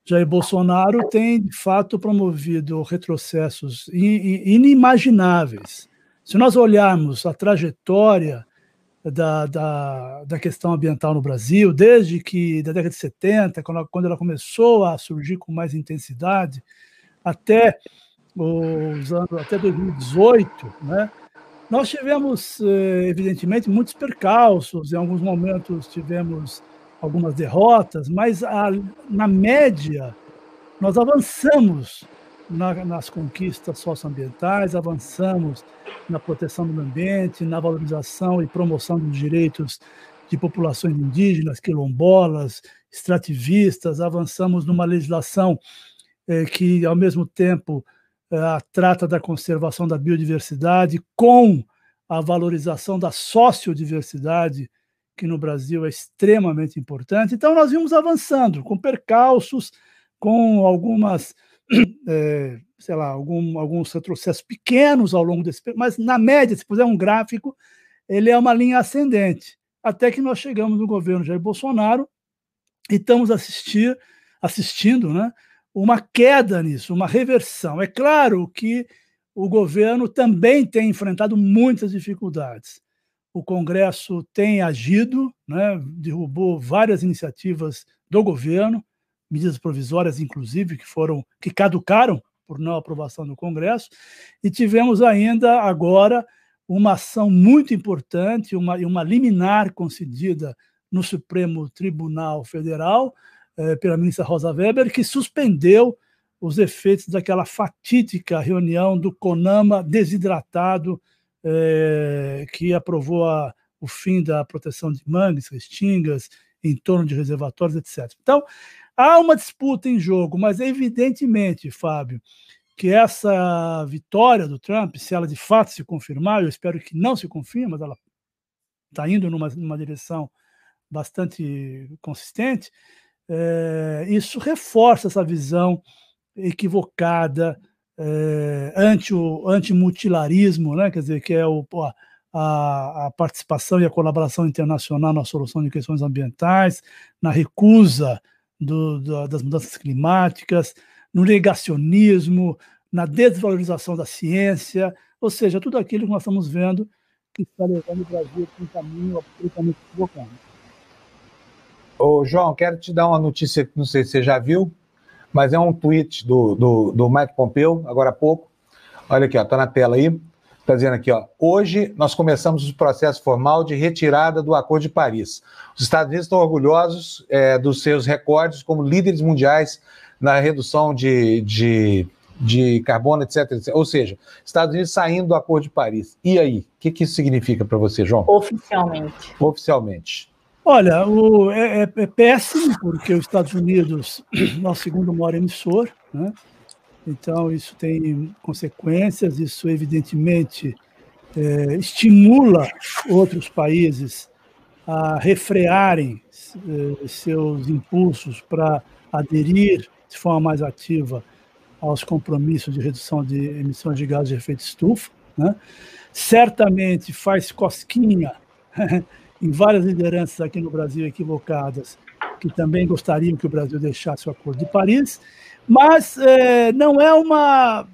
Jair Bolsonaro, tem, de fato, promovido retrocessos inimagináveis. Se nós olharmos a trajetória da, da, da, questão ambiental no Brasil, desde que da década de 70, quando ela, quando ela começou a surgir com mais intensidade, até os anos, até 2018, né? Nós tivemos, eh, evidentemente, muitos percalços, em alguns momentos tivemos algumas derrotas, mas a, na média nós avançamos na, nas conquistas socioambientais, avançamos na proteção do ambiente, na valorização e promoção dos direitos de populações indígenas, quilombolas, extrativistas, avançamos numa legislação eh, que, ao mesmo tempo, eh, trata da conservação da biodiversidade com a valorização da sociodiversidade, que no Brasil é extremamente importante. Então, nós vimos avançando, com percalços, com algumas é, sei lá, algum, alguns retrocessos pequenos ao longo desse mas na média, se puser um gráfico, ele é uma linha ascendente, até que nós chegamos no governo Jair Bolsonaro e estamos assistir, assistindo né, uma queda nisso, uma reversão. É claro que o governo também tem enfrentado muitas dificuldades. O Congresso tem agido, né, derrubou várias iniciativas do governo, medidas provisórias, inclusive, que foram que caducaram por não aprovação do Congresso, e tivemos ainda agora uma ação muito importante, uma, uma liminar concedida no Supremo Tribunal Federal eh, pela ministra Rosa Weber, que suspendeu os efeitos daquela fatídica reunião do CONAMA desidratado, eh, que aprovou a, o fim da proteção de mangues, restingas, em torno de reservatórios, etc. Então, Há uma disputa em jogo, mas evidentemente, Fábio, que essa vitória do Trump, se ela de fato se confirmar, eu espero que não se confirme, mas ela está indo numa, numa direção bastante consistente, é, isso reforça essa visão equivocada é, anti o anti-mutilarismo, né? quer dizer, que é o, a, a, participação e a colaboração internacional na solução de questões ambientais, na recusa do, do, das mudanças climáticas, no negacionismo, na desvalorização da ciência, ou seja, tudo aquilo que nós estamos vendo que está levando o Brasil para um caminho absolutamente equivocado. Ô, João, quero te dar uma notícia que não sei se você já viu, mas é um tweet do, do, do Mike Pompeo, agora há pouco. Olha aqui, está na tela aí. Está dizendo aqui, ó, hoje nós começamos o processo formal de retirada do Acordo de Paris. Os Estados Unidos estão orgulhosos é, dos seus recordes como líderes mundiais na redução de, de, de carbono, etc, etc, Ou seja, Estados Unidos saindo do Acordo de Paris. E aí, o que, que isso significa para você, João? Oficialmente. Oficialmente. Olha, o, é, é, é péssimo, porque os Estados Unidos, nosso segundo maior emissor, né, Então, isso tem consequências, isso, evidentemente, é, estimula outros países a refrearem eh, seus impulsos para aderir de forma mais ativa aos compromissos de redução de emissões de gases de efeito estufa. Né? Certamente faz cosquinha em várias lideranças aqui no Brasil equivocadas, que também gostariam que o Brasil deixasse o Acordo de Paris, mas é, não é uma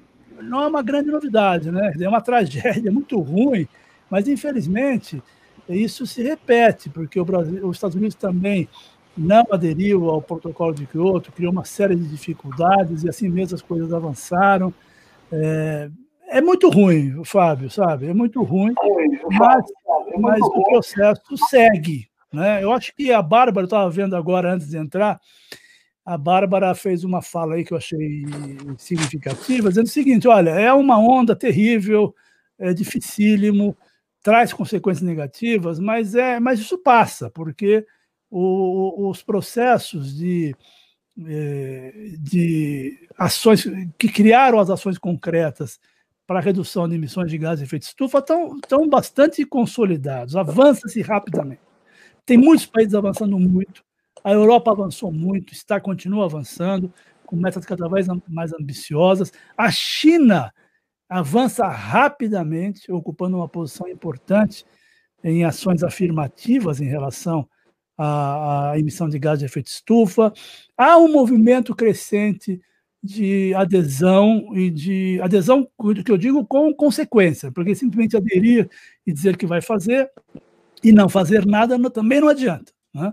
não é uma grande novidade, né? É uma tragédia muito ruim, mas infelizmente isso se repete, porque o Brasil, os Estados Unidos também não aderiu ao protocolo de Kyoto, criou uma série de dificuldades e assim mesmo as coisas avançaram. É, é muito ruim, Fábio, sabe? É muito ruim, mas, mas o processo segue. Né? Eu acho que a Bárbara, estava vendo agora antes de entrar, a Bárbara fez uma fala aí que eu achei significativa, dizendo o seguinte: olha, é uma onda terrível, é dificílimo, traz consequências negativas, mas é, mas isso passa, porque o, os processos de, é, de ações que criaram as ações concretas para a redução de emissões de gases de efeito estufa estão, estão bastante consolidados, avança-se rapidamente. Tem muitos países avançando muito, a Europa avançou muito, está continua avançando, com metas cada vez mais ambiciosas. A China avança rapidamente, ocupando uma posição importante em ações afirmativas em relação à, à emissão de gás de efeito estufa. Há um movimento crescente de adesão e de adesão que eu digo com consequência, porque simplesmente aderir e dizer que vai fazer e não fazer nada também não adianta. Né?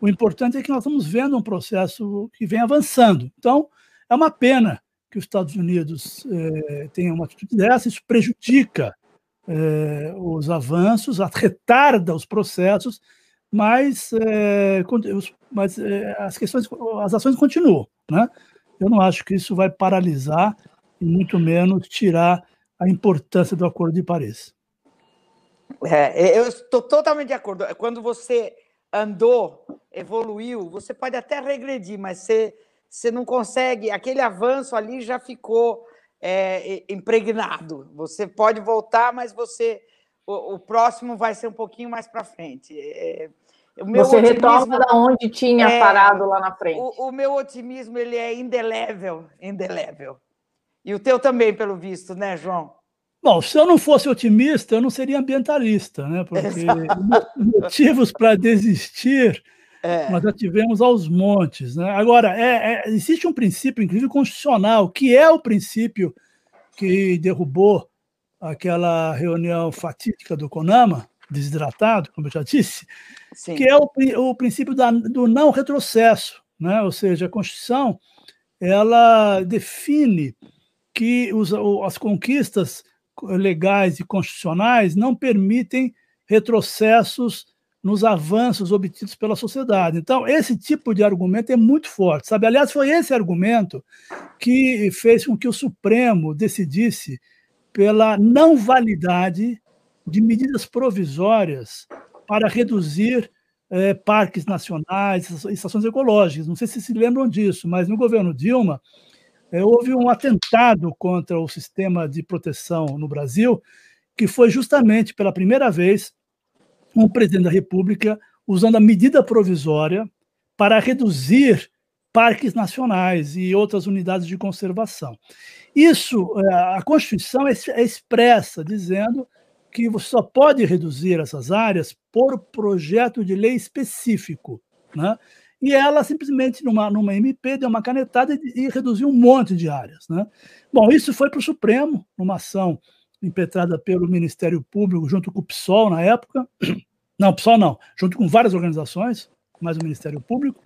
O importante é que nós estamos vendo um processo que vem avançando. Então, é uma pena que os Estados Unidos eh, tenham uma atitude dessa, isso prejudica eh, os avanços, retarda os processos, mas, eh, as questões, as ações continuam. Né? Eu não acho que isso vai paralisar e muito menos tirar a importância do Acordo de Paris. É, eu estou totalmente de acordo. Quando você andou, evoluiu, você pode até regredir, mas você, você não consegue, aquele avanço ali já ficou é, impregnado. Você pode voltar, mas você o, o próximo vai ser um pouquinho mais para frente. É, você otimismo, retoma da onde tinha é, parado lá na frente. O, o, meu otimismo ele é indelével, indelével. E o teu também, pelo visto, né, João? Bom, se eu não fosse otimista, eu não seria ambientalista, né? Porque motivos para desistir é. nós já tivemos aos montes. Né? Agora, é, é, existe um princípio, inclusive constitucional, que é o princípio que derrubou aquela reunião fatídica do CONAMA, desidratado, como eu já disse, Sim. que é o, o princípio da, do não retrocesso. Né? Ou seja, a Constituição ela define que os, as conquistas legais e constitucionais não permitem retrocessos nos avanços obtidos pela sociedade. Então, esse tipo de argumento é muito forte, sabe? Aliás, foi esse argumento que fez com que o Supremo decidisse pela não validade de medidas provisórias para reduzir é, parques nacionais, estações ecológicas. Não sei se se lembram disso, mas no governo Dilma, houve um atentado contra o sistema de proteção no Brasil, que foi justamente pela primeira vez um presidente da República usando a medida provisória para reduzir parques nacionais e outras unidades de conservação. Isso, é, a Constituição é, é expressa, dizendo que você só pode reduzir essas áreas por projeto de lei específico. Né? E ela simplesmente, numa, numa MP, deu uma canetada e, e reduziu um monte de áreas. Né? Bom, isso foi para o Supremo, numa ação impetrada pelo Ministério Público, junto com o PSOL na época. Não, PSOL não, junto com várias organizações, mais o Ministério Público,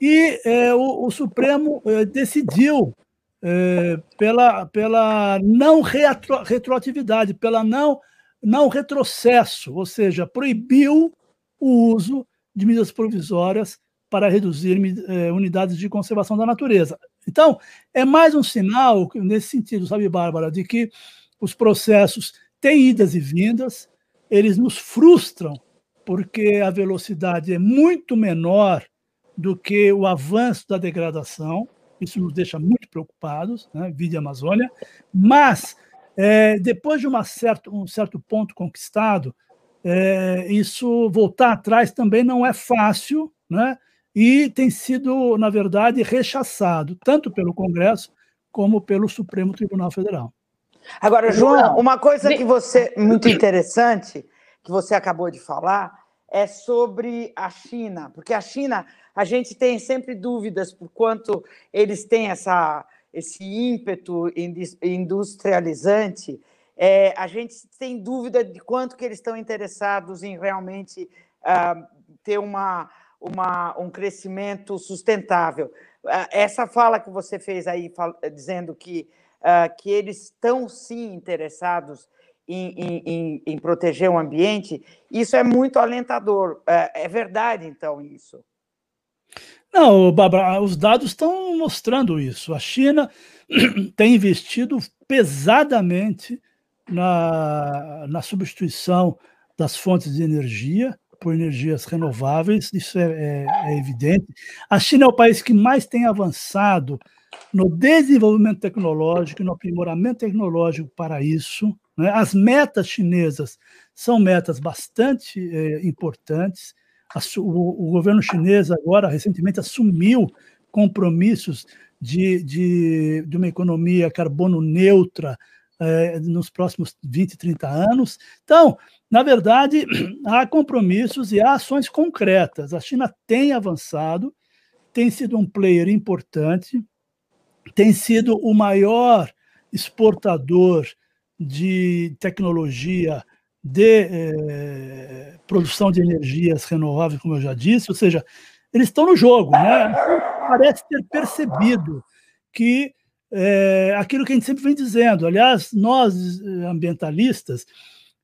e é, o, o, Supremo é, decidiu é, pela, pela não retro, retroatividade, pela não, não retrocesso, ou seja, proibiu o uso de medidas provisórias para reduzir eh, unidades de conservação da natureza. Então, é mais um sinal, nesse sentido, sabe, Bárbara, de que os processos têm idas e vindas, eles nos frustram, porque a velocidade é muito menor do que o avanço da degradação. isso nos deixa muito preocupados, né, vide Amazônia, mas é, depois de uma certo, um certo ponto conquistado, é, isso voltar atrás também não é fácil, né? E tem sido, na verdade, rechaçado, tanto pelo Congresso como pelo Supremo Tribunal Federal. Agora, João, uma coisa que você muito interessante que você acabou de falar é sobre a China, porque a China a gente tem sempre dúvidas por quanto eles têm essa, esse ímpeto industrializante. É, a gente tem dúvida de quanto que eles estão interessados em realmente uh, ter uma, uma, um crescimento sustentável. Uh, essa fala que você fez aí, dizendo que, uh, que eles estão sim interessados em, em, em, proteger o ambiente, isso é muito alentador. É, é verdade, então, isso? Não, Bárbara, os dados estão mostrando isso. A China tem investido pesadamente na, na substituição das fontes de energia por energias renováveis, isso é, é, é, evidente. A China é o país que mais tem avançado no desenvolvimento tecnológico, no aprimoramento tecnológico para isso. Né? As metas chinesas são metas bastante é, importantes. O, o, governo chinês agora, recentemente, assumiu compromissos de, de, de uma economia carbono neutra é, nos próximos 20, 30 anos. Então, na verdade, há compromissos e há ações concretas. A China tem avançado, tem sido um player importante, tem sido o maior exportador de tecnologia de eh, produção de energias renováveis, como eu já disse, ou seja, eles estão no jogo, né? Parece ter percebido que é, aquilo que a gente sempre vem dizendo, aliás, nós ambientalistas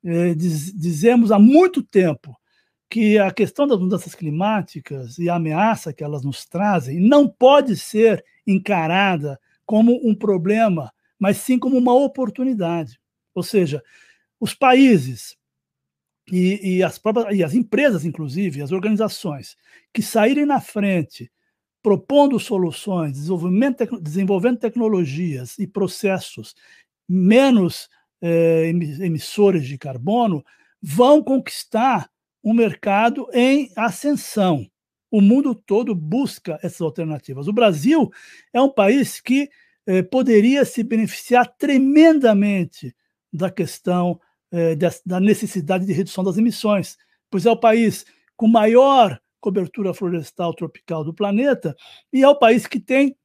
é, diz, dizemos há muito tempo que a questão das mudanças climáticas e a ameaça que elas nos trazem não pode ser encarada como um problema, mas sim como uma oportunidade. Ou seja, os países e, e, as próprias e as empresas, inclusive, as organizações que saírem na frente propondo soluções, desenvolvimento, desenvolvendo tecnologias e processos menos eh, emissores de carbono, vão conquistar um mercado em ascensão. O mundo todo busca essas alternativas. O Brasil é um país que eh, poderia se beneficiar tremendamente da questão eh, da necessidade de redução das emissões, pois é o país com maior cobertura florestal tropical do planeta e é o país que tem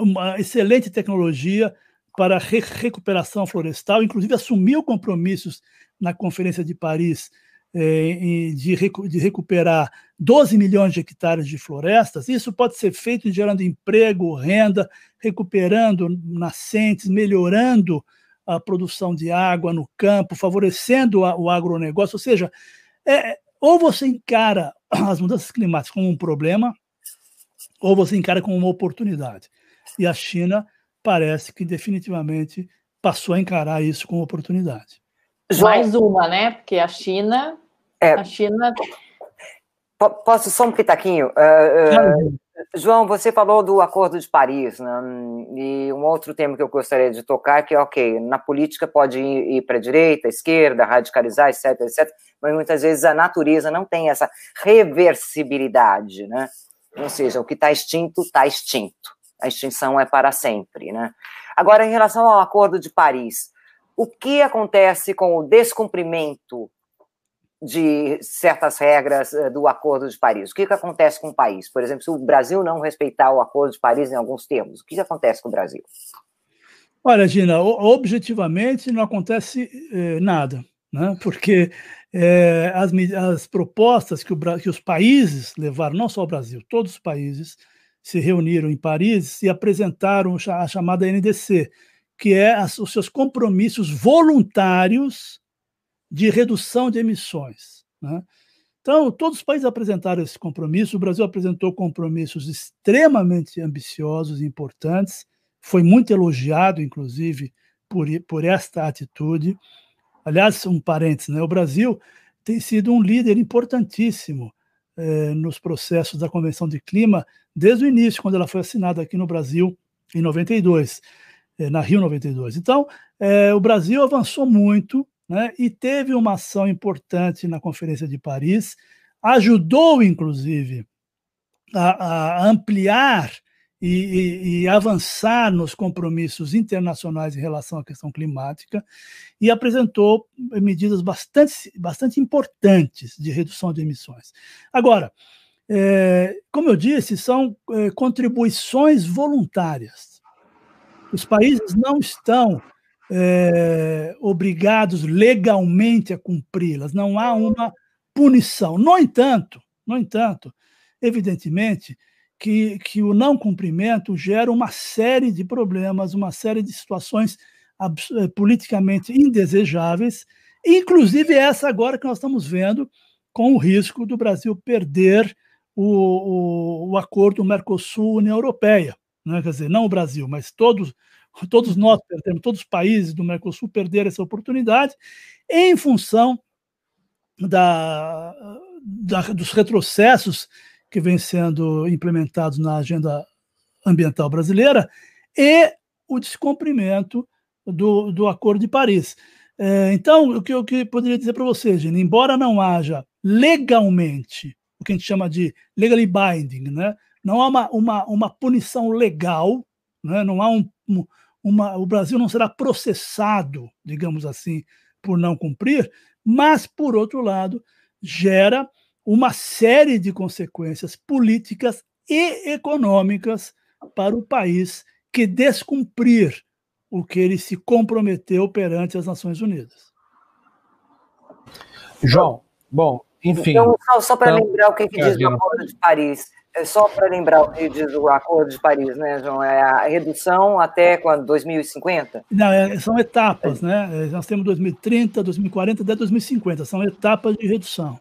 uma excelente tecnologia para re recuperação florestal, inclusive assumiu compromissos na Conferência de Paris eh, de, recu de, recuperar 12 milhões de hectares de florestas. Isso pode ser feito gerando emprego, renda, recuperando nascentes, melhorando a produção de água no campo, favorecendo a, o agronegócio. Ou seja, é, ou você encara as mudanças climáticas como um problema, ou você encara como uma oportunidade. E a China parece que definitivamente passou a encarar isso como oportunidade. Mais uma, né? Porque a China. É, a China. Posso só um pitaquinho? Uh, uh, João, você falou do Acordo de Paris, né? E um outro tema que eu gostaria de tocar é que, ok, na política pode ir, ir para a direita, esquerda, radicalizar, etc, etc, mas muitas vezes a natureza não tem essa reversibilidade, né? Ou seja, o que está extinto, está extinto a extinção é para sempre. Né? Agora, em relação ao Acordo de Paris, o que acontece com o descumprimento de certas regras eh, do Acordo de Paris? O que, que acontece com o país? Por exemplo, se o Brasil não respeitar o Acordo de Paris em alguns termos, o que acontece com o Brasil? Olha, Gina, objetivamente não acontece eh, nada, né? porque eh, as, as, propostas que, o, que os países levaram, não só o Brasil, todos os países, se reuniram em Paris e apresentaram a chamada NDC, que é os seus compromissos voluntários de redução de emissões. Né? Então, todos os países apresentaram esse compromisso, o Brasil apresentou compromissos extremamente ambiciosos e importantes, foi muito elogiado, inclusive, por, por esta atitude. Aliás, um parênteses, né? o Brasil tem sido um líder importantíssimo eh, nos processos da Convenção de Clima, desde o início, quando ela foi assinada aqui no Brasil em 92, eh, na Rio 92. Então, é, o Brasil avançou muito né, e teve uma ação importante na Conferência de Paris, ajudou, inclusive, a, a ampliar e, e, e, avançar nos compromissos internacionais em relação à questão climática e apresentou medidas bastante, bastante importantes de redução de emissões. Agora, é, como eu disse, são é, contribuições voluntárias. Os países não estão é, obrigados legalmente a cumpri-las, não há uma punição. No entanto, no entanto, evidentemente que, que o não cumprimento gera uma série de problemas, uma série de situações eh, politicamente indesejáveis, inclusive essa agora que nós estamos vendo, com o risco do Brasil perder o, o, o acordo Mercosul-União Europeia. Né? Quer dizer, não o Brasil, mas todos, todos nós perdemos, todos os países do Mercosul perderam essa oportunidade em função da, da, dos retrocessos que vêm sendo implementados na agenda ambiental brasileira e o descumprimento do, do Acordo de Paris. É, então, o que eu que poderia dizer para vocês, embora não haja legalmente que a gente chama de legally binding, né? não há uma, uma, uma punição legal, né? não há um, uma, o Brasil não será processado, digamos assim, por não cumprir, mas, por outro lado, gera uma série de consequências políticas e econômicas para o país que descumprir o que ele se comprometeu perante as Nações Unidas. João, bom, enfim. Então, só, só para então, lembrar o que, que diz o Acordo de Paris. É só para lembrar o que diz o Acordo de Paris, né, João? É a redução até quando? 2050? Não, é, são etapas, né? É, nós temos 2030, 2040 até 2050. São etapas de redução.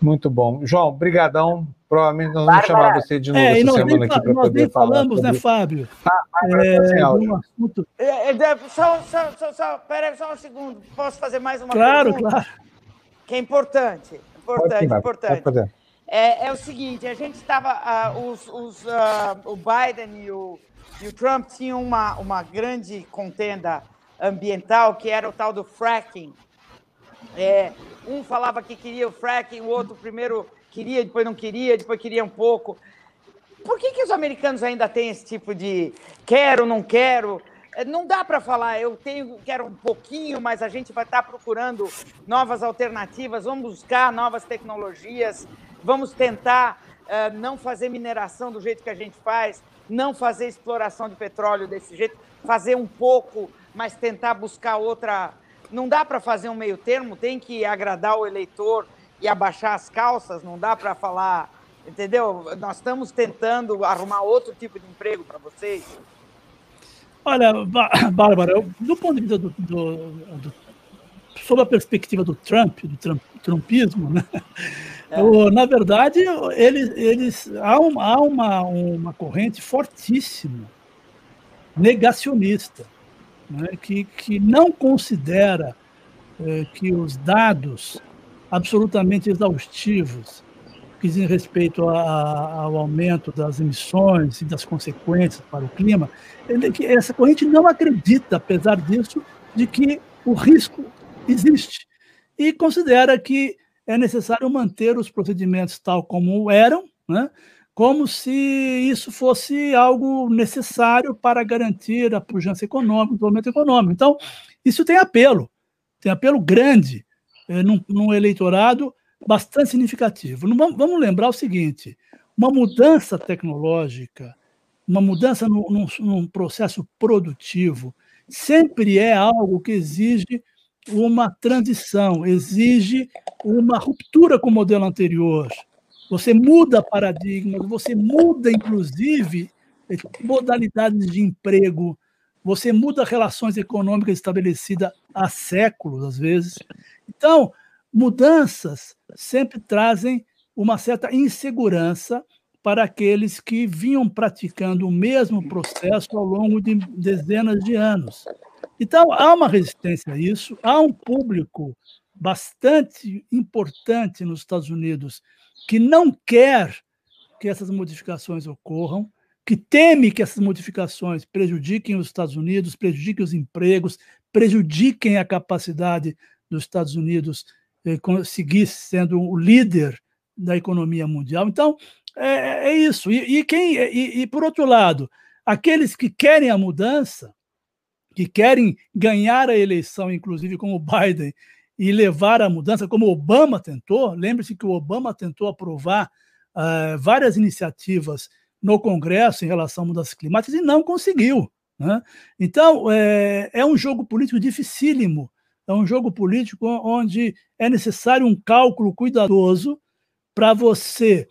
Muito bom. João, brigadão. Provavelmente nós vamos chamar você de novo é, essa semana aqui para poder nem falamos, né, Fábio? Ah, é, um assunto... É, é, só, só, só, só, pera só um segundo. Posso fazer mais uma claro, pergunta? Claro, claro. Que é importante. Importante, Pode, importante. Pode é, é, o seguinte, a gente estava... Uh, os, os, uh, o Biden e o, e o Trump tinham uma, uma grande contenda ambiental, que era o tal do fracking. É, um falava que queria o fracking, o outro primeiro queria, depois não queria, depois queria um pouco. Por que, que os americanos ainda têm esse tipo de quero, não quero? É, não dá para falar, eu tenho, quero um pouquinho, mas a gente vai estar tá procurando novas alternativas, vamos buscar novas tecnologias, vamos tentar uh, não fazer mineração do jeito que a gente faz, não fazer exploração de petróleo desse jeito, fazer um pouco, mas tentar buscar outra, não dá para fazer um meio termo, tem que agradar o eleitor e abaixar as calças, não dá para falar, entendeu? Nós estamos tentando arrumar outro tipo de emprego para vocês. Olha, Bárbara, do ponto de vista do, do, do sob a perspectiva do Trump, do Trump, trumpismo, né? É. na verdade, eles, eles há, um, há uma, uma corrente fortíssima negacionista né, que, que não considera eh, que os dados absolutamente exaustivos que dizem respeito a, a, ao aumento das emissões e das consequências para o clima, ele, que essa corrente não acredita, apesar disso, de que o risco existe e considera que é necessário manter os procedimentos tal como eram, né, como se isso fosse algo necessário para garantir a pujança econômica, o desenvolvimento econômico. Então, isso tem apelo, tem apelo grande. é, num, num, eleitorado bastante significativo. Vamos, vamos, lembrar o seguinte: uma mudança tecnológica, uma mudança no, num, num processo produtivo, sempre é algo que exige uma transição, exige uma ruptura com o modelo anterior você muda paradigmas, você muda, inclusive, modalidades de emprego, você muda relações econômicas estabelecidas há séculos, às vezes. Então, mudanças sempre trazem uma certa insegurança para aqueles que vinham praticando o mesmo processo ao longo de dezenas de anos. Então, há uma resistência a isso, há um público bastante importante nos Estados Unidos que não quer que essas modificações ocorram, que teme que essas modificações prejudiquem os Estados Unidos, prejudiquem os empregos, prejudiquem a capacidade dos Estados Unidos eh, seguir sendo o líder da economia mundial. Então, é, é isso. E, e quem, e, e, por outro lado, aqueles que querem a mudança, que querem ganhar a eleição, inclusive como Biden, e levar a mudança, como Obama tentou, lembre-se que o Obama tentou aprovar uh, várias iniciativas no Congresso em relação a mudanças climáticas e não conseguiu. Né? Então, é, é um jogo político dificílimo, é um jogo político onde é necessário um cálculo cuidadoso para você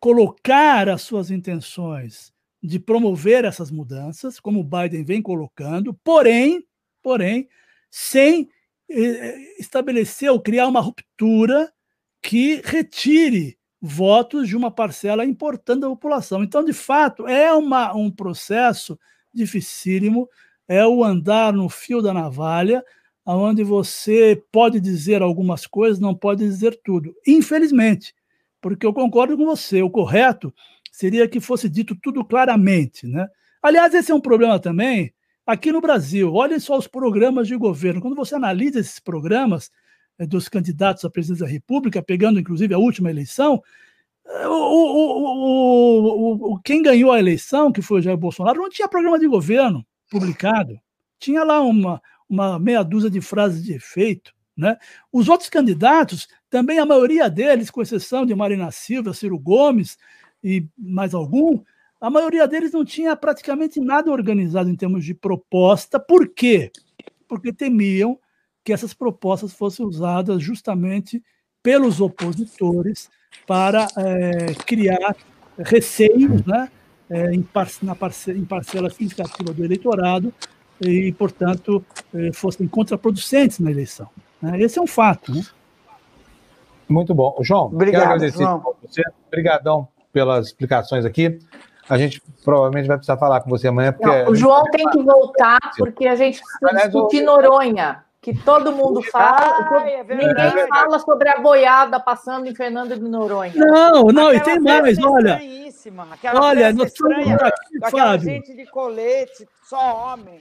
colocar as suas intenções de promover essas mudanças, como o Biden vem colocando, porém, porém, sem eh, estabelecer ou criar uma ruptura que retire votos de uma parcela importante da população. Então, de fato, é uma, um processo dificílimo, é o andar no fio da navalha, onde você pode dizer algumas coisas, não pode dizer tudo. Infelizmente, porque eu concordo com você, o correto seria que fosse dito tudo claramente. Né? Aliás, esse é um problema também aqui no Brasil. Olhem só os programas de governo. Quando você analisa esses programas, é, dos candidatos à presidência da República, pegando inclusive a última eleição, é, o, o, o, quem ganhou a eleição, que foi o Jair Bolsonaro, não tinha programa de governo publicado. Tinha lá uma, uma meia dúzia de frases de efeito. Né? Os outros candidatos, também a maioria deles, com exceção de Marina Silva, Ciro Gomes e mais algum, a maioria deles não tinha praticamente nada organizado em termos de proposta. Por quê? Porque temiam que essas propostas fossem usadas justamente pelos opositores para é, criar receios né, é, em, par na parcela significativa do eleitorado e, portanto, é, fossem contraproducentes na eleição. Né? Esse é um fato. Né? Muito bom. João, Obrigado, quero agradecer João. você. Obrigadão pelas explicações aqui. A gente provavelmente vai precisar falar com você amanhã. Porque Não, o João tem que voltar, porque a gente precisa discutir Noronha que todo mundo fala, ah, é ninguém é fala sobre a boiada passando em Fernando de Noronha. Não, não, e tem mais, olha. Olha, nós estamos aqui, Fábio. gente de colete, só homem.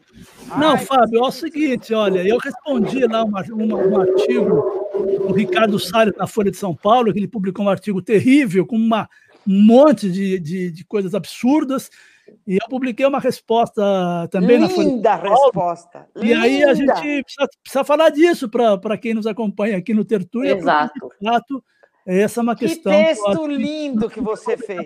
Não, Ai, Fábio, é o seguinte, olha, eu respondi lá uma, uma, um artigo do Ricardo Salles na Folha de São Paulo, que ele publicou um artigo terrível, com uma, um monte de, de, de coisas absurdas, e eu publiquei uma resposta também Linda na Folha. Linda resposta. E Linda. aí a gente precisa, precisa falar disso para quem nos acompanha aqui no Tertúlia. Exato. De fato, essa é uma questão. Que texto que lindo que você fez.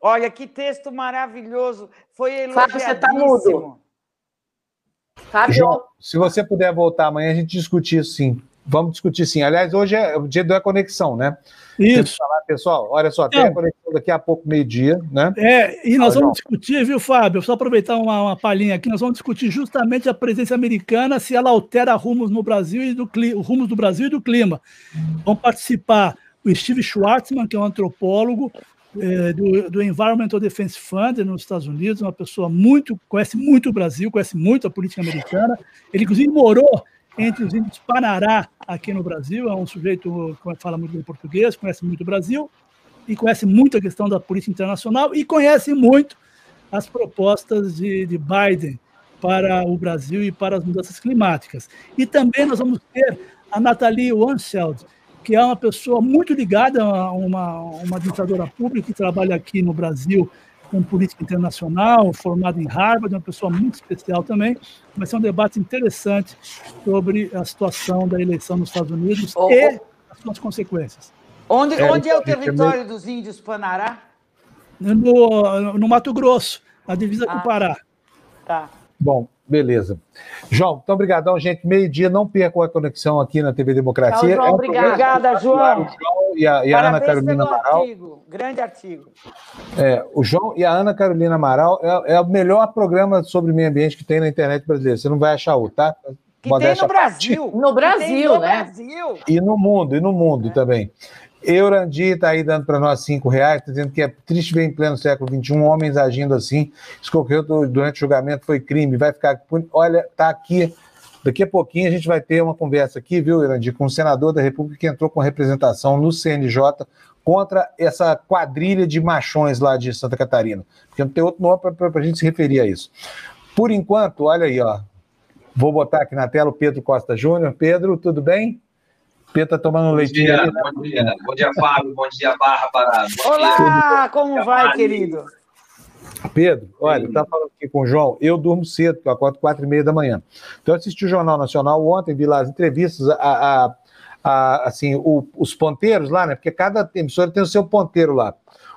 Olha, que texto maravilhoso. Foi elogiadíssimo. Fábio, você está mudo. Fábio. João, se você puder voltar amanhã, a gente discutir isso sim. Vamos discutir sim. Aliás, hoje é o dia da conexão, né? Isso. Falar, pessoal, olha só, tem a conexão daqui a pouco, meio-dia, né? É, e nós vamos discutir, viu, Fábio? Só aproveitar uma, uma palhinha aqui, nós vamos discutir justamente a presença americana, se ela altera rumos no Brasil e do rumos do Brasil e do clima. Vão participar o Steve Schwartzman, que é um antropólogo, é, do, do Environmental Defense Fund nos Estados Unidos, uma pessoa muito conhece muito o Brasil, conhece muito a política americana. Ele inclusive morou entre os índios Panará, aqui no Brasil. É um sujeito que fala muito português, conhece muito o Brasil e conhece muito a questão da política internacional e conhece muito as propostas de, de Biden para o Brasil e para as mudanças climáticas. E também nós vamos ter a Nathalie Wansfeld, que é uma pessoa muito ligada a uma, uma administradora pública que trabalha aqui no Brasil com política internacional, formado em Harvard, uma pessoa muito especial também. Vai ser um debate interessante sobre a situação da eleição nos Estados Unidos oh, e as suas consequências. Onde é, onde é o território dos índios Panará? No, no Mato Grosso, a divisa ah, com o Pará. Tá. Bom, beleza. João, então obrigadão, gente. Meio-dia, não percam a conexão aqui na TV Democracia. Tchau, João, é um Obrigada, João. E a, e a Ana Carolina Amaral. Artigo, grande artigo. É, o João e a Ana Carolina Amaral é, é, o melhor programa sobre meio ambiente que tem na internet brasileira. Você não vai achar outro, tá? Que tem no Brasil. No Brasil, no né? Brasil. E no mundo, e no mundo é. também. Eurandi está aí dando para nós cinco reais, tá dizendo que é triste ver em pleno século XXI homens agindo assim. Isso ocorreu durante o julgamento foi crime, vai ficar. Olha, está aqui Daqui a pouquinho a gente vai ter uma conversa aqui, viu, Irandi, com o senador da República que entrou com representação no CNJ contra essa quadrilha de machões lá de Santa Catarina. Porque não tem outro nome para a gente se referir a isso. Por enquanto, olha aí, ó. Vou botar aqui na tela o Pedro Costa Júnior. Pedro, tudo bem? Pedro está tomando um leitinho. Dia, ali, né? Bom dia, bom dia, Fábio. Bom dia, Bárbara. Bom Olá, dia. como vai, querido? Pedro, olha, tá falando aqui com o João, eu durmo cedo, porque eu acordo quatro e meia da manhã. Então eu assisti o Jornal Nacional ontem, vi lá as entrevistas, a, a, a, assim, o, os ponteiros lá, né? Porque cada emissora tem o seu ponteiro lá.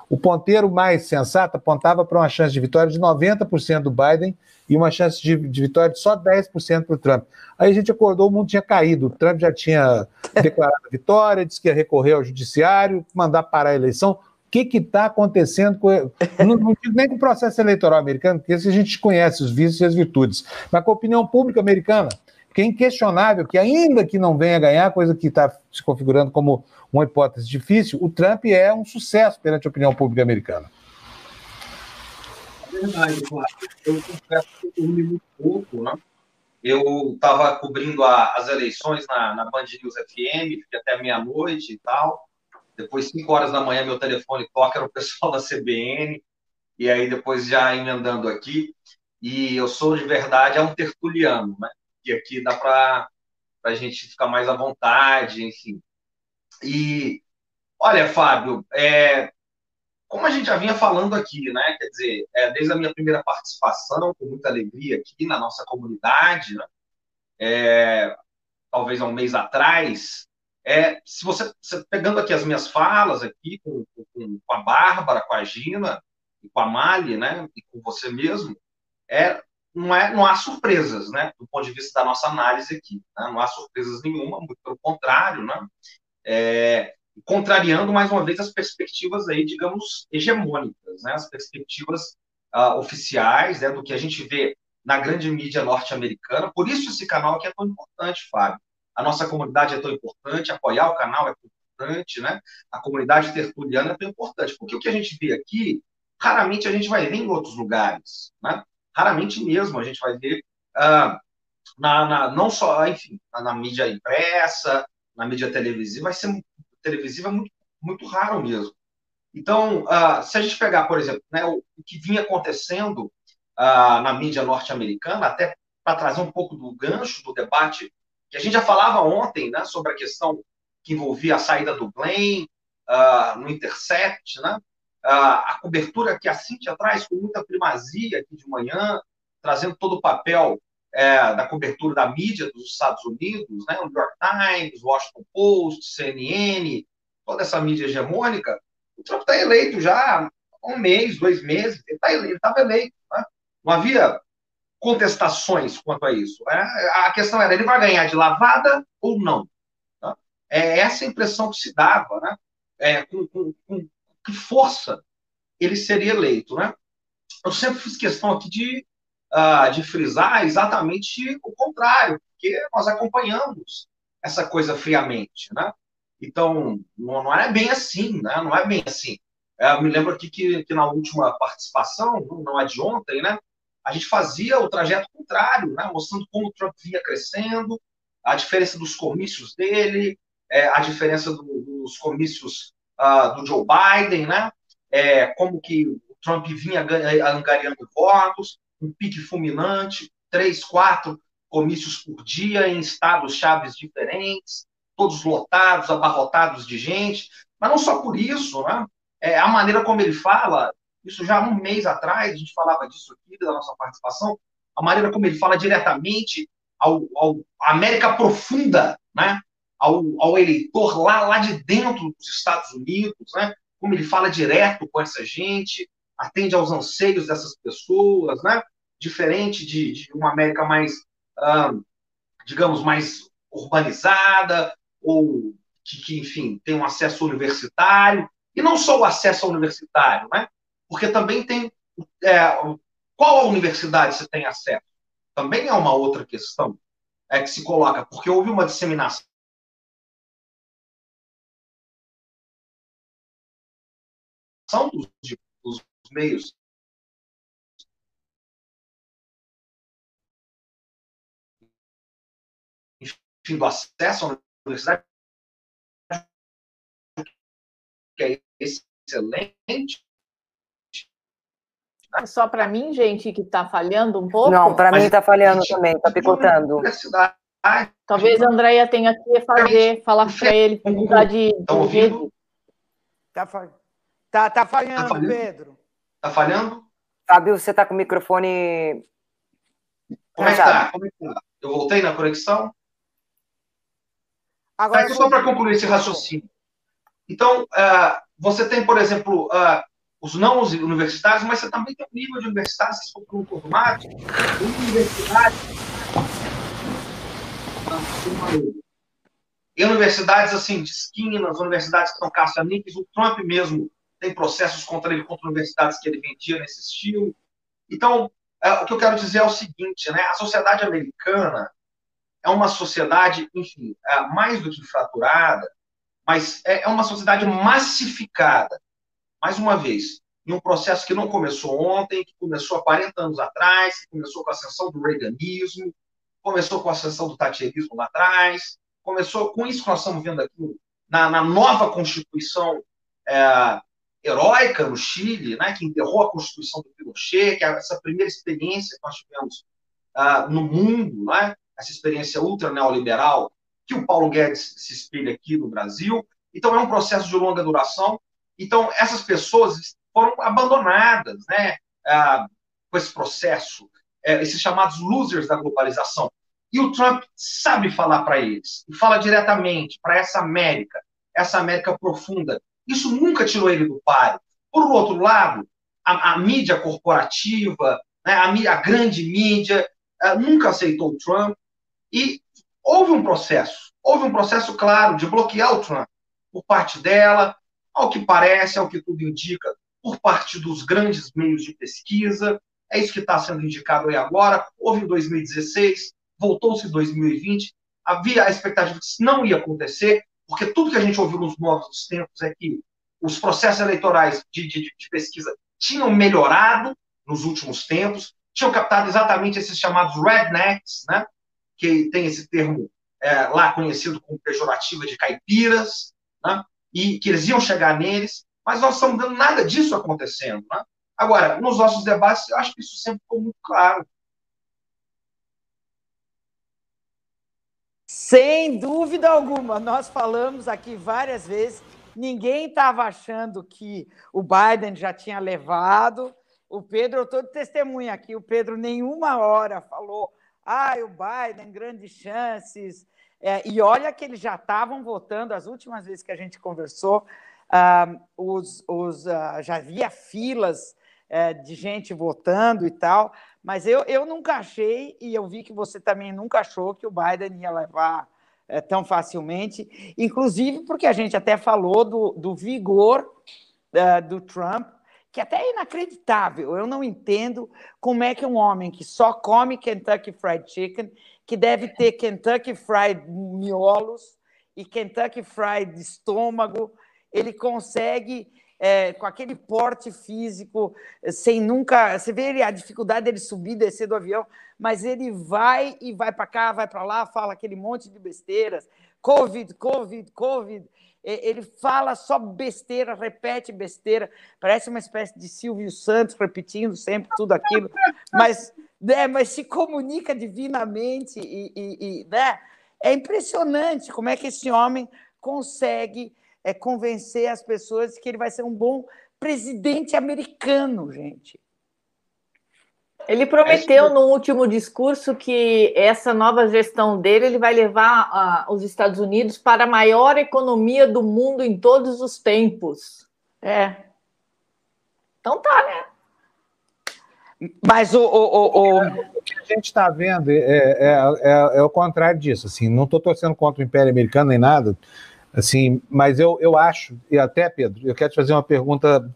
O ponteiro mais sensato apontava para uma chance de vitória de 90% do Biden e uma chance de, de vitória de só 10% para o Trump. Aí a gente acordou, o mundo tinha caído. O Trump já tinha declarado a vitória, disse que ia recorrer ao judiciário, mandar parar a eleição. O que está acontecendo com. Não, não digo nem com o processo eleitoral americano, porque a gente conhece os vícios e as virtudes, mas com a opinião pública americana, que é inquestionável que, ainda que não venha ganhar, coisa que está se configurando como uma hipótese difícil, o Trump é um sucesso perante a opinião pública americana. É verdade, Flávio. Eu confesso que eu dormi muito pouco, né? Eu estava cobrindo a, as eleições na, na Band News FM, fiquei até meia-noite e tal. Depois, 5 horas da manhã, meu telefone toca, era o pessoal da CBN, e aí depois já emendando aqui. E eu sou, de verdade, é um tertuliano, né? E aqui dá para a gente ficar mais à vontade, enfim. E, olha, Fábio, é, como a gente já vinha falando aqui, né? Quer dizer, é, desde a minha primeira participação, com muita alegria aqui na nossa comunidade, né? É, talvez há um mês atrás, é, se você, você, pegando aqui as minhas falas aqui com, com, com, a Bárbara, com a Gina com a Mali, né, e com você mesmo, é, não, é, não há surpresas, né, do ponto de vista da nossa análise aqui, né, não há surpresas nenhuma, muito pelo contrário, né, é, contrariando mais uma vez as perspectivas aí, digamos, hegemônicas, né, as perspectivas uh, oficiais, né, do que a gente vê na grande mídia norte-americana. Por isso esse canal aqui é tão importante, Fábio a nossa comunidade é tão importante, apoiar o canal é tão importante, né? A comunidade tertuliana é tão importante, porque o que a gente vê aqui, raramente a gente vai ver em outros lugares, né? Raramente mesmo a gente vai ver ah, na, na, não só, enfim, na, na, mídia impressa, na mídia televisiva, vai ser televisiva muito, muito raro mesmo. Então, ah, se a gente pegar, por exemplo, né, o, o que vinha acontecendo ah, na mídia norte-americana, até para trazer um pouco do gancho do debate que a gente já falava ontem né, sobre a questão que envolvia a saída do Glenn uh, no Intercept, né? A cobertura que a Cintia traz com muita primazia aqui de manhã, trazendo todo o papel é, da cobertura da mídia dos Estados Unidos, né? o New York Times, Washington Post, CNN, toda essa mídia hegemônica, o Trump está eleito já há um mês, dois meses, ele tá estava eleito. Né? Não havia contestações quanto a isso. É, a questão era, ele vai ganhar de lavada ou não? Tá? É essa impressão que se dava, né? É, com, com, com, que força ele seria eleito, né? Eu sempre fiz questão aqui de, uh, de frisar exatamente o contrário, porque nós acompanhamos essa coisa friamente, né? Então, não, não é bem assim, né? Não é bem assim. Eu me lembro aqui que, que na última participação, não é de ontem, né? a gente fazia o trajeto contrário, né? mostrando como o Trump vinha crescendo, a diferença dos comícios dele, é, a diferença do, dos comícios uh, do Joe Biden, né? É, como que o Trump vinha angariando votos, um pique fulminante, três, quatro comícios por dia em estados chaves diferentes, todos lotados, abarrotados de gente, mas não só por isso, né? É, a maneira como ele fala, isso já um mês atrás, a gente falava disso aqui, da nossa participação, a maneira como ele fala diretamente ao, ao América Profunda, né? Ao, ao, eleitor lá, lá de dentro dos Estados Unidos, né? como ele fala direto com essa gente, atende aos anseios dessas pessoas, né? diferente de, de uma América mais, digamos, mais urbanizada, ou que, que, enfim, tem um acesso universitário, e não só o acesso universitário, né? Porque também tem. É, qual a universidade você tem acesso? Também é uma outra questão é, que se coloca, porque houve uma disseminação dos, dos meios enfim, do acesso à universidade, que é excelente. É só para mim, gente, que está falhando um pouco? Não, para mim está falhando também, está picotando. Talvez a Andrea tenha que fazer, falar para ele, mudar de, de. Está tá, tá falhando, tá falhando, Pedro. Está falhando? Fábio, você está com o microfone. Como é que está? Como é que tá? Eu voltei na conexão? Agora, então, só para concluir esse raciocínio. Então, uh, você tem, por exemplo, uh, os não universitários, mas você também tem um nível de universidade, se for para um automático, universidade. E universidades assim, de esquinas, universidades que são caça-níqueis, o Trump mesmo tem processos contra ele, contra universidades que ele vendia nesse estilo. Então, é, o que eu quero dizer é o seguinte, né? A sociedade americana é uma sociedade, enfim, é, mais do que fraturada, mas é, é uma sociedade massificada. Mais uma vez, em um processo que não começou ontem, que começou há 40 anos atrás, que começou com a ascensão do reaganismo, começou com a ascensão do thatcherismo lá atrás, começou com isso que nós estamos vendo aqui na, na nova Constituição é, heróica no Chile, né, que enterrou a Constituição do Pinochet, que é essa primeira experiência que nós tivemos uh, no mundo, né, essa experiência ultra neoliberal, que o Paulo Guedes se espelha aqui no Brasil. Então, é um processo de longa duração. Então, essas pessoas foram abandonadas né, uh, com esse processo, uh, esses chamados losers da globalização. E o Trump sabe falar para eles, e fala diretamente para essa América, essa América profunda, isso nunca tirou ele do páreo. Por outro lado, a, a mídia corporativa, né, a, a, grande mídia, uh, nunca aceitou o Trump. E houve um processo, houve um processo claro de bloquear o Trump por parte dela, ao que parece, ao que tudo indica, por parte dos grandes meios de pesquisa. É isso que está sendo indicado aí agora. Houve em 2016, voltou-se em 2020. Havia a expectativa que isso não ia acontecer, porque tudo que a gente ouviu nos novos tempos é que os processos eleitorais de, de, de pesquisa tinham melhorado nos últimos tempos, tinham captado exatamente esses chamados rednecks, né? que tem esse termo é, lá conhecido como pejorativo de caipiras, né? e que eles iam chegar neles, mas nós estamos vendo nada disso acontecendo. Né? Agora, nos nossos debates, eu acho que isso sempre ficou muito claro. Sem dúvida alguma, nós falamos aqui várias vezes, ninguém estava achando que o Biden já tinha levado. O Pedro, eu estou de testemunha aqui, o Pedro nenhuma hora falou, ah, o Biden, grandes chances. É, e olha que eles já estavam votando, as últimas vezes que a gente conversou, ah, os, os, ah, já havia filas é, de gente votando e tal. Mas eu, eu nunca achei, e eu vi que você também nunca achou, que o Biden ia levar é, tão facilmente, inclusive porque a gente até falou do, do vigor é, do Trump, que até é inacreditável. Eu não entendo como é que um homem que só come Kentucky Fried Chicken, que deve ter Kentucky Fried miolos e Kentucky Fried estômago, ele consegue é, com aquele porte físico, sem nunca. Você vê a dificuldade dele subir e descer do avião, mas ele vai e vai para cá, vai para lá, fala aquele monte de besteiras. Covid, Covid, Covid. Ele fala só besteira, repete besteira, parece uma espécie de Silvio Santos repetindo sempre tudo aquilo, mas, né, mas se comunica divinamente e, e, e né? é impressionante como é que esse homem consegue é convencer as pessoas que ele vai ser um bom presidente americano, gente. Ele prometeu no último discurso que essa nova gestão dele ele vai levar uh, os Estados Unidos para a maior economia do mundo em todos os tempos. É. Então tá, né? Mas o, o, o, o que a gente está vendo é, é, é, é, o contrário disso. Assim, não estou torcendo contra o Império Americano nem nada. Assim, mas eu, eu acho, e até, Pedro, eu quero te fazer uma pergunta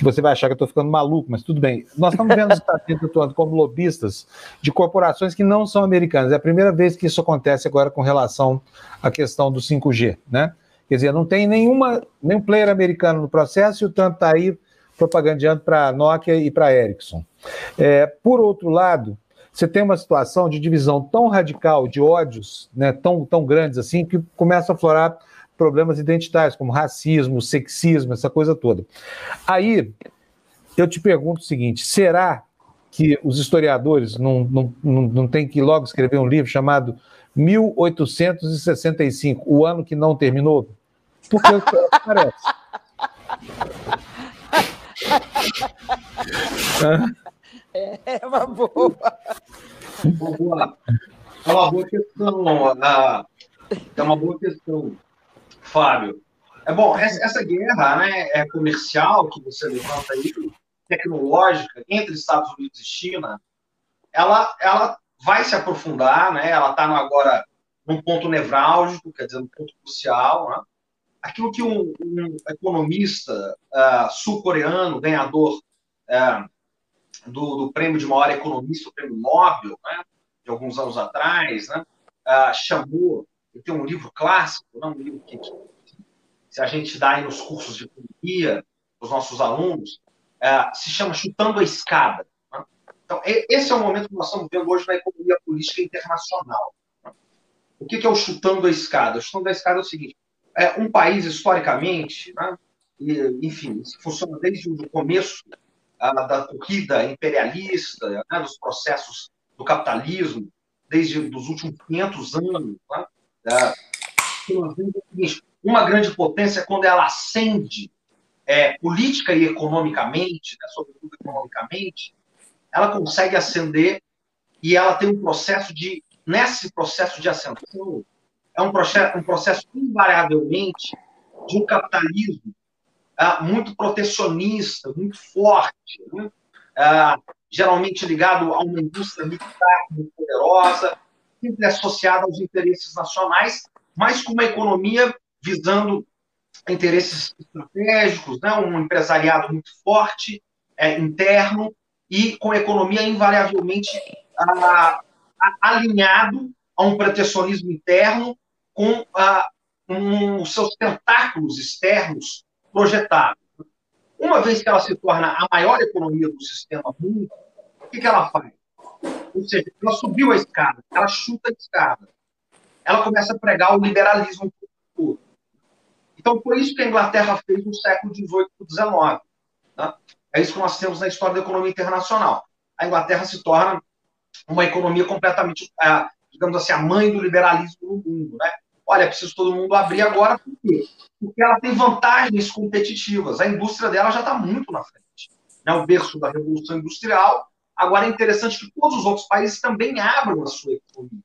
que você vai achar que eu estou ficando maluco, mas tudo bem. Nós estamos vendo os Estados Unidos atuando como lobistas de corporações que não são americanas. É a primeira vez que isso acontece agora com relação à questão do 5G, né? Quer dizer, não tem nenhuma, nenhum player americano no processo e o Trump está aí propagandeando para a Nokia e para a Ericsson. É, por outro lado, você tem uma situação de divisão tão radical de ódios, né, tão, tão grandes assim, que começa a aflorar problemas identitários, como racismo, sexismo, essa coisa toda. Aí, eu te pergunto o seguinte: será que os historiadores não, não, não, não têm que logo escrever um livro chamado 1865, o ano que não terminou? Porque o que parece. É uma boa. É uma boa questão. É uma boa questão, Fábio. É bom, essa, guerra né, é comercial que você levanta aí, tecnológica, entre Estados Unidos e China, ela, ela vai se aprofundar, né? ela está agora num ponto nevrálgico, quer dizer, num ponto crucial. Né? Aquilo que um, um economista uh, sul-coreano, ganhador uh, do, do, prêmio de maior economista, o prêmio Nobel, né? de alguns anos atrás, né? uh, chamou, tem um livro clássico, não um livro que, que se a gente dá aí nos cursos de economia, os nossos alunos, é, se chama Chutando a Escada. Né? Então, esse é o momento que nós estamos vendo hoje na economia política internacional. Né? O que, que, é o chutando a escada? O chutando a escada é o seguinte: é um país, historicamente, né, e, enfim, funciona desde o começo da corrida imperialista, né, dos processos do capitalismo, desde os últimos 500 anos. Né, é, uma grande potência, quando ela ascende é, política e economicamente, né, sobretudo economicamente, ela consegue ascender e ela tem um processo de, nesse processo de ascensão, é um processo, um processo invariavelmente de um capitalismo ah, muito protecionista, muito forte, né? ah, geralmente ligado a uma indústria militar muito poderosa, sempre associada aos interesses nacionais, mas com uma economia visando interesses estratégicos, né? um empresariado muito forte, é, interno, e com a economia invariavelmente a, a, alinhado a um protecionismo interno com a, os seus tentáculos externos projetados. Uma vez que ela se torna a maior economia do sistema mundo, o que, que ela faz? Ou seja, ela subiu a escada, ela chuta a escada. Ela começa a pregar o liberalismo. Então, foi isso que a Inglaterra fez no século XVIII e XIX. Né? É isso que nós temos na história da economia internacional. A Inglaterra se torna uma economia completamente, é, digamos assim, a mãe do liberalismo no mundo. Né? Olha, preciso todo mundo abrir agora, por quê? Porque ela tem vantagens competitivas. A indústria dela já está muito na frente. Né? O berço da Revolução Industrial. Agora é interessante que todos os outros países também abram a sua economia.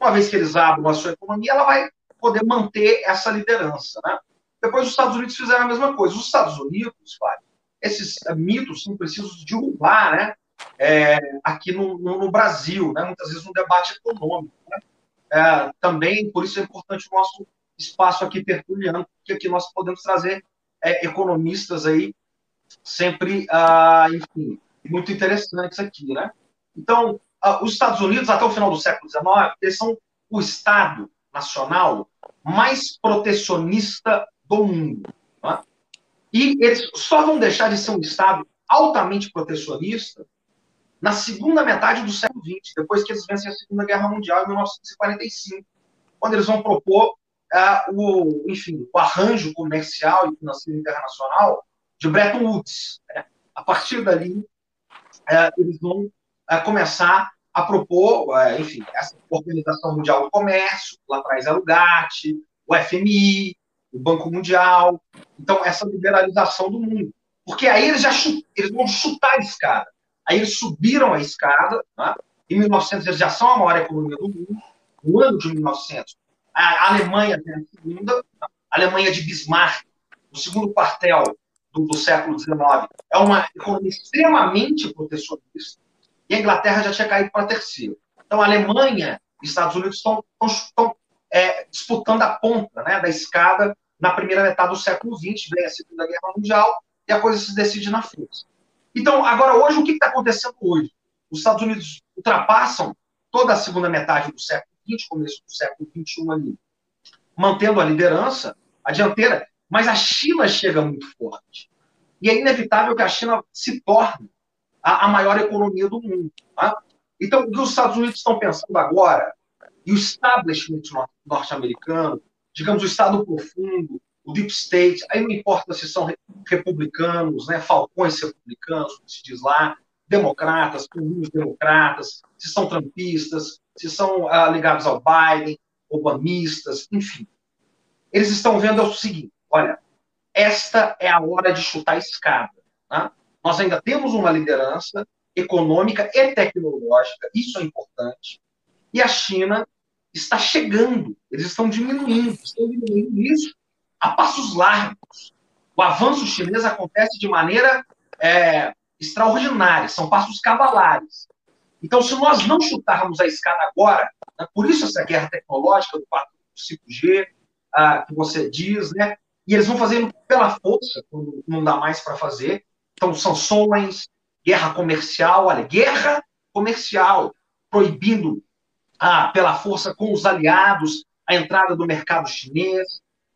Uma vez que eles abram a sua economia, ela vai poder manter essa liderança. Né? Depois os Estados Unidos fizeram a mesma coisa. Os Estados Unidos, Fábio, esses mitos são precisos derrubar né? É, aqui no, no, no, Brasil, né? muitas vezes no debate econômico. Né? É, também, por isso é importante o nosso espaço aqui tertuliano, porque aqui nós podemos trazer é, economistas aí sempre, ah, enfim, muito interessantes aqui, né? Então, os Estados Unidos, até o final do século XIX, eles são o Estado nacional mais protecionista do mundo. Né? E eles só vão deixar de ser um Estado altamente protecionista na segunda metade do século XX, depois que eles vencem a Segunda Guerra Mundial, em 1945, quando eles vão propor uh, o, enfim, o arranjo comercial e financeiro internacional de Bretton Woods. Né? A partir dali, eles vão uh, começar a propor, é, enfim, essa Organização Mundial do Comércio, lá atrás era o GATT, o FMI, o Banco Mundial. Então, essa liberalização do mundo. Porque aí eles já eles vão chutar a escada. Aí eles subiram a escada, né? em 1900 eles já são a maior economia do mundo, no ano de 1900. A Alemanha tem a segunda, a Alemanha de Bismarck, o segundo quartel do, do século XIX, é uma economia extremamente protecionista, e a Inglaterra já tinha caído para terceiro. Então, a Alemanha e Estados Unidos estão, estão é, disputando a ponta né, da escada na primeira metade do século XX, vem a Segunda Guerra Mundial, e a coisa se decide na força. Então, agora, hoje, o que está acontecendo hoje? Os Estados Unidos ultrapassam toda a segunda metade do século XX, começo do século XXI ali, mantendo a liderança, a dianteira, mas a China chega muito forte. E é inevitável que a China se torne a, a maior economia do mundo. Tá? Então, o que os Estados Unidos estão pensando agora, e o establishment norte-americano, digamos, o Estado profundo, o deep state, aí não importa se são republicanos, né, falcões republicanos, como se diz lá, democratas, comuns democratas, se são trumpistas, se são ah, ligados ao Biden, obamistas, enfim. Eles estão vendo o seguinte: olha, esta é a hora de chutar a escada. Tá? Nós ainda temos uma liderança econômica e tecnológica, isso é importante, e a China está chegando, eles estão diminuindo, estão diminuindo isso a passos largos. O avanço chinês acontece de maneira é, extraordinária, são passos cavalares. Então, se nós não chutarmos a escada agora, né, por isso essa guerra tecnológica do 5G, ah, que você diz, né? E eles vão fazendo pela força, quando não dá mais para fazer. Então, sanções, guerra comercial, olha, guerra comercial, proibindo ah, pela força com os aliados a entrada do mercado chinês,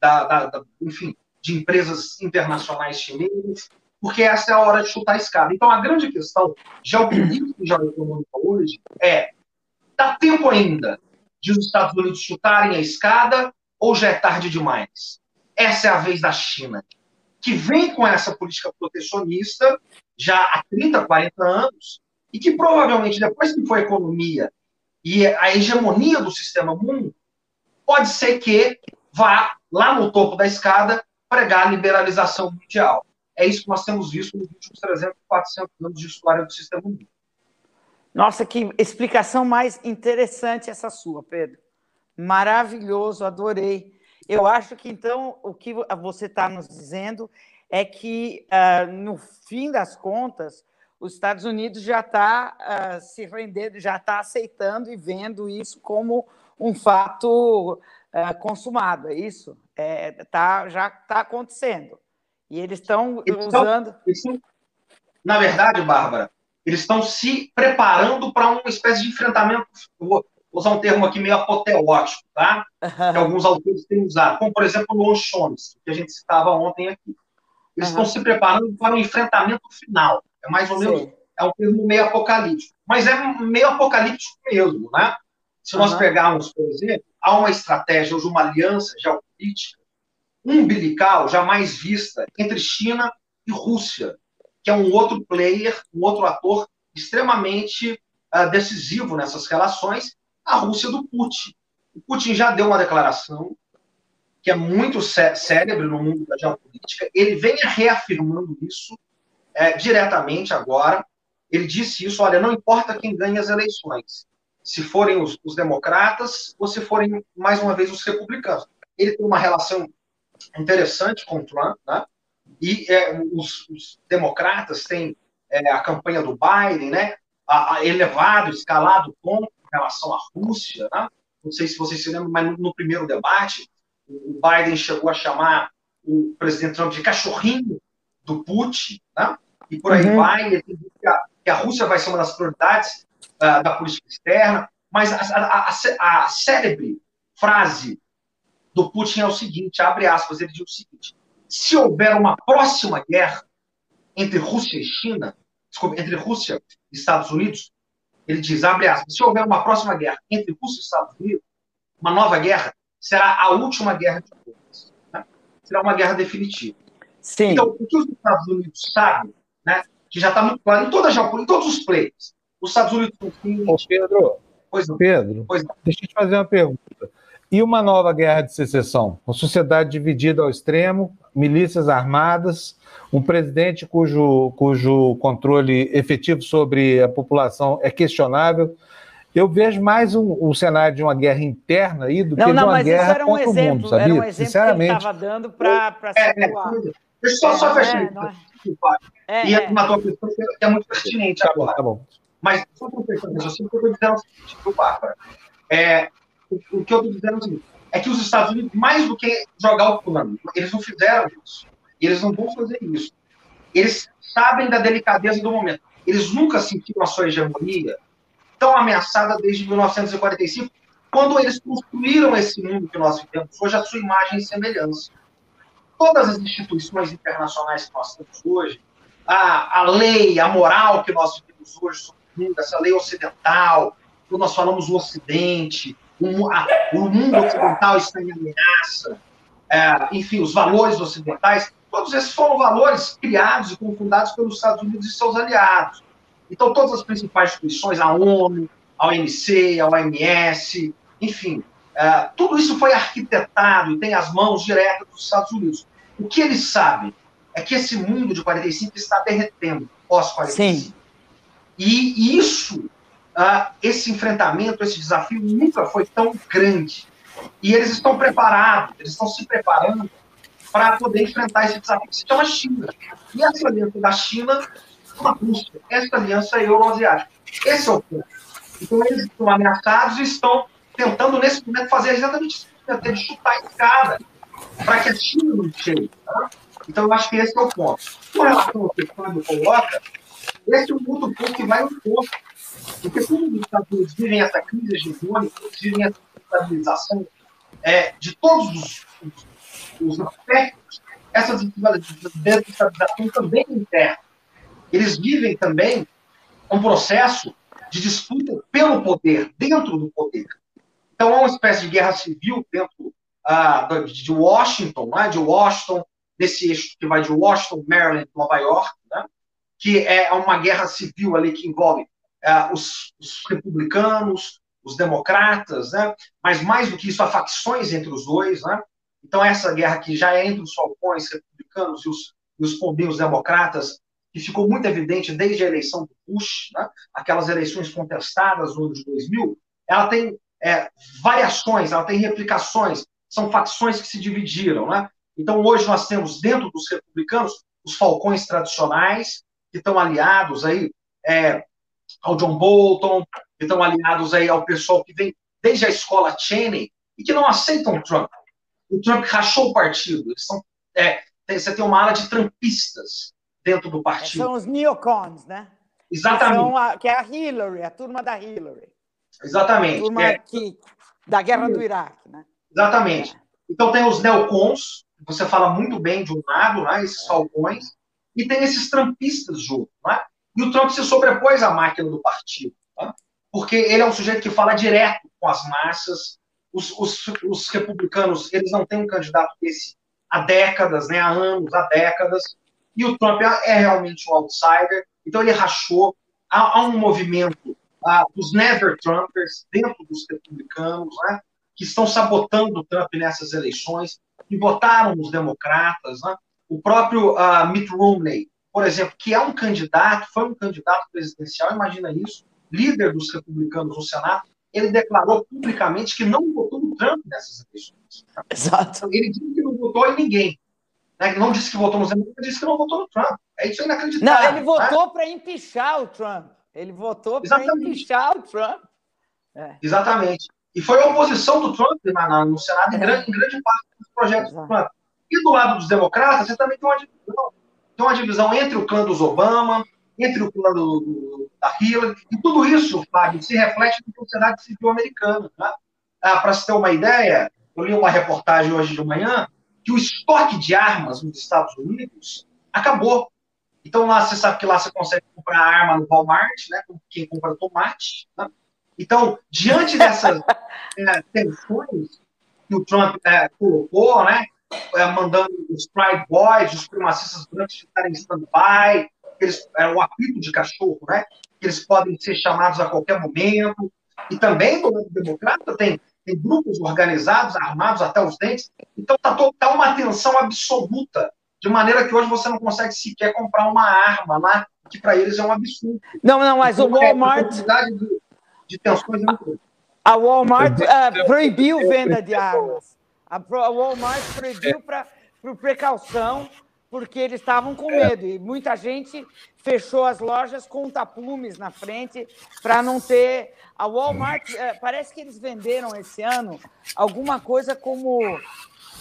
da, da, da, enfim, de empresas internacionais chinesas, porque essa é a hora de chutar a escada. Então, a grande questão geopolítica e geoeconômica hoje é: dá tempo ainda de os Estados Unidos chutarem a escada ou já é tarde demais? Essa é a vez da China, que vem com essa política protecionista já há 30, 40 anos, e que provavelmente, depois que for a economia e a hegemonia do sistema mundo, pode ser que vá lá no topo da escada pregar a liberalização mundial. É isso que nós temos visto nos últimos 300, 400 anos de história do sistema mundo. Nossa, que explicação mais interessante essa sua, Pedro. Maravilhoso, adorei. Eu acho que, então, o que você está nos dizendo é que, uh, no fim das contas, os Estados Unidos já está uh, ah, se rendendo, já está aceitando e vendo isso como um fato uh, consumado, é isso? É, tá, já está acontecendo. E eles estão usando. Eles na verdade, Bárbara, eles estão se preparando para uma espécie de enfrentamento. Vou usar um termo aqui meio apoteótico, tá? Que alguns autores têm usado, como por exemplo o Chomsky, que a gente citava ontem aqui. Eles uhum. estão se preparando para um enfrentamento final. É mais ou menos, Sim. é um termo meio apocalíptico. Mas é meio apocalíptico mesmo, né? Se nós uhum. pegarmos, por exemplo, há uma estratégia hoje, uma aliança geopolítica umbilical jamais vista entre China e Rússia, que é um outro player, um outro ator extremamente uh, decisivo nessas relações, a Rússia do Putin. O Putin já deu uma declaração que é muito cé célebre no mundo da geopolítica, ele vem reafirmando isso é, diretamente agora. Ele disse isso: olha, não importa quem ganhe as eleições, se forem os, os democratas ou se forem, mais uma vez, os republicanos. Ele tem uma relação interessante com o Trump, né? E é, os, os, democratas têm é, a campanha do Biden, né? A, a elevado, escalado em relação à Rússia, né? Não sei se vocês se lembram, mas no, no primeiro debate, o Biden chegou a chamar o presidente Trump de cachorrinho do Putin, né? E por aí uhum. vai. Ele que a, que a Rússia vai ser uma das prioridades uh, da política externa. Mas a, a, a, a célebre frase do Putin é o seguinte, abre aspas, ele diz o seguinte, se houver uma próxima guerra entre Rússia e China, desculpa, entre Rússia e Estados Unidos, ele diz, abre aspas, se houver uma próxima guerra entre Rússia e Estados Unidos, uma nova guerra, será a última guerra de todas. Né? Será uma guerra definitiva. Sim. Então, o que os Estados Unidos sabem, né, que já está muito claro em toda a geopolítica, em todos os players, os Estados Unidos... Ô, Pedro, pois Pedro pois deixa eu te fazer uma pergunta. E uma nova guerra de secessão? Uma sociedade dividida ao extremo, milícias armadas, um presidente cujo, cujo controle efetivo sobre a população é questionável. Eu vejo mais um, um cenário de uma guerra interna aí do não, que não, de uma guerra um contra exemplo, o mundo, sabia? Era um exemplo Sinceramente. que ele estava dando para é, situar. É, deixa eu só, só fechar. É, é, e é. uma tua questão que é muito pertinente tá agora. Bom, tá bom. Mas só para fechar eu estou dizendo o seguinte, Bárbara. É, o, o que eu estou dizendo é o é que os Estados Unidos, mais do que jogar o plano, eles não fizeram isso. Eles não vão fazer isso. Eles sabem da delicadeza do momento. Eles nunca sentiram a sua hegemonia tão ameaçada desde 1945, quando eles construíram esse mundo que nós vivemos hoje, a sua imagem e semelhança. Todas as instituições internacionais que nós temos hoje, a, a lei, a moral que nós vivemos hoje, mundo, essa lei ocidental, quando nós falamos o Ocidente, o, a, o mundo ocidental está em ameaça, é, enfim, os valores ocidentais, todos esses foram valores criados e confundados pelos Estados Unidos e seus aliados. Então, todas as principais instituições, a ONU, a OMC, a OMS, enfim, é, tudo isso foi arquitetado e tem as mãos diretas dos Estados Unidos. O que eles sabem é que esse mundo de 45 está derretendo pós-45. Sim. E isso, uh, esse enfrentamento, esse desafio nunca foi tão grande. E eles estão preparados, eles estão se preparando para poder enfrentar esse desafio que se chama China. E essa aliança da China com a Rússia, essa aliança euroasiática. Esse é o ponto. Então, eles estão ameaçados e estão tentando, nesse momento, fazer exatamente isso, de chutar a escada para que a China não chegue. Tá? Então, eu acho que esse é o ponto. Com relação ao que o Fábio coloca, esse é outro ponto que vai um. Porque como os Estados vivem essa crise hegemônica, eles vivem essa estabilização é, de todos os, os, os aspectos, essa desestabilização também interna. Eles vivem também um processo de disputa pelo poder, dentro do poder. Então, há uma espécie de guerra civil dentro ah, de Washington, né, de Washington, desse eixo que vai de Washington, Maryland, Nova York, né, que é uma guerra civil ali que envolve ah, os, os, republicanos, os democratas, né, mas mais do que isso, há facções entre os dois. Né, então, essa guerra que já é entre os falcões republicanos e os, e os pombinhos democratas, que ficou muito evidente desde a eleição do Bush, né, aquelas eleições contestadas no ano de 2000, ela tem é, variações, ela tem replicações, são facções que se dividiram, né? Então, hoje nós temos dentro dos republicanos os falcões tradicionais, que estão aliados aí é, ao John Bolton, que estão aliados aí ao pessoal que vem desde a escola Cheney e que não aceitam o Trump. O Trump rachou o partido. São, é, tem, você tem uma ala de trumpistas dentro do partido. São os neocons, né? Exatamente. Que, a, que, é a Hillary, a turma da Hillary. Exatamente. A turma é. que, da guerra do Iraque, né? Exatamente. Então tem os neocons, você fala muito bem de um lado, né, esses falcões, e tem esses trampistas junto. Né? E o Trump se sobrepôs à máquina do partido, né? porque ele é um sujeito que fala direto com as massas. Os, os, os republicanos eles não têm um candidato desse há décadas, né, há anos, há décadas, e o Trump é, é realmente um outsider, então ele rachou. Há, há um movimento ah, dos Never Trumpers dentro dos republicanos, né, que estão sabotando o Trump nessas eleições, que votaram nos democratas. Né? O próprio uh, Mitt Romney, por exemplo, que é um candidato, foi um candidato presidencial, imagina isso, líder dos republicanos no Senado, ele declarou publicamente que não votou no Trump nessas eleições. Exato. Ele disse que não votou em ninguém. Né? Não disse que votou nos democratas, disse que não votou no Trump. É isso inacreditável. Não, ele votou né? para empichar o Trump. Ele votou para empichar o Trump. É. Exatamente. E foi a oposição do Trump na, no Senado em grande, em grande parte dos projetos do Trump. E do lado dos democratas, você também tem uma divisão. Tem uma divisão entre o clã dos Obama, entre o clã do, do, da Hillary, e tudo isso, Fábio, se reflete na sociedade civil americana. Né? Ah, Para se ter uma ideia, eu li uma reportagem hoje de manhã que o estoque de armas nos Estados Unidos acabou. Então lá você sabe que lá você consegue comprar arma no Walmart, né? Quem compra tomate. Né? Então, diante dessas é, tensões que o Trump é, colocou, né, mandando os Pride Boys, os primacistas brancos ficarem em stand-by, eles, é um apito de cachorro, né, que eles podem ser chamados a qualquer momento, e também do lado democrata tem, tem grupos organizados, armados até os dentes, então está tá uma tensão absoluta, de maneira que hoje você não consegue sequer comprar uma arma lá, que para eles é um absurdo. Não, não, mas então, o é, Walmart... É, de tensões muito A Walmart uh, proibiu venda de armas. A Walmart proibiu para por precaução, porque eles estavam com medo. E muita gente fechou as lojas com tapumes na frente para não ter. A Walmart, uh, parece que eles venderam esse ano alguma coisa como,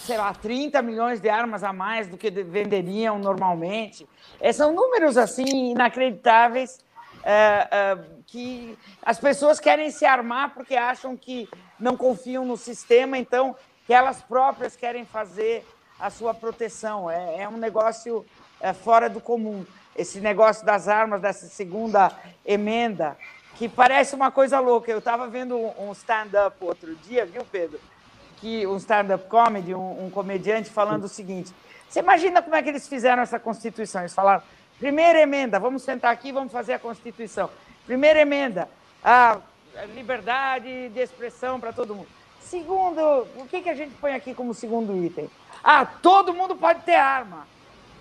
sei lá, 30 milhões de armas a mais do que venderiam normalmente. É, são números assim inacreditáveis é, é, que as pessoas querem se armar porque acham que não confiam no sistema, então que elas próprias querem fazer a sua proteção. É, é um negócio é, fora do comum. esse negócio das armas, dessa segunda emenda, que parece uma coisa louca. Eu estava vendo um stand-up outro dia, viu, Pedro? Que um stand-up comedy, um, um comediante falando o seguinte: você imagina como é que eles fizeram essa Constituição? Eles falaram: primeira emenda, vamos sentar aqui, vamos fazer a Constituição. Primeira emenda, a liberdade de expressão para todo mundo. Segundo, o que, que a gente põe aqui como segundo item? Ah, todo mundo pode ter arma.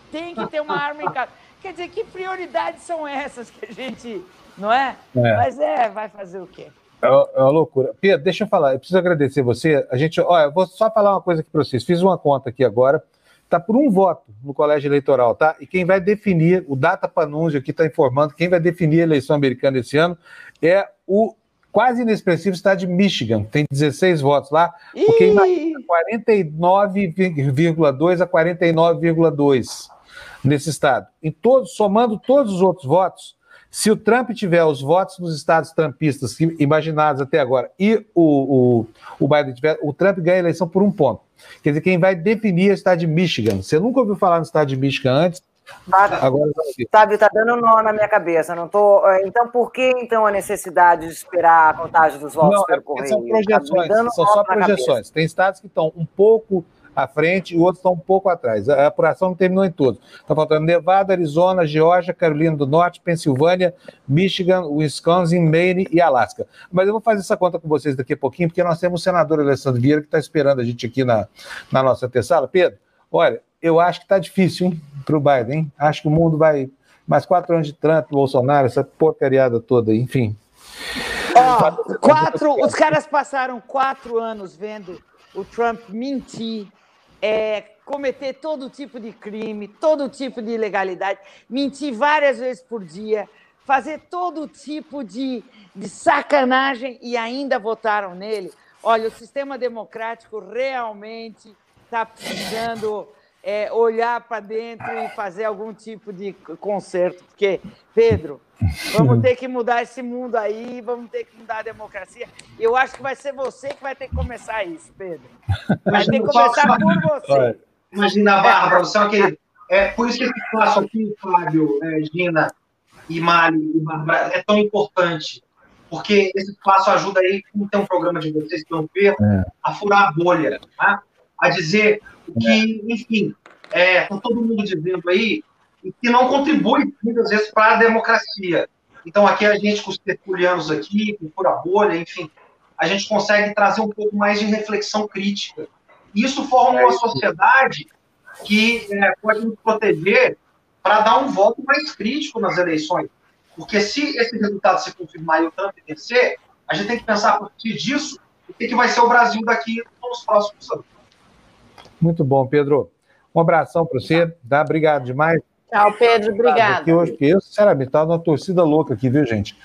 Tem que ter uma arma em casa. Quer dizer, que prioridades são essas que a gente. Não é? é. Mas é, vai fazer o quê? É uma, é uma loucura. Pedro, deixa eu falar, eu preciso agradecer você. A gente, olha, eu vou só falar uma coisa aqui para vocês. Fiz uma conta aqui agora, está por um voto no colégio eleitoral, tá? E quem vai definir, o Data Panunzio aqui está informando, quem vai definir a eleição americana esse ano é o quase inexpressivo estado de Michigan, tem 16 votos lá, porque imagina 49,2 a 49,2 nesse estado. Em todos, somando todos os outros votos, se o Trump tiver os votos dos estados trumpistas imaginados até agora e o, o, o Biden tiver, o Trump ganha a eleição por um ponto. Quer dizer, quem vai definir é o estado de Michigan. Você nunca ouviu falar no estado de Michigan antes? Agora, sabe, está dando nó na minha cabeça. Não tô. É, então, por que então a necessidade de esperar a contagem dos votos não, pelo é correio? São tá projeções, são só projeções. Tem estados que estão um pouco à frente e outros estão um pouco atrás. A apuração não terminou em todos. Está faltando Nevada, Arizona, Geórgia, Carolina do Norte, Pensilvânia, Michigan, Wisconsin, Maine e Alasca. Mas eu vou fazer essa conta com vocês daqui a pouquinho, porque nós temos o senador Alessandro Vieira que está esperando a gente aqui na, na nossa terceira. Pedro, olha, eu acho que está difícil, hein? para o Biden. Hein? Acho que o mundo vai. Mais quatro anos de Trump, Bolsonaro, essa porcariada toda, enfim. Oh, quatro, os caras passaram quatro anos vendo o Trump mentir, é, cometer todo tipo de crime, todo tipo de ilegalidade, mentir várias vezes por dia, fazer todo tipo de, de sacanagem e ainda votaram nele. Olha, o sistema democrático realmente está precisando é, olhar para dentro e fazer algum tipo de conserto, porque, Pedro, vamos ter que mudar esse mundo aí, vamos ter que mudar a democracia. Eu acho que vai ser você que vai ter que começar isso, Pedro. Vai ter que começar por você. Imagina, Bárbara, só que é por isso que esse passo aqui, Fábio, é, Gina e Mali e Bárbara, é tão importante. Porque esse passo ajuda aí, como tem um programa de vocês que vão ver, é. a furar a bolha, tá? a dizer que, enfim, é, com todo mundo dizendo aí, que não contribui muitas vezes para a democracia. Então, aqui a gente, com os tertulianos aqui, com Pura Bolha, enfim, a gente consegue trazer um pouco mais de reflexão crítica. Isso forma uma sociedade que é, pode nos proteger para dar um voto mais crítico nas eleições. Porque se esse resultado se confirmar e o Trump vencer, a gente tem que pensar a partir disso o que, que vai ser o Brasil daqui nos próximos anos. Muito bom, Pedro. Um abração para você, tá? Obrigado demais. Tchau, Pedro, obrigado. Hoje, eu, sinceramente, estava numa torcida louca aqui, viu, gente?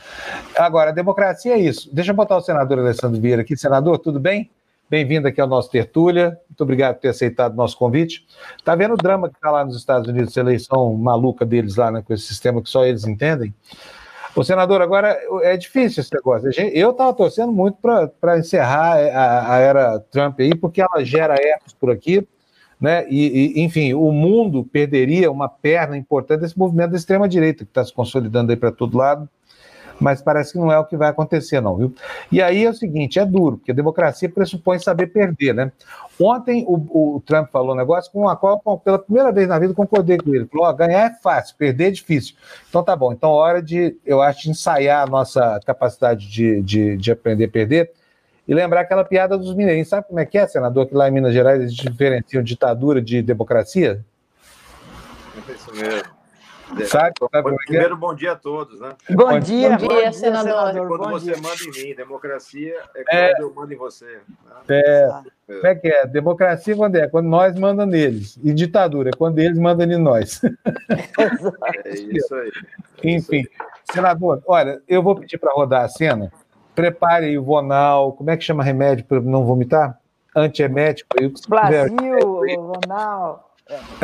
Agora, a democracia é isso. Deixa eu botar o senador Alessandro Vieira aqui. Senador, tudo bem? Bem-vindo aqui ao nosso Tertúlia. Muito obrigado por ter aceitado o nosso convite. Está vendo o drama que está lá nos Estados Unidos, essa eleição maluca deles lá, né, com esse sistema que só eles entendem? O senador, agora é difícil esse negócio. Eu estava torcendo muito para encerrar a, a, era Trump aí, porque ela gera erros por aqui, né? E, e, enfim, o mundo perderia uma perna importante desse movimento da extrema-direita que está se consolidando aí para todo lado mas parece que não é o que vai acontecer, não, viu? E aí é o seguinte: é duro, porque a democracia pressupõe saber perder, né? Ontem o, o Trump falou um negócio com a qual, pela primeira vez na vida, concordei com ele. Falou: ó, ganhar é fácil, perder é difícil. Então tá bom, então é hora de, eu acho, ensaiar a nossa capacidade de, de, de aprender a perder e lembrar aquela piada dos mineiros. Sabe como é que é, senador, que lá em Minas Gerais eles diferenciam ditadura de democracia? É isso mesmo. Sabe, sabe é é? Primeiro, bom dia a todos, né? Bom dia, bom dia, senador. Quando bom você dia. manda em mim, democracia é, é quando eu mando em você. Né? É, como é que é? Democracia quando é? Quando nós mandamos neles. E ditadura é quando eles mandam em nós. é isso aí. Enfim, senador, olha, eu vou pedir para rodar a cena. Prepare aí o Vonal, como é que chama remédio para não vomitar? Antiemético. Brasil, Vonal.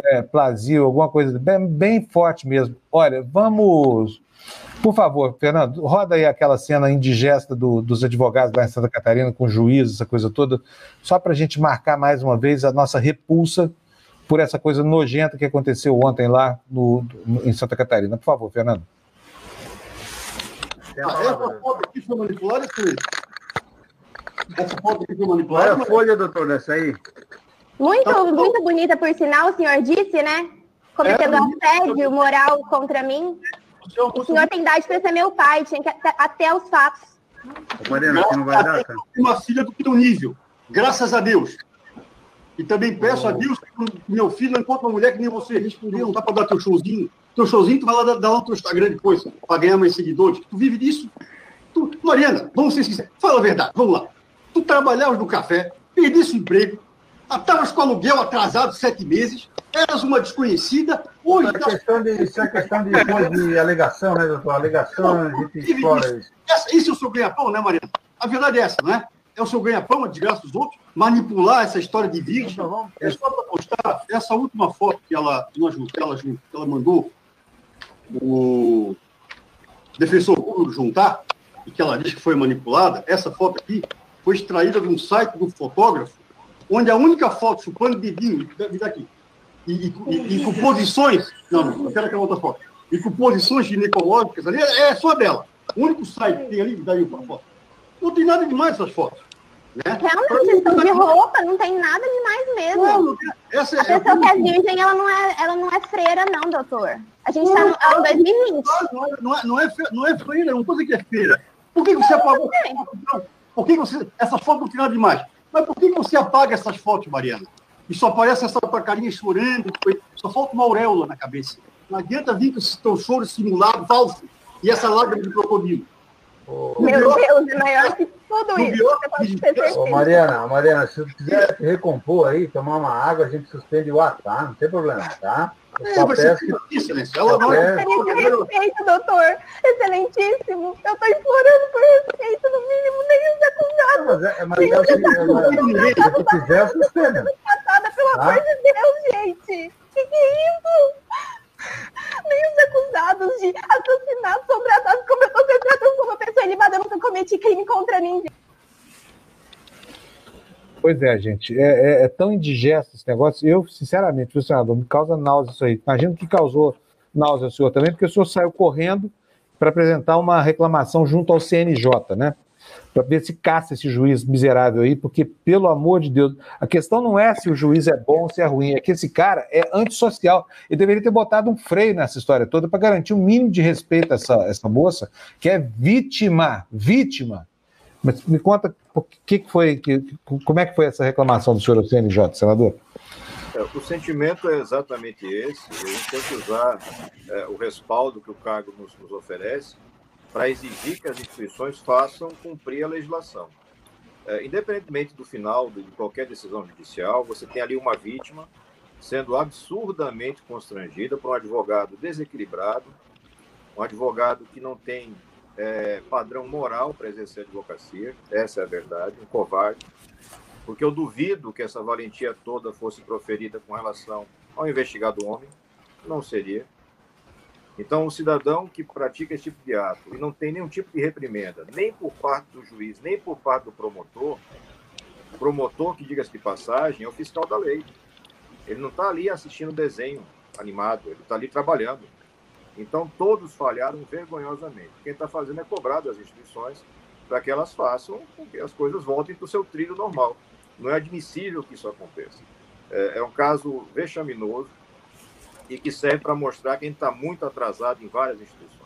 É, Plasil, alguma coisa bem, bem forte mesmo. Olha, vamos. Por favor, Fernando, roda aí aquela cena indigesta do, dos advogados lá em Santa Catarina, com juízes, essa coisa toda, só para a gente marcar mais uma vez a nossa repulsa por essa coisa nojenta que aconteceu ontem lá no, no em Santa Catarina. Por favor, Fernando. Ah, essa foto aqui foi manipulada, Cris? Essa foto aqui foi manipulada? Olha a folha, doutor, nessa aí. Muito, tá muito bonita, por sinal, o senhor disse, né? Cometendo é, assédio moral contra mim. O senhor tem idade para ser meu pai, tinha que até os fatos. Mariana, você não vai dar, cara? Uma filha do teu nível, graças a Deus. E também peço oh. a Deus que meu filho não encontre uma mulher que nem você. Respondeu, não dá para dar teu showzinho. Teu showzinho, tu vai lá dar, dar lá no teu Instagram depois, para ganhar mais seguidores. Tu vive disso. Tu, Mariana, vamos ser sinceros. Fala a verdade, vamos lá. Tu trabalhavas no café, perdisse o emprego, estavas com aluguel atrasado sete meses, eras uma desconhecida. Hoje. Isso é questão de, isso é questão de, de alegação, né, doutor? Alegação, a gente explora isso. Essa, isso é o seu ganha-pão, né, Mariana? A verdade é essa, não é? É o seu ganha-pão, a desgraça dos outros, manipular essa história de vítima. É só para postar essa última foto que ela, que ela, que ela mandou o defensor público juntar, e que ela diz que foi manipulada, essa foto aqui foi extraída de um site do fotógrafo, onde a única foto chupando dedinho, me dá aqui, e, e, e, com posições. Não, não, eu quero aquela outra foto. E com posições ginecológicas ali, é, é só dela. O único site que tem ali, daí a foto. Não tem nada demais essas fotos. Né? Realmente, estão de roupa, não tem nada demais mesmo. Não, essa é, a pessoa que é virgem, ela não é, ela não é freira, não, doutor. A gente está no, no 2020. Não, é, não, é, não, é, não é freira, é uma coisa que é feira. Por que você apagou? Por que você. Essa foto não tem nada demais. Mas por que você apaga essas fotos, Mariana? E só aparece essa tua carinha chorando, só falta uma auréola na cabeça. Não adianta vir com esse teu choro simulado, falso, e essa lágrima de crocodilo. Oh. Meu Deus, é maior que tudo isso. Ô, Mariana, Mariana, se você quiser recompor aí, tomar uma água, a gente suspende o ato, tá? Não tem problema, tá? É, isso, né? Ela não é... respeito, doutor. Excelentíssimo. Eu estou implorando por respeito, no mínimo, nem os acusados. Mas é, mas é, é, se quiser, suspende. Pelo tá? amor de Deus, gente. Que que é isso? Nem os acusados de assassinato são tratados como eu estou sendo tratado como uma pessoa ilibada. Eu nunca cometi crime contra ninguém. Pois é, gente, é, é, é, tão indigesto esse negócio. Eu, sinceramente, senador, me causa náusea isso aí. Imagino que causou náusea ao senhor também, porque o senhor saiu correndo para apresentar uma reclamação junto ao CNJ, né? Para ver se caça esse juiz miserável aí, porque, pelo amor de Deus, a questão não é se o juiz é bom ou se é ruim, é que esse cara é antissocial. Ele deveria ter botado um freio nessa história toda para garantir um mínimo de respeito a essa, essa moça, que é vítima, vítima mas me conta o que, foi, que, como é que foi essa reclamação do senhor CNJ, senador? É, o sentimento é exatamente esse. A gente tem que usar é, o respaldo que o cargo nos, nos oferece para exigir que as instituições façam cumprir a legislação. É, independentemente do final de qualquer decisão judicial, você tem ali uma vítima sendo absurdamente constrangida por um advogado desequilibrado, um advogado que não tem é, padrão moral para exercer advocacia, essa é a verdade, um covarde, porque eu duvido que essa valentia toda fosse proferida com relação ao investigado homem, não seria. Então, o cidadão que pratica esse tipo de ato e não tem nenhum tipo de reprimenda, nem por parte do juiz, nem por parte do promotor, promotor, que diga-se de passagem, é o fiscal da lei. Ele não está ali assistindo desenho animado, ele está ali trabalhando. Então, todos falharam vergonhosamente. Quem está fazendo é cobrar das instituições para que elas façam com que as coisas voltem para o seu trilho normal. Não é admissível que isso aconteça. É, é um caso vexaminoso e que serve para mostrar que a gente está muito atrasado em várias instituições.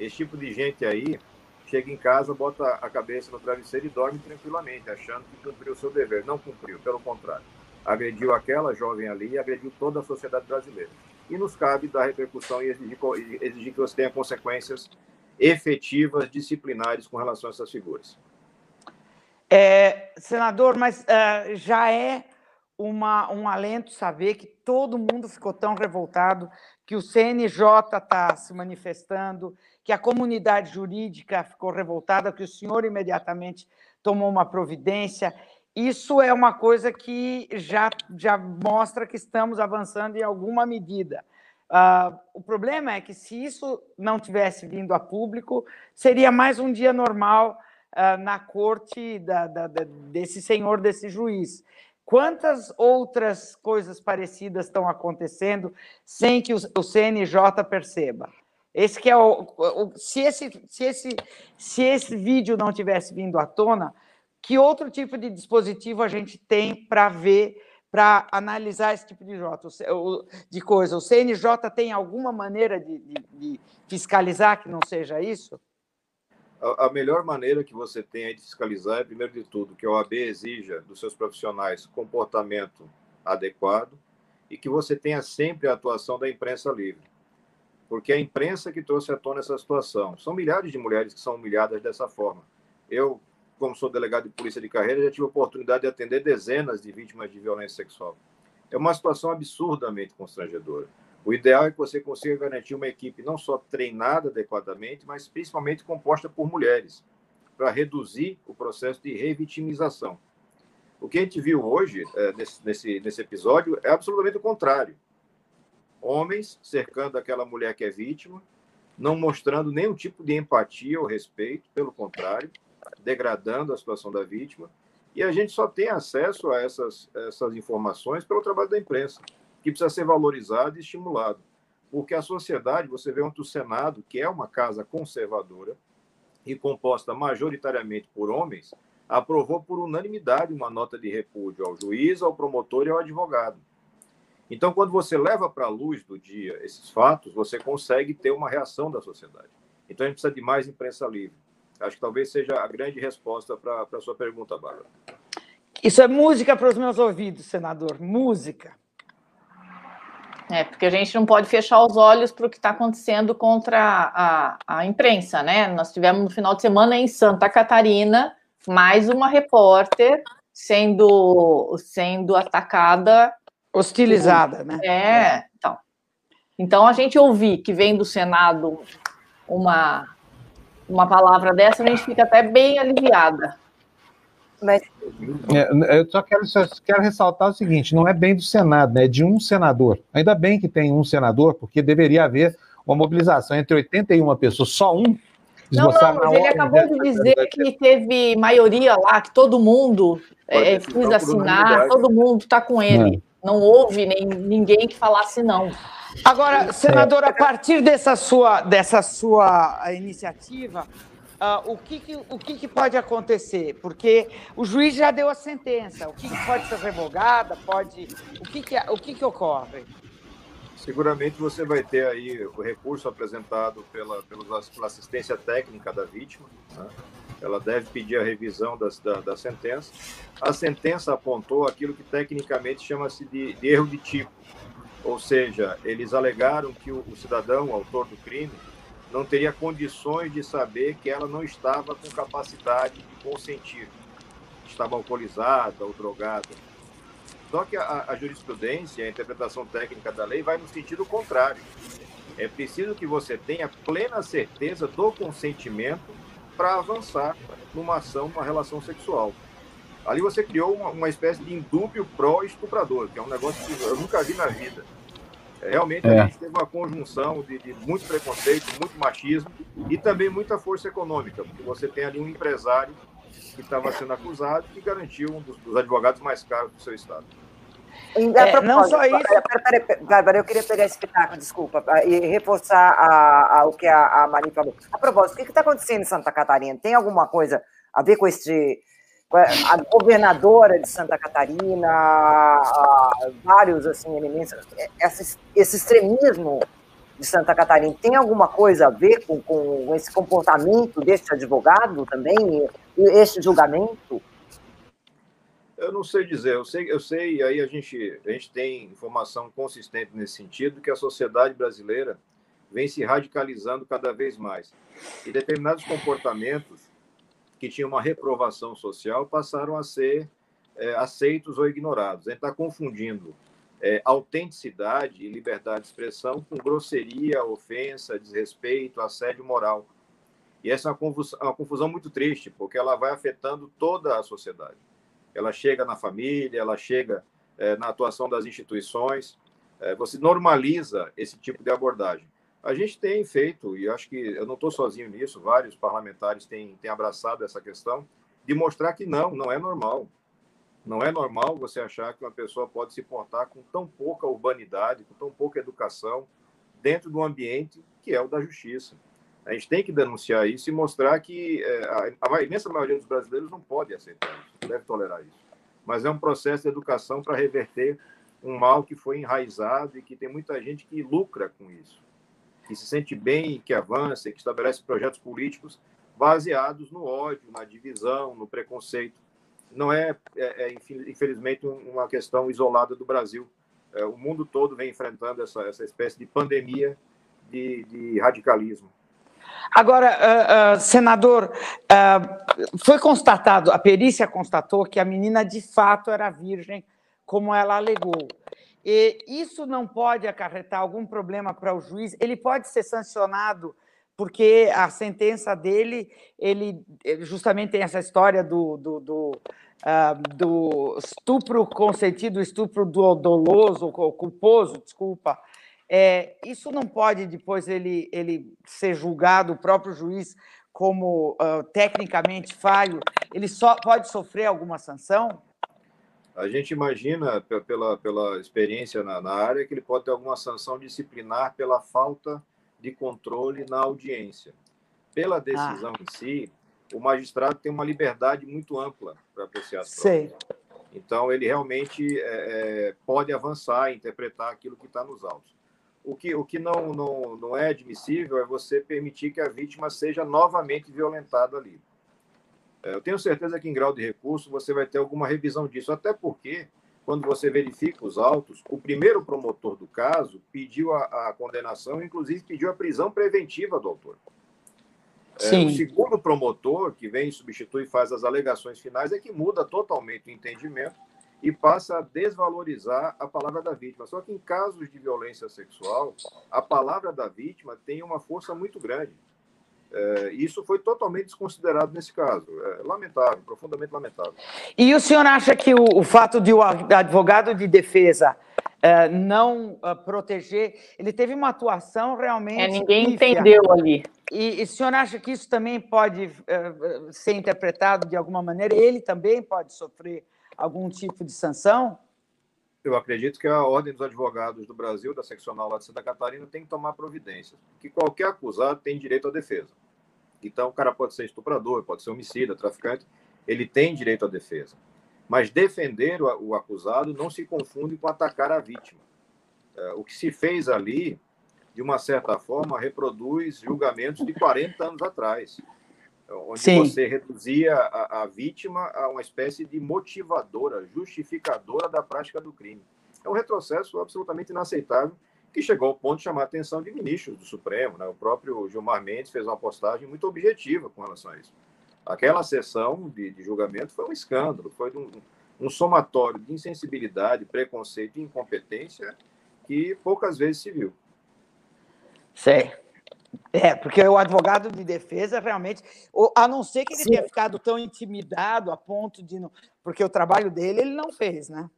Esse tipo de gente aí chega em casa, bota a cabeça no travesseiro e dorme tranquilamente, achando que cumpriu o seu dever. Não cumpriu, pelo contrário. Agrediu aquela jovem ali e agrediu toda a sociedade brasileira e nos cabe dar repercussão e exigir, exigir que você tenha consequências efetivas, disciplinares com relação a essas figuras. É, senador, mas uh, já é uma, um alento saber que todo mundo ficou tão revoltado, que o CNJ está se manifestando, que a comunidade jurídica ficou revoltada, que o senhor imediatamente tomou uma providência. Isso é uma coisa que já, já mostra que estamos avançando em alguma medida. Uh, o problema é que, se isso não tivesse vindo a público, seria mais um dia normal uh, na corte da, da, da, desse senhor, desse juiz. Quantas outras coisas parecidas estão acontecendo sem que o CNJ perceba? Esse que é o, o, se, esse, se, esse, se esse vídeo não tivesse vindo à tona, que outro tipo de dispositivo a gente tem para ver, para analisar esse tipo de, de coisa? O CNJ tem alguma maneira de, de, de fiscalizar que não seja isso? A, melhor maneira que você tem de fiscalizar é, primeiro de tudo, que a OAB exija dos seus profissionais comportamento adequado e que você tenha sempre a atuação da imprensa livre. Porque é a imprensa que trouxe à tona essa situação. São milhares de mulheres que são humilhadas dessa forma. Eu, como sou delegado de polícia de carreira, já tive a oportunidade de atender dezenas de vítimas de violência sexual. É uma situação absurdamente constrangedora. O ideal é que você consiga garantir uma equipe não só treinada adequadamente, mas principalmente composta por mulheres, para reduzir o processo de revitimização. O que a gente viu hoje, é, nesse, nesse, nesse episódio, é absolutamente o contrário. Homens cercando aquela mulher que é vítima, não mostrando nenhum tipo de empatia ou respeito, pelo contrário, degradando a situação da vítima. E a gente só tem acesso a essas, essas informações pelo trabalho da imprensa que precisa ser valorizado e estimulado. Porque a sociedade, você vê ontem o Senado, que é uma casa conservadora e composta majoritariamente por homens, aprovou por unanimidade uma nota de repúdio ao juiz, ao promotor e ao advogado. Então, quando você leva para a luz do dia esses fatos, você consegue ter uma reação da sociedade. Então, a gente precisa de mais imprensa livre. Acho que talvez seja a grande resposta para a sua pergunta, Bárbara. Isso é música para os meus ouvidos, senador. Música. É, porque a gente não pode fechar os olhos para o que está acontecendo contra a, a imprensa, né? Nós tivemos no final de semana em Santa Catarina mais uma repórter sendo, sendo atacada. Hostilizada, né? É, então. Então a gente ouvir que vem do Senado uma, uma palavra dessa, a gente fica até bem aliviada. Mas... É, eu só quero, só quero ressaltar o seguinte: não é bem do Senado, né, é de um senador. Ainda bem que tem um senador, porque deveria haver uma mobilização entre 81 pessoas, só um. Não, não, mas ele acabou de dizer que teve maioria lá, que todo mundo é, quis assinar, todo mundo está com ele. Não. não houve nem, ninguém que falasse não. Agora, senador, a partir dessa sua, dessa sua iniciativa, uh, o, que, que o que, que, pode acontecer? Porque o juiz já deu a sentença. O que, que pode ser revogada? Pode. O que, que, o que, que ocorre? Seguramente você vai ter aí o recurso apresentado pela, pela assistência técnica da vítima. Né? Ela deve pedir a revisão das, da, da sentença. A sentença apontou aquilo que tecnicamente chama-se de, de erro de tipo. Ou seja, eles alegaram que o, o cidadão, o autor do crime, não teria condições de saber que ela não estava com capacidade de consentir, estava alcoolizada ou drogada. Só que a, a jurisprudência, a interpretação técnica da lei vai no sentido contrário. É preciso que você tenha plena certeza do consentimento para avançar numa ação, numa relação sexual. Ali você criou uma, uma espécie de indúbio pró-estuprador, que é um negócio que eu nunca vi na vida. Realmente é. a gente teve uma conjunção de, de, muito preconceito, muito machismo e também muita força econômica, porque você tem ali um empresário que estava sendo acusado e que garantiu um dos, dos advogados mais caros do seu estado. É, não só isso. Peraí, peraí, Bárbara, eu queria pegar esse pitaco, desculpa, e reforçar a, a, o que a, a Mari falou. A propósito, o que está acontecendo em Santa Catarina? Tem alguma coisa a ver com esse a governadora de Santa Catarina, vários assim elementos. Esse, esse, extremismo de Santa Catarina tem alguma coisa a ver com, com esse comportamento desse advogado também, esse julgamento? Eu não sei dizer, eu sei, eu sei, aí a gente, a gente tem informação consistente nesse sentido, que a sociedade brasileira vem se radicalizando cada vez mais. E determinados comportamentos que tinham uma reprovação social passaram a ser é, aceitos ou ignorados. A gente está confundindo é, autenticidade e liberdade de expressão com grosseria, ofensa, desrespeito, assédio moral. E essa é uma confusão, uma confusão muito triste, porque ela vai afetando toda a sociedade. Ela chega na família, ela chega é, na atuação das instituições. É, você normaliza esse tipo de abordagem. A gente tem feito, e acho que eu não estou sozinho nisso, vários parlamentares têm, têm abraçado essa questão, de mostrar que não, não é normal. Não é normal você achar que uma pessoa pode se portar com tão pouca urbanidade, com tão pouca educação, dentro do ambiente que é o da justiça. A gente tem que denunciar isso e mostrar que é, a, imensa maioria dos brasileiros não pode aceitar isso, não deve tolerar isso. Mas é um processo de educação para reverter um mal que foi enraizado e que tem muita gente que lucra com isso, que se sente bem, que avança, que estabelece projetos políticos baseados no ódio, na divisão, no preconceito. Não é, é, é infelizmente, uma questão isolada do Brasil. É, o mundo todo vem enfrentando essa, essa espécie de pandemia de, de radicalismo. Agora, uh, uh, senador, uh, foi constatado, a perícia constatou que a menina de fato era virgem, como ela alegou. E isso não pode acarretar algum problema para o juiz? Ele pode ser sancionado porque a sentença dele, ele justamente tem essa história do, do, do, uh, do estupro consentido, estupro do, doloso, culposo, desculpa. É, isso não pode depois ele, ele ser julgado, o próprio juiz, como uh, tecnicamente falho, ele só pode sofrer alguma sanção? A gente imagina, pela, pela experiência na, na área, que ele pode ter alguma sanção disciplinar pela falta de controle na audiência. Pela decisão ah. em si, o magistrado tem uma liberdade muito ampla para apreciar as provas. Então, ele realmente é, é, pode avançar e interpretar aquilo que está nos autos. O que, o que não, não, não é admissível é você permitir que a vítima seja novamente violentada ali. É, eu tenho certeza que, em grau de recurso, você vai ter alguma revisão disso, até porque quando você verifica os autos, o primeiro promotor do caso pediu a, a condenação, inclusive pediu a prisão preventiva do autor. É, o segundo promotor, que vem substitui e faz as alegações finais, é que muda totalmente o entendimento e passa a desvalorizar a palavra da vítima. Só que em casos de violência sexual, a palavra da vítima tem uma força muito grande. É, isso foi totalmente desconsiderado nesse caso. É lamentável, profundamente lamentável. E o senhor acha que o, o fato de o advogado de defesa é, não uh, proteger, ele teve uma atuação realmente. É, ninguém entendeu ali. E, e o senhor acha que isso também pode uh, ser interpretado de alguma maneira? Ele também pode sofrer algum tipo de sanção? Eu acredito que a Ordem dos Advogados do Brasil, da seccional lá de Santa Catarina, tem que tomar providências, que qualquer acusado tem direito à defesa. Então, o cara pode ser estuprador, pode ser homicida, traficante, ele tem direito à defesa. Mas defender o acusado não se confunde com atacar a vítima. É, o que se fez ali, de uma certa forma, reproduz julgamentos de 40 anos atrás onde Sim. você reduzia a, a, vítima a uma espécie de motivadora, justificadora da prática do crime. É um retrocesso absolutamente inaceitável que chegou ao ponto de chamar a atenção de ministros do Supremo. Né? O próprio Gilmar Mendes fez uma postagem muito objetiva com relação a isso. Aquela sessão de, de julgamento foi um escândalo, foi um, um somatório de insensibilidade, preconceito e incompetência que poucas vezes se viu. Certo. É, porque o advogado de defesa realmente, a não ser que ele Sim. tenha ficado tão intimidado a ponto de. Não, porque o trabalho dele ele não fez, né?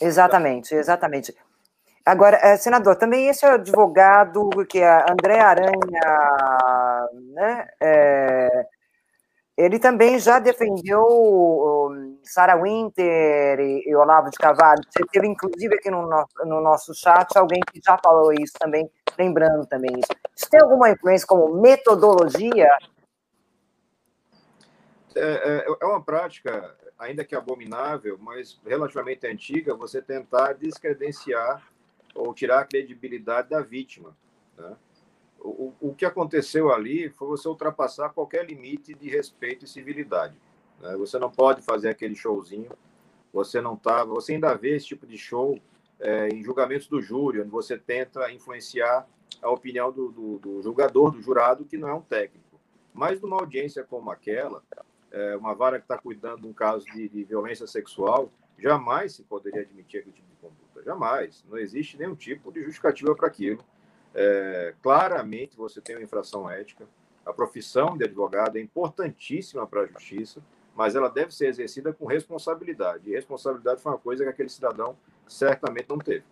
Exatamente, exatamente. Agora, eh, senador, também esse advogado que é André Aranha, né? É, ele também já defendeu Sarah Winter e, e, Olavo de Carvalho. Você teve, inclusive, aqui no, no nosso chat alguém que já falou isso também, lembrando também isso. Isso tem alguma influência como metodologia? É, é, é uma prática, ainda que abominável, mas relativamente antiga, você tentar descredenciar ou tirar a credibilidade da vítima. Né? O, o que aconteceu ali foi você ultrapassar qualquer limite de respeito e civilidade. Né? Você não pode fazer aquele showzinho. Você não tá, você ainda vê esse tipo de show é, em julgamentos do júri, onde você tenta influenciar a opinião do, do, do, julgador, do jurado, que não é um técnico. Mas numa audiência como aquela, é, uma vara que está cuidando de um caso de, de violência sexual, jamais se poderia admitir aquele tipo de conduta. Jamais. Não existe nenhum tipo de justificativa para aquilo. É, claramente você tem uma infração ética. A profissão de advogado é importantíssima para a justiça, mas ela deve ser exercida com responsabilidade. E responsabilidade foi uma coisa que aquele cidadão certamente não teve.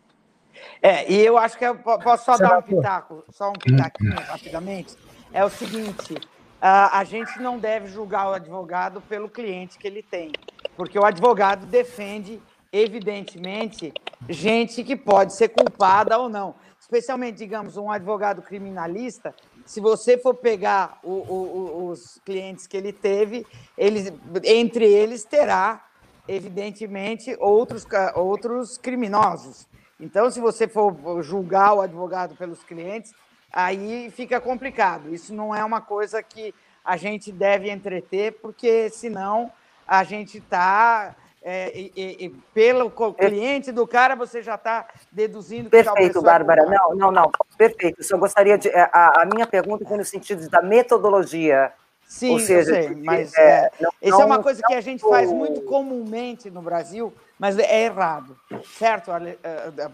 É, e eu acho que eu posso só dar um pitaco, só um pitaquinho rapidamente. É o seguinte: a gente não deve julgar o advogado pelo cliente que ele tem. porque o advogado defende, evidentemente, gente que pode ser culpada ou não. Especialmente, digamos, um advogado criminalista, se você for pegar o, o, os clientes que ele teve, eles, entre eles terá, evidentemente, outros, outros criminosos. Então, se você for julgar o advogado pelos clientes, aí fica complicado. Isso não é uma coisa que a gente deve entreter, porque senão a gente está. É, e, e, pelo cliente do cara, você já está deduzindo que Perfeito, Bárbara. Não, não, não. Perfeito. Só gostaria de. É, a, a minha pergunta foi no sentido da metodologia. Sim, Ou seja, eu sei, mas é, é, não, isso não, é uma coisa que a gente faz muito comumente no Brasil, mas é errado. Certo,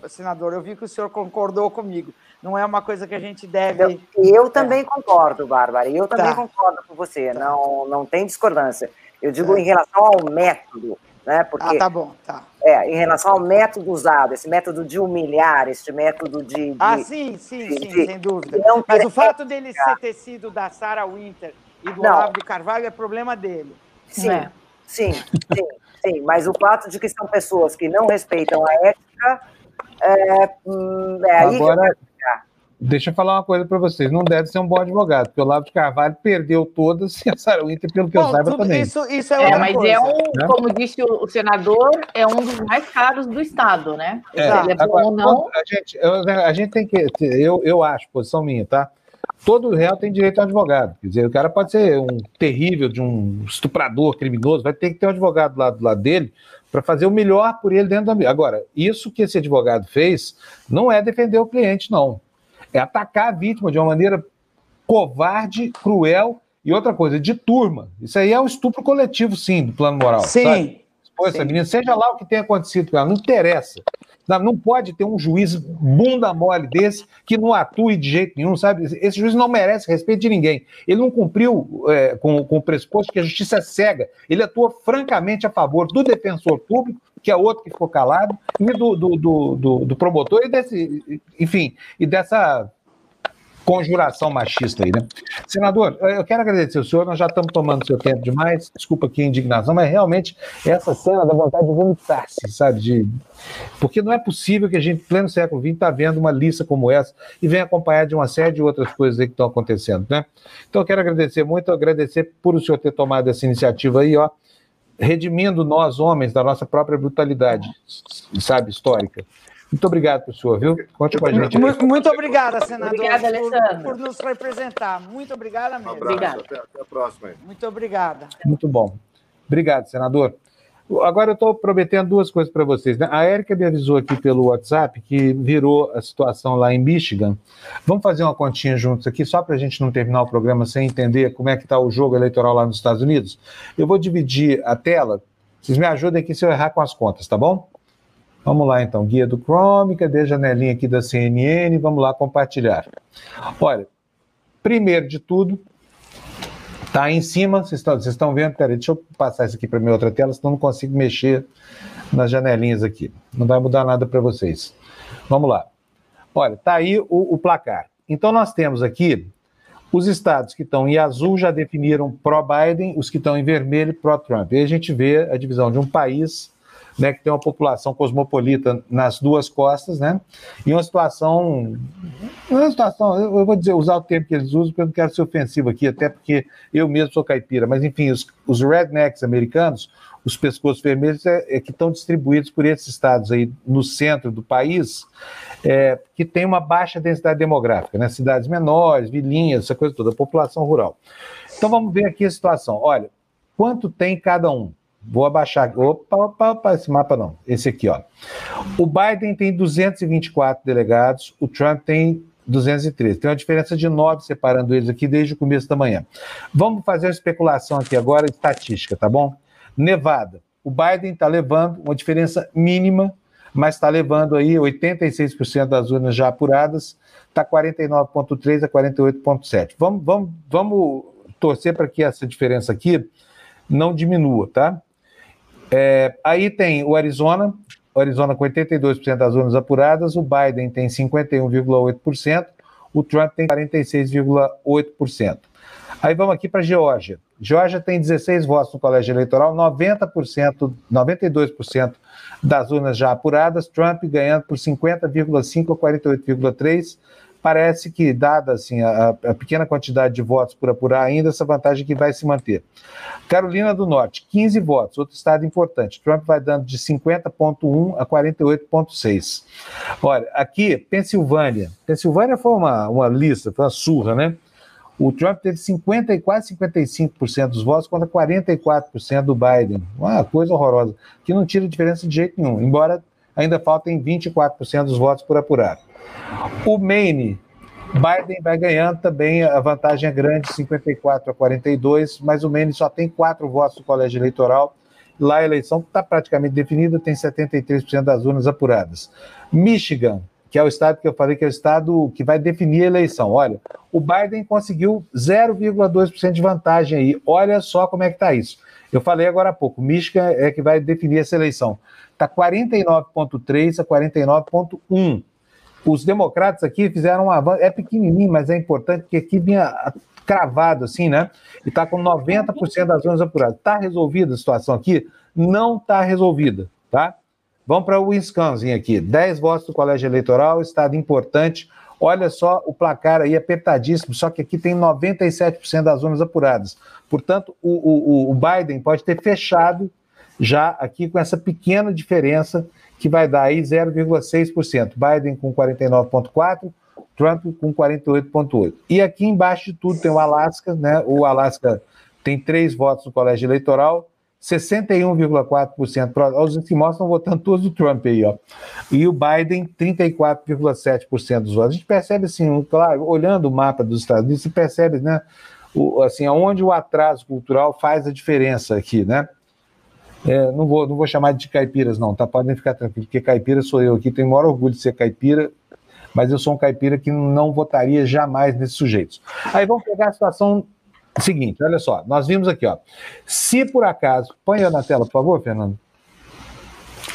senador? Eu vi que o senhor concordou comigo não é uma coisa que a gente deve. Eu, também é. concordo, Bárbara, eu também tá. concordo com você, tá. não, não tem discordância. Eu digo é. em relação ao método, né? Porque, ah, tá bom, tá. É, em relação ao método usado, esse método de humilhar, este método de. de ah, sim, sim, de, sim, de, sem dúvida. Mas o fato dele ser ter sido da Sarah Winter e do não. Olavo de Carvalho é problema dele. Sim, é. sim, sim, sim. Mas o fato de que são pessoas que não respeitam a ética. É, hum, é aí Agora, Deixa eu falar uma coisa para vocês, não deve ser um bom advogado, porque o Olavo de Carvalho perdeu todas e a Sarah Winter, pelo que Bom, eu saiba, também. Isso, isso é, é mas é coisa, é um, né? como disse o, senador, é um dos mais caros do Estado, né? É, é agora, não... a, gente, eu, a gente tem que, eu, eu acho, posição minha, tá? Todo réu tem direito a um advogado. Quer dizer, o cara pode ser um terrível, de um estuprador, criminoso, vai ter que ter um advogado lá do lado dele para fazer o melhor por ele dentro da. Agora, isso que esse advogado fez não é defender o cliente, não é atacar a vítima de uma maneira covarde, cruel e outra coisa, de turma. Isso aí é um estupro coletivo, sim, do plano moral. Sim. Sabe? Pô, essa menina, seja lá o que tenha acontecido com ela, não interessa. Não pode ter um juiz bunda mole desse que não atue de jeito nenhum, sabe? Esse juiz não merece respeito de ninguém. Ele não cumpriu é, com, com o pressuposto que a justiça é cega. Ele atua francamente a favor do defensor público, que é outro que ficou calado, e do, do, do, do, do promotor, e desse, enfim, e dessa conjuração machista aí, né? Senador, eu quero agradecer o senhor, nós já estamos tomando seu tempo demais, desculpa aqui a indignação, mas realmente essa cena dá vontade de vomitar-se, sabe? De... Porque não é possível que a gente, pleno século XX, está vendo uma lista como essa e venha acompanhar de uma série de outras coisas que estão acontecendo, né? Então eu quero agradecer muito, agradecer por o senhor ter tomado essa iniciativa aí, ó, redimindo nós, homens, da nossa própria brutalidade, sabe, histórica. Muito obrigado, pessoal, viu? Conte com a gente. Muito, muito obrigada, senador, obrigada, por, por, nos representar. Muito obrigada mesmo. Um obrigada. Até, até a próxima. Aí. Muito obrigada. Muito bom. Obrigado, senador. Agora eu estou prometendo duas coisas para vocês. Né? A Érica me avisou aqui pelo WhatsApp que virou a situação lá em Michigan. Vamos fazer uma continha juntos aqui, só para a gente não terminar o programa sem entender como é que está o jogo eleitoral lá nos Estados Unidos. Eu vou dividir a tela. Vocês me ajudem aqui se eu errar com as contas, tá bom? Vamos lá, então, guia do Chrome, cadê a janelinha aqui da CNN? Vamos lá compartilhar. Olha, primeiro de tudo, tá aí em cima, vocês estão, vocês estão vendo? Peraí, deixa eu passar isso aqui para minha outra tela, senão não consigo mexer nas janelinhas aqui. Não vai mudar nada para vocês. Vamos lá. Olha, tá aí o, o placar. Então, nós temos aqui os estados que estão em azul já definiram pró-Biden, os que estão em vermelho pró-Trump. E a gente vê a divisão de um país né, que tem uma população cosmopolita nas duas costas, né, e uma situação, uma situação, eu vou dizer, usar o termo que eles usam, porque eu não quero ser ofensivo aqui, até porque eu mesmo sou caipira, mas enfim, os, os rednecks americanos, os pescoços vermelhos, é, é, que estão distribuídos por esses estados aí no centro do país, é, que tem uma baixa densidade demográfica, né, cidades menores, vilinhas, essa coisa toda, população rural. Então vamos ver aqui a situação. Olha, quanto tem cada um? Vou abaixar. Opa, opa, opa, esse mapa não. Esse aqui, ó. O Biden tem 224 delegados, o Trump tem 213. Tem uma diferença de 9 separando eles aqui desde o começo da manhã. Vamos fazer uma especulação aqui agora, estatística, tá bom? Nevada. O Biden está levando uma diferença mínima, mas está levando aí 86% das urnas já apuradas, está 49,3 a 48,7. Vamos, vamos, vamos torcer para que essa diferença aqui não diminua, tá? É, aí tem o Arizona, o Arizona com 82% das urnas apuradas, o Biden tem 51,8%, o Trump tem 46,8%. Aí vamos aqui para a Geórgia. Georgia tem 16 votos no colégio eleitoral, 90%, 92% das urnas já apuradas, Trump ganhando por 50,5 a 48,3 parece que, dada assim, a, a, pequena quantidade de votos por apurar ainda, essa vantagem que vai se manter. Carolina do Norte, 15 votos, outro estado importante. Trump vai dando de 50,1 a 48,6. Olha, aqui, Pensilvânia. Pensilvânia foi uma, uma lista, foi uma surra, né? O Trump teve 50 e quase 55% dos votos contra 44% do Biden. Uma coisa horrorosa, que não tira diferença de jeito nenhum, embora ainda faltem 24% dos votos por apurar. O Maine, Biden vai ganhando também, a vantagem é grande, 54 a 42, mas o Maine só tem quatro votos no colégio eleitoral. Lá a eleição está praticamente definida, tem 73% das urnas apuradas. Michigan, que é o estado que eu falei que é o estado que vai definir a eleição. Olha, o Biden conseguiu 0,2% de vantagem aí. Olha só como é que está isso. Eu falei agora há pouco, Michigan é que vai definir essa eleição. Está 49,3 a 49,1 os democratas aqui fizeram um avanço, é pequenininho, mas é importante, porque aqui vinha cravado assim, né? E está com 90% das zonas apuradas. Está resolvida a situação aqui? Não está resolvida, tá? Vamos para o Wisconsin aqui. 10 votos do colégio eleitoral, estado importante. Olha só, o placar aí apertadíssimo, só que aqui tem 97% das zonas apuradas. Portanto, o, o, o Biden pode ter fechado já aqui com essa pequena diferença que vai dar aí 0,6%. Biden com 49,4%, Trump com 48,8%. E aqui embaixo de tudo tem o Alasca, né? O Alasca tem três votos no colégio eleitoral, 61,4%. Os esquimós estão votando todos o Trump aí, ó. E o Biden, 34,7% dos votos. A gente percebe assim, claro, olhando o mapa dos Estados Unidos, se percebe, né? O, assim, aonde o atraso cultural faz a diferença aqui, né? É, não, vou, não vou chamar de caipiras, não, tá? Podem ficar tranquilos, porque caipira sou eu aqui, tenho o maior orgulho de ser caipira, mas eu sou um caipira que não votaria jamais nesses sujeitos. Aí vamos pegar a situação seguinte, olha só, nós vimos aqui, ó. Se por acaso, põe na tela, por favor, Fernando.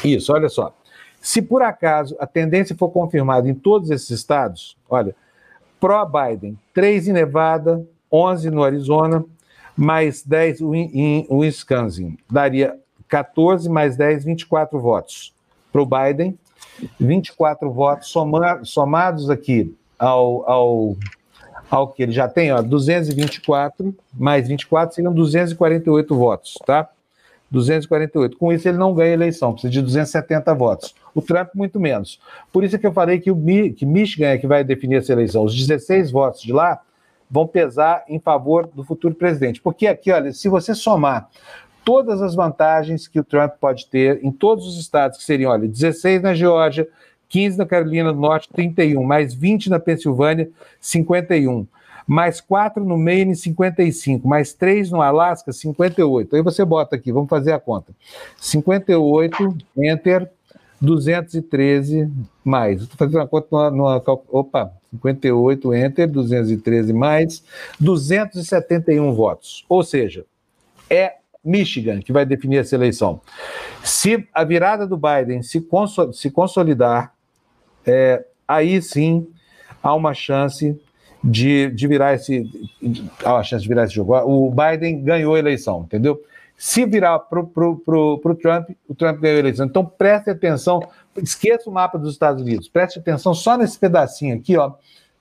Isso, olha só. Se por acaso a tendência for confirmada em todos esses estados, olha, pró-Biden, 3 em Nevada, 11 no Arizona, mais 10 em Wisconsin, daria 14 mais 10, 24 votos para o Biden, 24 votos soma, somados aqui ao, ao, ao que ele já tem, ó, 224 mais 24 seriam 248 votos, tá? 248. Com isso, ele não ganha eleição, precisa de 270 votos. O Trump, muito menos. Por isso que eu falei que, o, que Michigan é que vai definir essa eleição. Os 16 votos de lá vão pesar em favor do futuro presidente. Porque aqui, olha, se você somar todas as vantagens que o Trump pode ter em todos os estados, que seriam, olha, 16 na Geórgia, 15 na Carolina do Norte, 31, mais 20 na Pensilvânia, 51, mais 4 no Maine, 55, mais 3 no Alasca, 58. Aí você bota aqui, vamos fazer a conta. 58, enter, 213 mais. Estou fazendo a conta numa. Opa, 58, enter, 213 mais, 271 votos. Ou seja, é Michigan, que vai definir essa eleição. Se a virada do Biden se, se consolidar, é, aí sim há uma chance de, de virar esse. Há uma chance de virar esse jogo. O Biden ganhou a eleição, entendeu? Se virar para o Trump, o Trump ganhou a eleição. Então preste atenção, esqueça o mapa dos Estados Unidos, preste atenção só nesse pedacinho aqui, ó.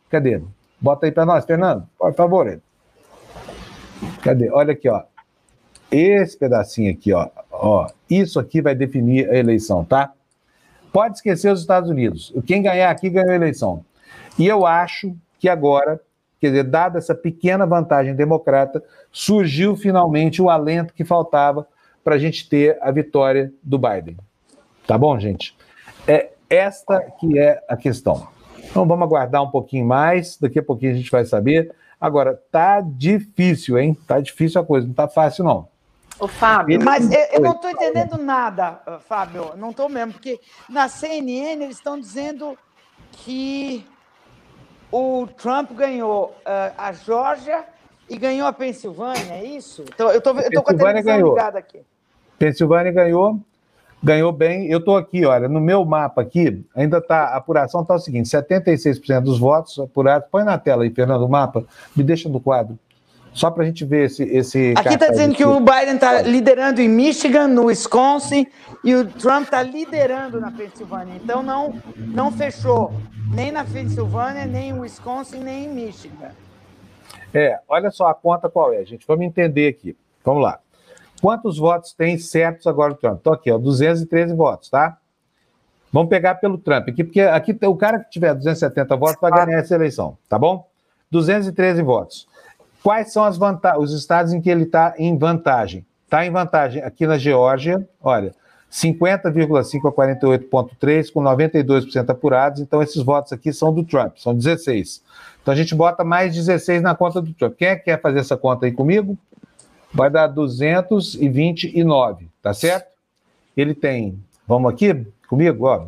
Cadê? Bota aí para nós, Fernando, por favor. Cadê? Olha aqui, ó. Esse pedacinho aqui, ó, ó, isso aqui vai definir a eleição, tá? Pode esquecer os Estados Unidos. Quem ganhar aqui ganhou a eleição. E eu acho que agora, quer dizer, dada essa pequena vantagem democrata, surgiu finalmente o alento que faltava para a gente ter a vitória do Biden. Tá bom, gente? É esta que é a questão. Então vamos aguardar um pouquinho mais, daqui a pouquinho a gente vai saber. Agora, tá difícil, hein? Tá difícil a coisa, não tá fácil não. O Fábio. Mas eu, eu não estou entendendo nada, Fábio. Não estou mesmo, porque na CNN eles estão dizendo que o Trump ganhou uh, a Geórgia e ganhou a Pensilvânia, é isso? Então, eu estou com a televisão ganhou. ligada aqui. Pensilvânia ganhou, ganhou bem. Eu estou aqui, olha, no meu mapa aqui, ainda está, a apuração está o seguinte: 76% dos votos apurados. Põe na tela aí, Fernando, o mapa, me deixa no quadro. Só para a gente ver esse. esse Aqui está dizendo que o Biden está liderando em Michigan, no Wisconsin, e o Trump está liderando na Pensilvânia. Então não, não fechou nem na Pensilvânia, nem em Wisconsin, nem em Michigan. É, olha só a conta qual é, gente. Vamos entender aqui. Vamos lá. Quantos votos tem certos agora o Trump? Estou aqui, ó, 213 votos, tá? Vamos pegar pelo Trump aqui, porque aqui o cara que tiver 270 votos vai ganhar essa eleição, tá bom? 213 votos. Quais são as os estados em que ele está em vantagem? Está em vantagem aqui na Geórgia, olha, 50,5 a 48,3, com 92% apurados. Então, esses votos aqui são do Trump, são 16. Então, a gente bota mais 16 na conta do Trump. Quem é que quer fazer essa conta aí comigo? Vai dar 229, tá certo? Ele tem, vamos aqui comigo, ó.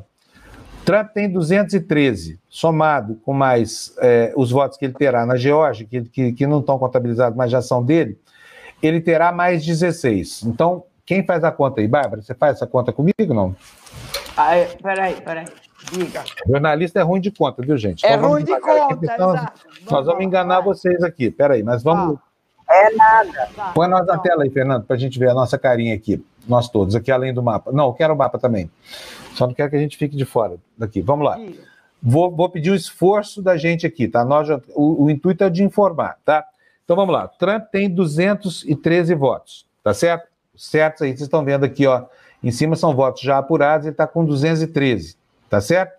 Trump tem 213, somado com mais é, os votos que ele terá na Geórgia, que, que, que não estão contabilizados, mas já são dele, ele terá mais 16. Então, quem faz a conta aí? Bárbara, você faz essa conta comigo não? Ah, é, peraí, peraí. Diga. Jornalista é ruim de conta, viu, gente? É então, ruim de conta, exato. Nós, nós vamos enganar vocês aqui. Peraí, mas vamos. É nada. Põe nós na tela aí, Fernando, para a gente ver a nossa carinha aqui. Nós todos, aqui além do mapa. Não, eu quero o mapa também. Só não quero que a gente fique de fora daqui. Vamos lá. Vou, vou pedir o esforço da gente aqui, tá? Nós já, o, o intuito é de informar, tá? Então vamos lá. Trump tem 213 votos, tá certo? Certos aí, vocês estão vendo aqui, ó. Em cima são votos já apurados, ele está com 213, tá certo?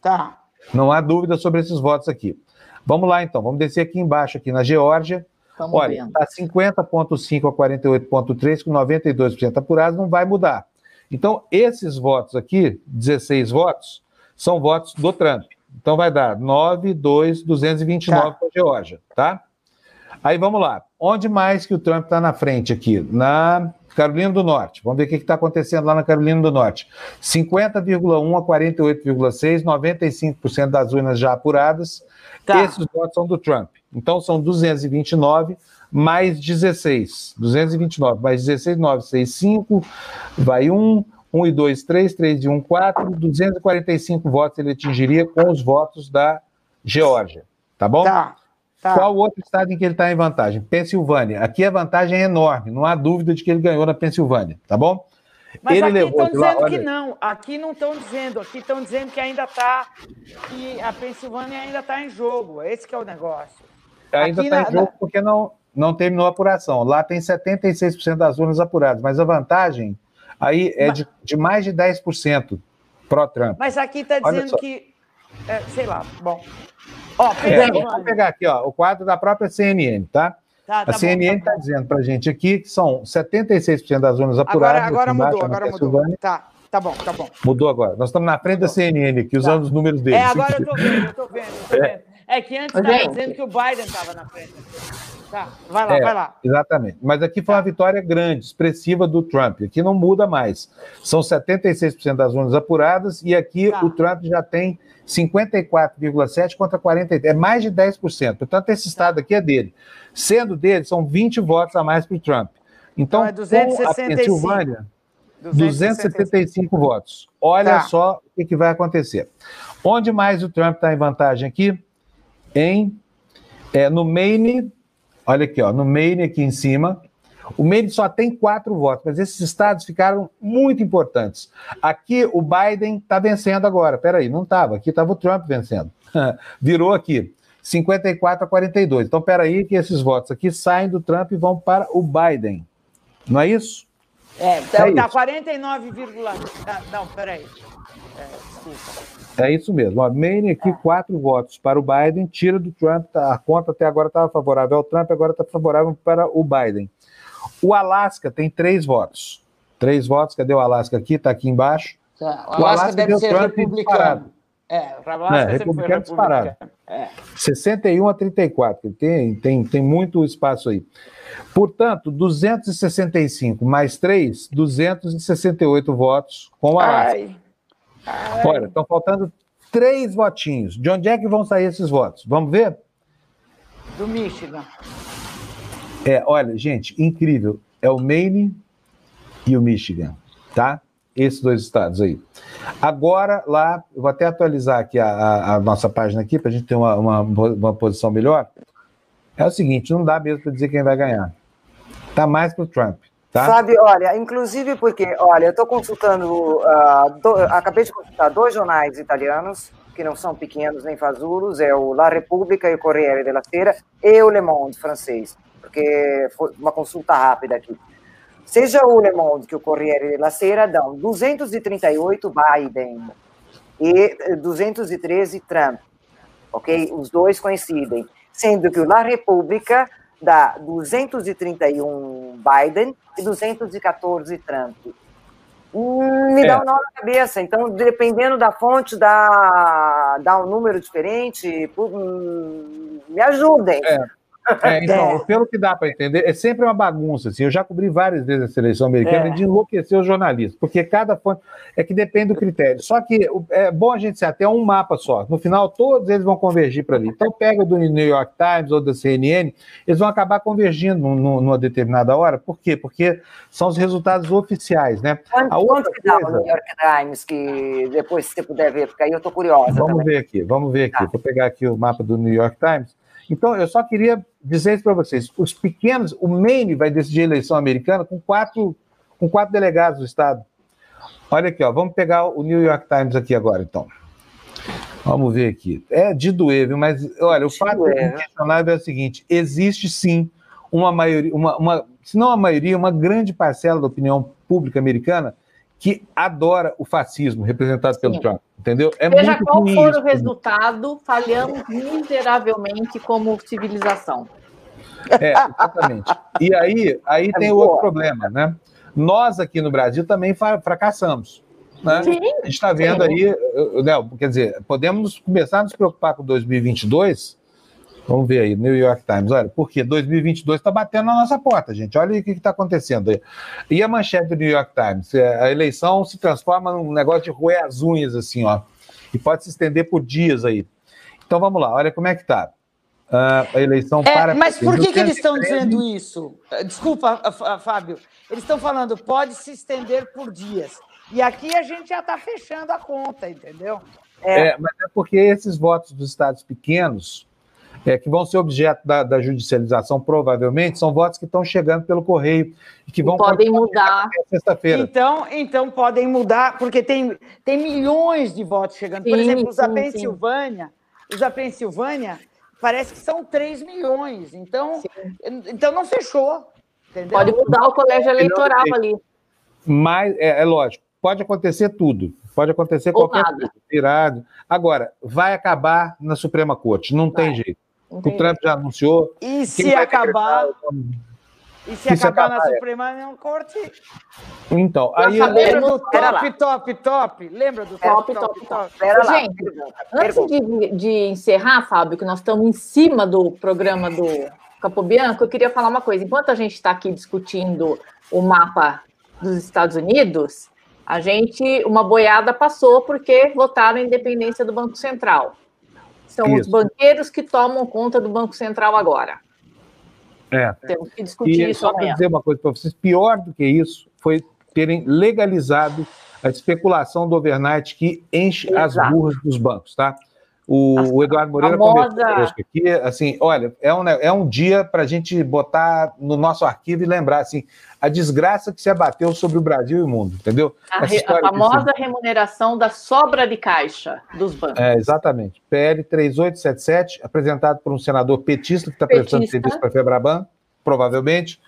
Tá. Não há dúvida sobre esses votos aqui. Vamos lá então, vamos descer aqui embaixo, aqui na Geórgia. Olha, está 50,5 a 48,3, com 92% apurados, não vai mudar. Então, esses votos aqui, 16 votos, são votos do Trump. Então, vai dar 9, 2, 229 tá. para a Geórgia, tá? Aí vamos lá. Onde mais que o Trump está na frente aqui? Na Carolina do Norte. Vamos ver o que está acontecendo lá na Carolina do Norte. 50,1 a 48,6, 95% das urnas já apuradas. Tá. Esses votos são do Trump. Então são 229 mais 16. 229 mais 16, 9, 6, 5, vai 1, 1 e 2, 3, 3 e 1, 4, 245 votos ele atingiria com os votos da Geórgia. Tá bom? Tá. Tá. Qual o outro estado em que ele está em vantagem? Pensilvânia. Aqui a vantagem é enorme, não há dúvida de que ele ganhou na Pensilvânia, tá bom? Mas ele aqui estão dizendo lá, que não, aqui não estão dizendo, aqui estão dizendo que ainda está, que a Pensilvânia ainda está em jogo, esse que é o negócio. Ainda está em jogo porque não, não terminou a apuração. Lá tem 76% das urnas apuradas, mas a vantagem aí é mas, de, de mais de 10% pró-Trump. Mas aqui está dizendo que, é, sei lá, bom, Ó, é, vamos pegar aqui, ó, o quadro da própria CNN, tá? Tá, tá a CNN está tá dizendo para a gente aqui que são 76% das urnas apuradas. Agora, agora mudou, agora mudou. Tá, tá bom, tá bom. Mudou agora. Nós estamos na frente da CNN aqui, usando tá. os números deles. É, agora eu estou vendo, eu estou vendo, eu tô é. vendo. É. é que antes estava dizendo que o Biden estava na frente. Tá, vai lá, é, vai lá. Exatamente. Mas aqui foi uma vitória grande, expressiva do Trump. Aqui não muda mais. São 76% das urnas apuradas e aqui tá. o Trump já tem 54,7% contra 43%. É mais de 10%. Portanto, esse estado aqui é dele. Sendo dele, são 20 votos a mais para o Trump. Então, então é com a Pensilvânia, 275 votos. Olha tá. só o que, vai acontecer. Onde mais o Trump está em vantagem aqui? Em, é, no Maine, olha aqui, ó, no Maine aqui em cima, o Maine só tem quatro votos, mas esses estados ficaram muito importantes. Aqui o Biden está vencendo agora. Peraí, não estava. Aqui estava o Trump vencendo. Virou aqui. 54 a 42. Então, peraí, que esses votos aqui saem do Trump e vão para o Biden. Não é isso? É, está é tá 49, tá, não, peraí. É, desculpa. É isso mesmo. A Maine aqui, é. quatro votos para o Biden, tira do Trump. Tá, a conta até agora estava favorável ao Trump, agora está favorável para o Biden. O Alasca tem três votos. Três votos, cadê o Alasca aqui? Está aqui embaixo. Tá. O, Alasca o Alasca deve ser Trump republicano. É, o Alasca é, republicano disparado. É. 61 a 34, tem, tem, tem muito espaço aí. Portanto, 265 mais 3, 268 votos com o Alasca. Ai. Ai. Olha, estão faltando três votinhos. De onde é que vão sair esses votos? Vamos ver? Do Michigan. É, olha, gente, incrível. É o Maine e o Michigan, tá? Esses dois estados aí. Agora, lá, eu vou até atualizar aqui a, a, a nossa página aqui para a gente ter uma, uma, uma, posição melhor. É o seguinte, não dá mesmo para dizer quem vai ganhar. Tá mais para o Trump. Tá? Sabe, olha, inclusive porque, olha, eu estou consultando, uh, do, acabei de consultar dois jornais italianos, que não são pequenos nem fazulos, é o La Repubblica e o Corriere della Sera, e o Le Monde francês, porque foi uma consulta rápida aqui. Seja o Le Monde que o Corriere della Sera dão 238 Biden e 213 Trump, ok? Os dois coincidem, sendo que o La Repubblica dá 231 Biden e 214 Trump. Hum, me é. dá um nó na cabeça. Então, dependendo da fonte, dá, dá um número diferente. Hum, me ajudem. É. É, então, é. pelo que dá para entender, é sempre uma bagunça. Assim. Eu já cobri várias vezes a seleção americana é. de enlouquecer os jornalistas, porque cada fonte é que depende do critério. Só que é bom a gente ser até um mapa só. No final, todos eles vão convergir para ali. Então, pega do New York Times ou da CNN, eles vão acabar convergindo numa determinada hora. Por quê? Porque são os resultados oficiais, né? Quanto, a outra quanto que coisa... dá o New York Times, que depois você puder ver, porque aí eu estou curiosa. Vamos também. ver aqui, vamos ver aqui. Tá. Vou pegar aqui o mapa do New York Times. Então, eu só queria dizer isso para vocês. Os pequenos, o Maine vai decidir a eleição americana com quatro, com quatro delegados do Estado. Olha aqui, ó, vamos pegar o New York Times aqui agora, então. Vamos ver aqui. É de doer, viu? Mas, olha, o fato doer. inquestionável é o seguinte: existe sim uma maioria, uma, uma, se não a maioria, uma grande parcela da opinião pública americana que adora o fascismo representado pelo Sim. Trump, entendeu? É Seja muito qual for isso. o resultado, falhamos miseravelmente como civilização. É, exatamente. E aí, aí é tem boa. outro problema, né? Nós aqui no Brasil também fracassamos. Né? Sim, a gente está vendo sim. aí, Léo, quer dizer, podemos começar a nos preocupar com 2022 Vamos ver aí, New York Times. Olha, porque 2022 está batendo na nossa porta, gente. Olha o que está acontecendo aí. E a manchete do New York Times? É, a eleição se transforma num negócio de roer as unhas, assim, ó. E pode se estender por dias aí. Então vamos lá, olha como é que está. Uh, a eleição é, para. Mas por que, que eles estão dizendo isso? Desculpa, Fábio. Eles estão falando pode se estender por dias. E aqui a gente já está fechando a conta, entendeu? É. é, mas é porque esses votos dos estados pequenos é, que vão ser objeto da, da, judicialização, provavelmente, são votos que estão chegando pelo correio e que vão podem mudar sexta-feira. Então, então podem mudar, porque tem, tem milhões de votos chegando. Sim, Por exemplo, os da Pensilvânia, os da Pensilvânia parece que são 3 milhões. Então, então não fechou. Entendeu? Pode mudar o colégio eleitoral ali. Mas é, é lógico, pode acontecer tudo. Pode acontecer Ou qualquer nada. coisa, virado. Agora, vai acabar na Suprema Corte, não vai. tem jeito. Entendi. O Trump já anunciou. E se acabar. E se, se acabar, acabar, na é. Suprema Corte. Então, aí. Lembra do top, top, top? Lembra do top, top, top? top. Gente, antes de, de encerrar, Fábio, que nós estamos em cima do programa do Capobianco, eu queria falar uma coisa. Enquanto a gente está aqui discutindo o mapa dos Estados Unidos, a gente, uma boiada passou porque votaram a independência do Banco Central. São Isso. os banqueiros que tomam conta do Banco Central agora. É. Temos que discutir e isso só para dizer uma coisa para vocês, pior do que isso foi terem legalizado a especulação do overnight que enche Exato. as burras dos bancos, tá? O, o Eduardo Moreira comentou aqui, assim, olha, é um, é um dia para a gente botar no nosso arquivo e lembrar, assim, a desgraça que se abateu sobre o Brasil e o mundo, entendeu? A, re, a famosa remuneração da sobra de caixa dos bancos. É, exatamente. PL 3877, apresentado por um senador petista que está prestando serviço para a Febraban, provavelmente,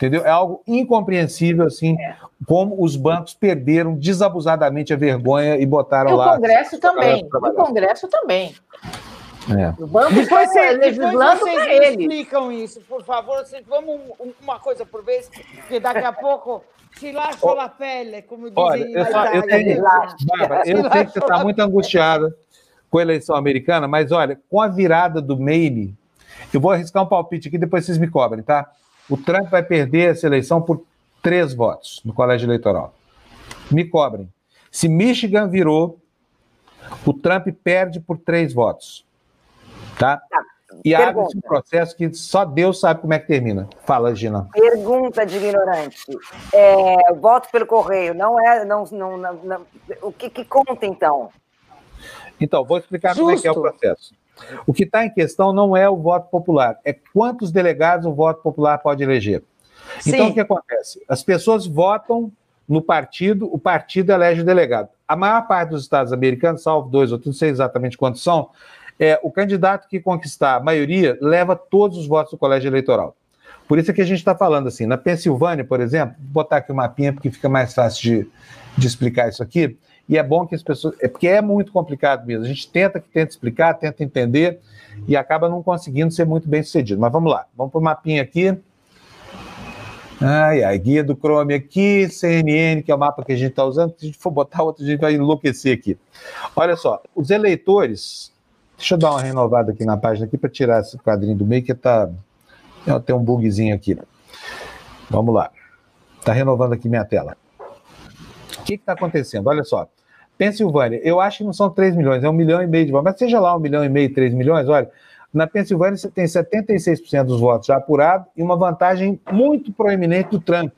entendeu? É algo incompreensível, assim, é. como os bancos perderam desabusadamente a vergonha e botaram e lá... o Congresso também, o Congresso também. É. O banco depois, você, legislando depois vocês ele. explicam isso, por favor. Vocês, vamos uma coisa por vez, porque daqui a pouco se lascia a pele, como dizem Olha, eu, só, eu, tenho, Bárbara, eu sei que você está muito angustiada com a eleição americana, mas olha, com a virada do Maine, eu vou arriscar um palpite aqui, depois vocês me cobrem, tá? O Trump vai perder essa eleição por três votos no colégio eleitoral. Me cobrem. Se Michigan virou, o Trump perde por três votos. Tá? tá. E abre um processo que só Deus sabe como é que termina. Fala, Gina. Pergunta de ignorante. É, voto pelo correio, não é. Não, não, não, não o que, que, conta, então? Então, vou explicar Justo. como é que é o processo. O que está em questão não é o voto popular, é quantos delegados o voto popular pode eleger. Então, Sim. o que acontece? As pessoas votam no partido, o partido elege o delegado. A maior parte dos estados americanos, salvo dois ou três, não sei exatamente quantos são, é, o candidato que conquistar a maioria leva todos os votos do colégio eleitoral. Por isso é que a gente está falando assim. Na Pensilvânia, por exemplo, vou botar aqui o mapinha porque fica mais fácil de, de explicar isso aqui. E é bom que as pessoas. É porque é muito complicado mesmo. A gente tenta que tenta explicar, tenta entender e acaba não conseguindo ser muito bem sucedido. Mas vamos lá, vamos para o mapinha aqui. Ai, ai, guia do Chrome aqui, CNN, que é o mapa que a gente está usando. Se a gente for botar outro, a gente vai enlouquecer aqui. Olha só, os eleitores. Deixa eu dar uma renovada aqui na página aqui para tirar esse quadrinho do meio, que tá. Tem um bugzinho aqui. Vamos lá. Está renovando aqui minha tela. O que está acontecendo? Olha só. Pensilvânia, eu acho que não são 3 milhões, é um milhão e meio de votos. Mas seja lá um milhão e meio, 3 milhões, olha. Na Pensilvânia, você tem 76% dos votos já apurados e uma vantagem muito proeminente do Trump.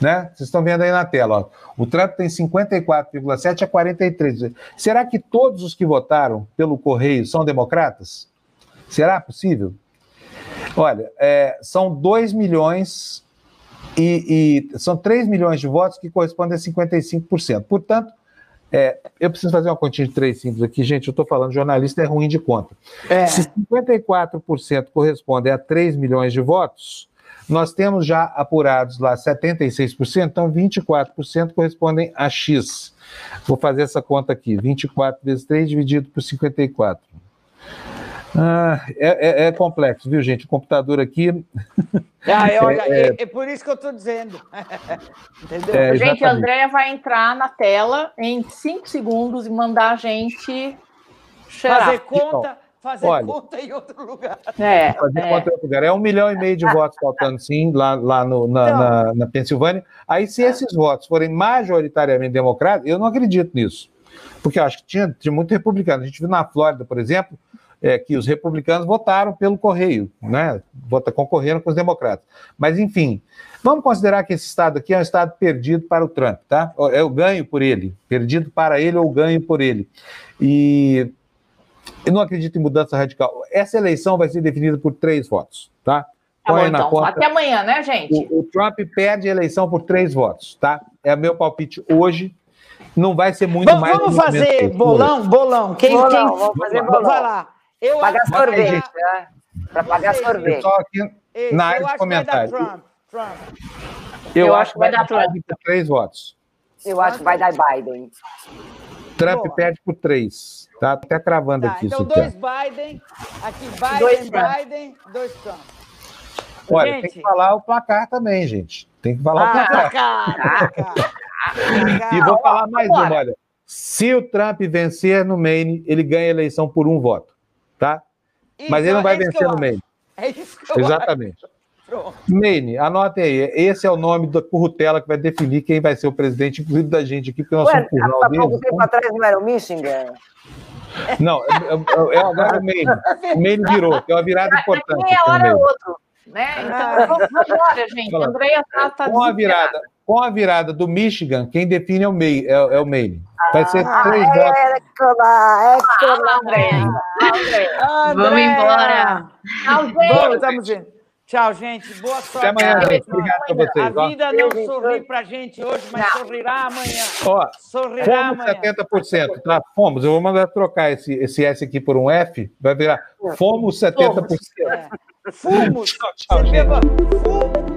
Né? Vocês estão vendo aí na tela. Ó. O Trump tem 54,7 a 43. Será que todos os que votaram pelo Correio são democratas? Será possível? Olha, é, são 2 milhões e, e, são 3 milhões de votos que correspondem a 55%. Portanto, é, eu preciso fazer uma continha de três simples aqui, gente. Eu estou falando, jornalista é ruim de conta. É. Se 54% correspondem a 3 milhões de votos, nós temos já apurados lá 76%, então 24% correspondem a X. Vou fazer essa conta aqui: 24 vezes 3 dividido por 54. Ah, é, é, é, complexo, viu, gente? O computador aqui. Ah, é, olha, é, é, por isso que eu estou dizendo. Entendeu? É, gente, a Andréia vai entrar na tela em 5 segundos e mandar a gente cheirar. fazer conta. Então, Fazer olha, conta em outro lugar. É, fazer conta em outro lugar. É um milhão e meio de votos faltando, sim, lá, lá no, na, então, na, na, Pensilvânia. Aí, se esses votos forem majoritariamente democratas, eu não acredito nisso. Porque eu acho que tinha, tinha muito republicano. A gente viu na Flórida, por exemplo, é, que os republicanos votaram pelo correio, né? Vota, concorreram com os democratas. Mas, enfim, vamos considerar que esse estado aqui é um estado perdido para o Trump, tá? Eu ganho por ele, perdido para ele ou ganho por ele. E eu não acredito em mudança radical. Essa eleição vai ser definida por três votos, tá? Tá bom, então. Conta. Até amanhã, né, gente? O, o Trump perde a eleição por três votos, tá? É meu palpite hoje. Não vai ser muito vamos, mais. Vamos fazer bolão, bolão. Quem, bolão, quem... Vamos fazer bolão. Vai lá. Eu pagar sorvete, né? Para pagar sorvete. Só aqui Ei, na área eu de acho comentários. Que vai dar Trump. Trump. Eu, eu acho que vai dar Trump por três votos. Eu acho que vai dar Biden. Trump Boa. perde por três. Tá até cravando tá, aqui. Então, dois Biden, aqui Biden, dois Biden, dois Trump. Olha, gente, tem que falar o placar também, gente. Tem que falar ah, o placar. placar, placar. e vou falar mais uma, olha. Se o Trump vencer no Maine, ele ganha a eleição por um voto, tá? Isso, Mas ele não vai é vencer no Maine. É isso que eu Exatamente. Acho. Pronto. Maine, anotem aí. Esse é o nome da currutela que vai definir quem vai ser o presidente, inclusive da gente aqui, porque nós Ué, somos curral há deles. pouco tempo atrás não era o Michigan? Não, é, é, é agora o Maine. O Maine virou, tem uma virada importante. Meia hora é outro. Né? Então, vamos embora, gente. A Andrea tá, tá com a virada, com a virada do Michigan, quem define é o, May, é, é o Maine. Vai ser Ah, três é, votos. é colar, é colar. Andréia. Vamos embora. Gente. estamos indo. Tchau, gente. Boa sorte. Até amanhã, gente. Obrigado a vocês. A vida não sorri pra gente hoje, mas sorrirá amanhã. Ó, Sorrirá fomos amanhã. 70%, tá? Fomos. Eu vou mandar trocar esse, esse S aqui por um F, vai virar fomos 70%. É. Fumos. Tchau, tchau, Você gente. beba- Fumos.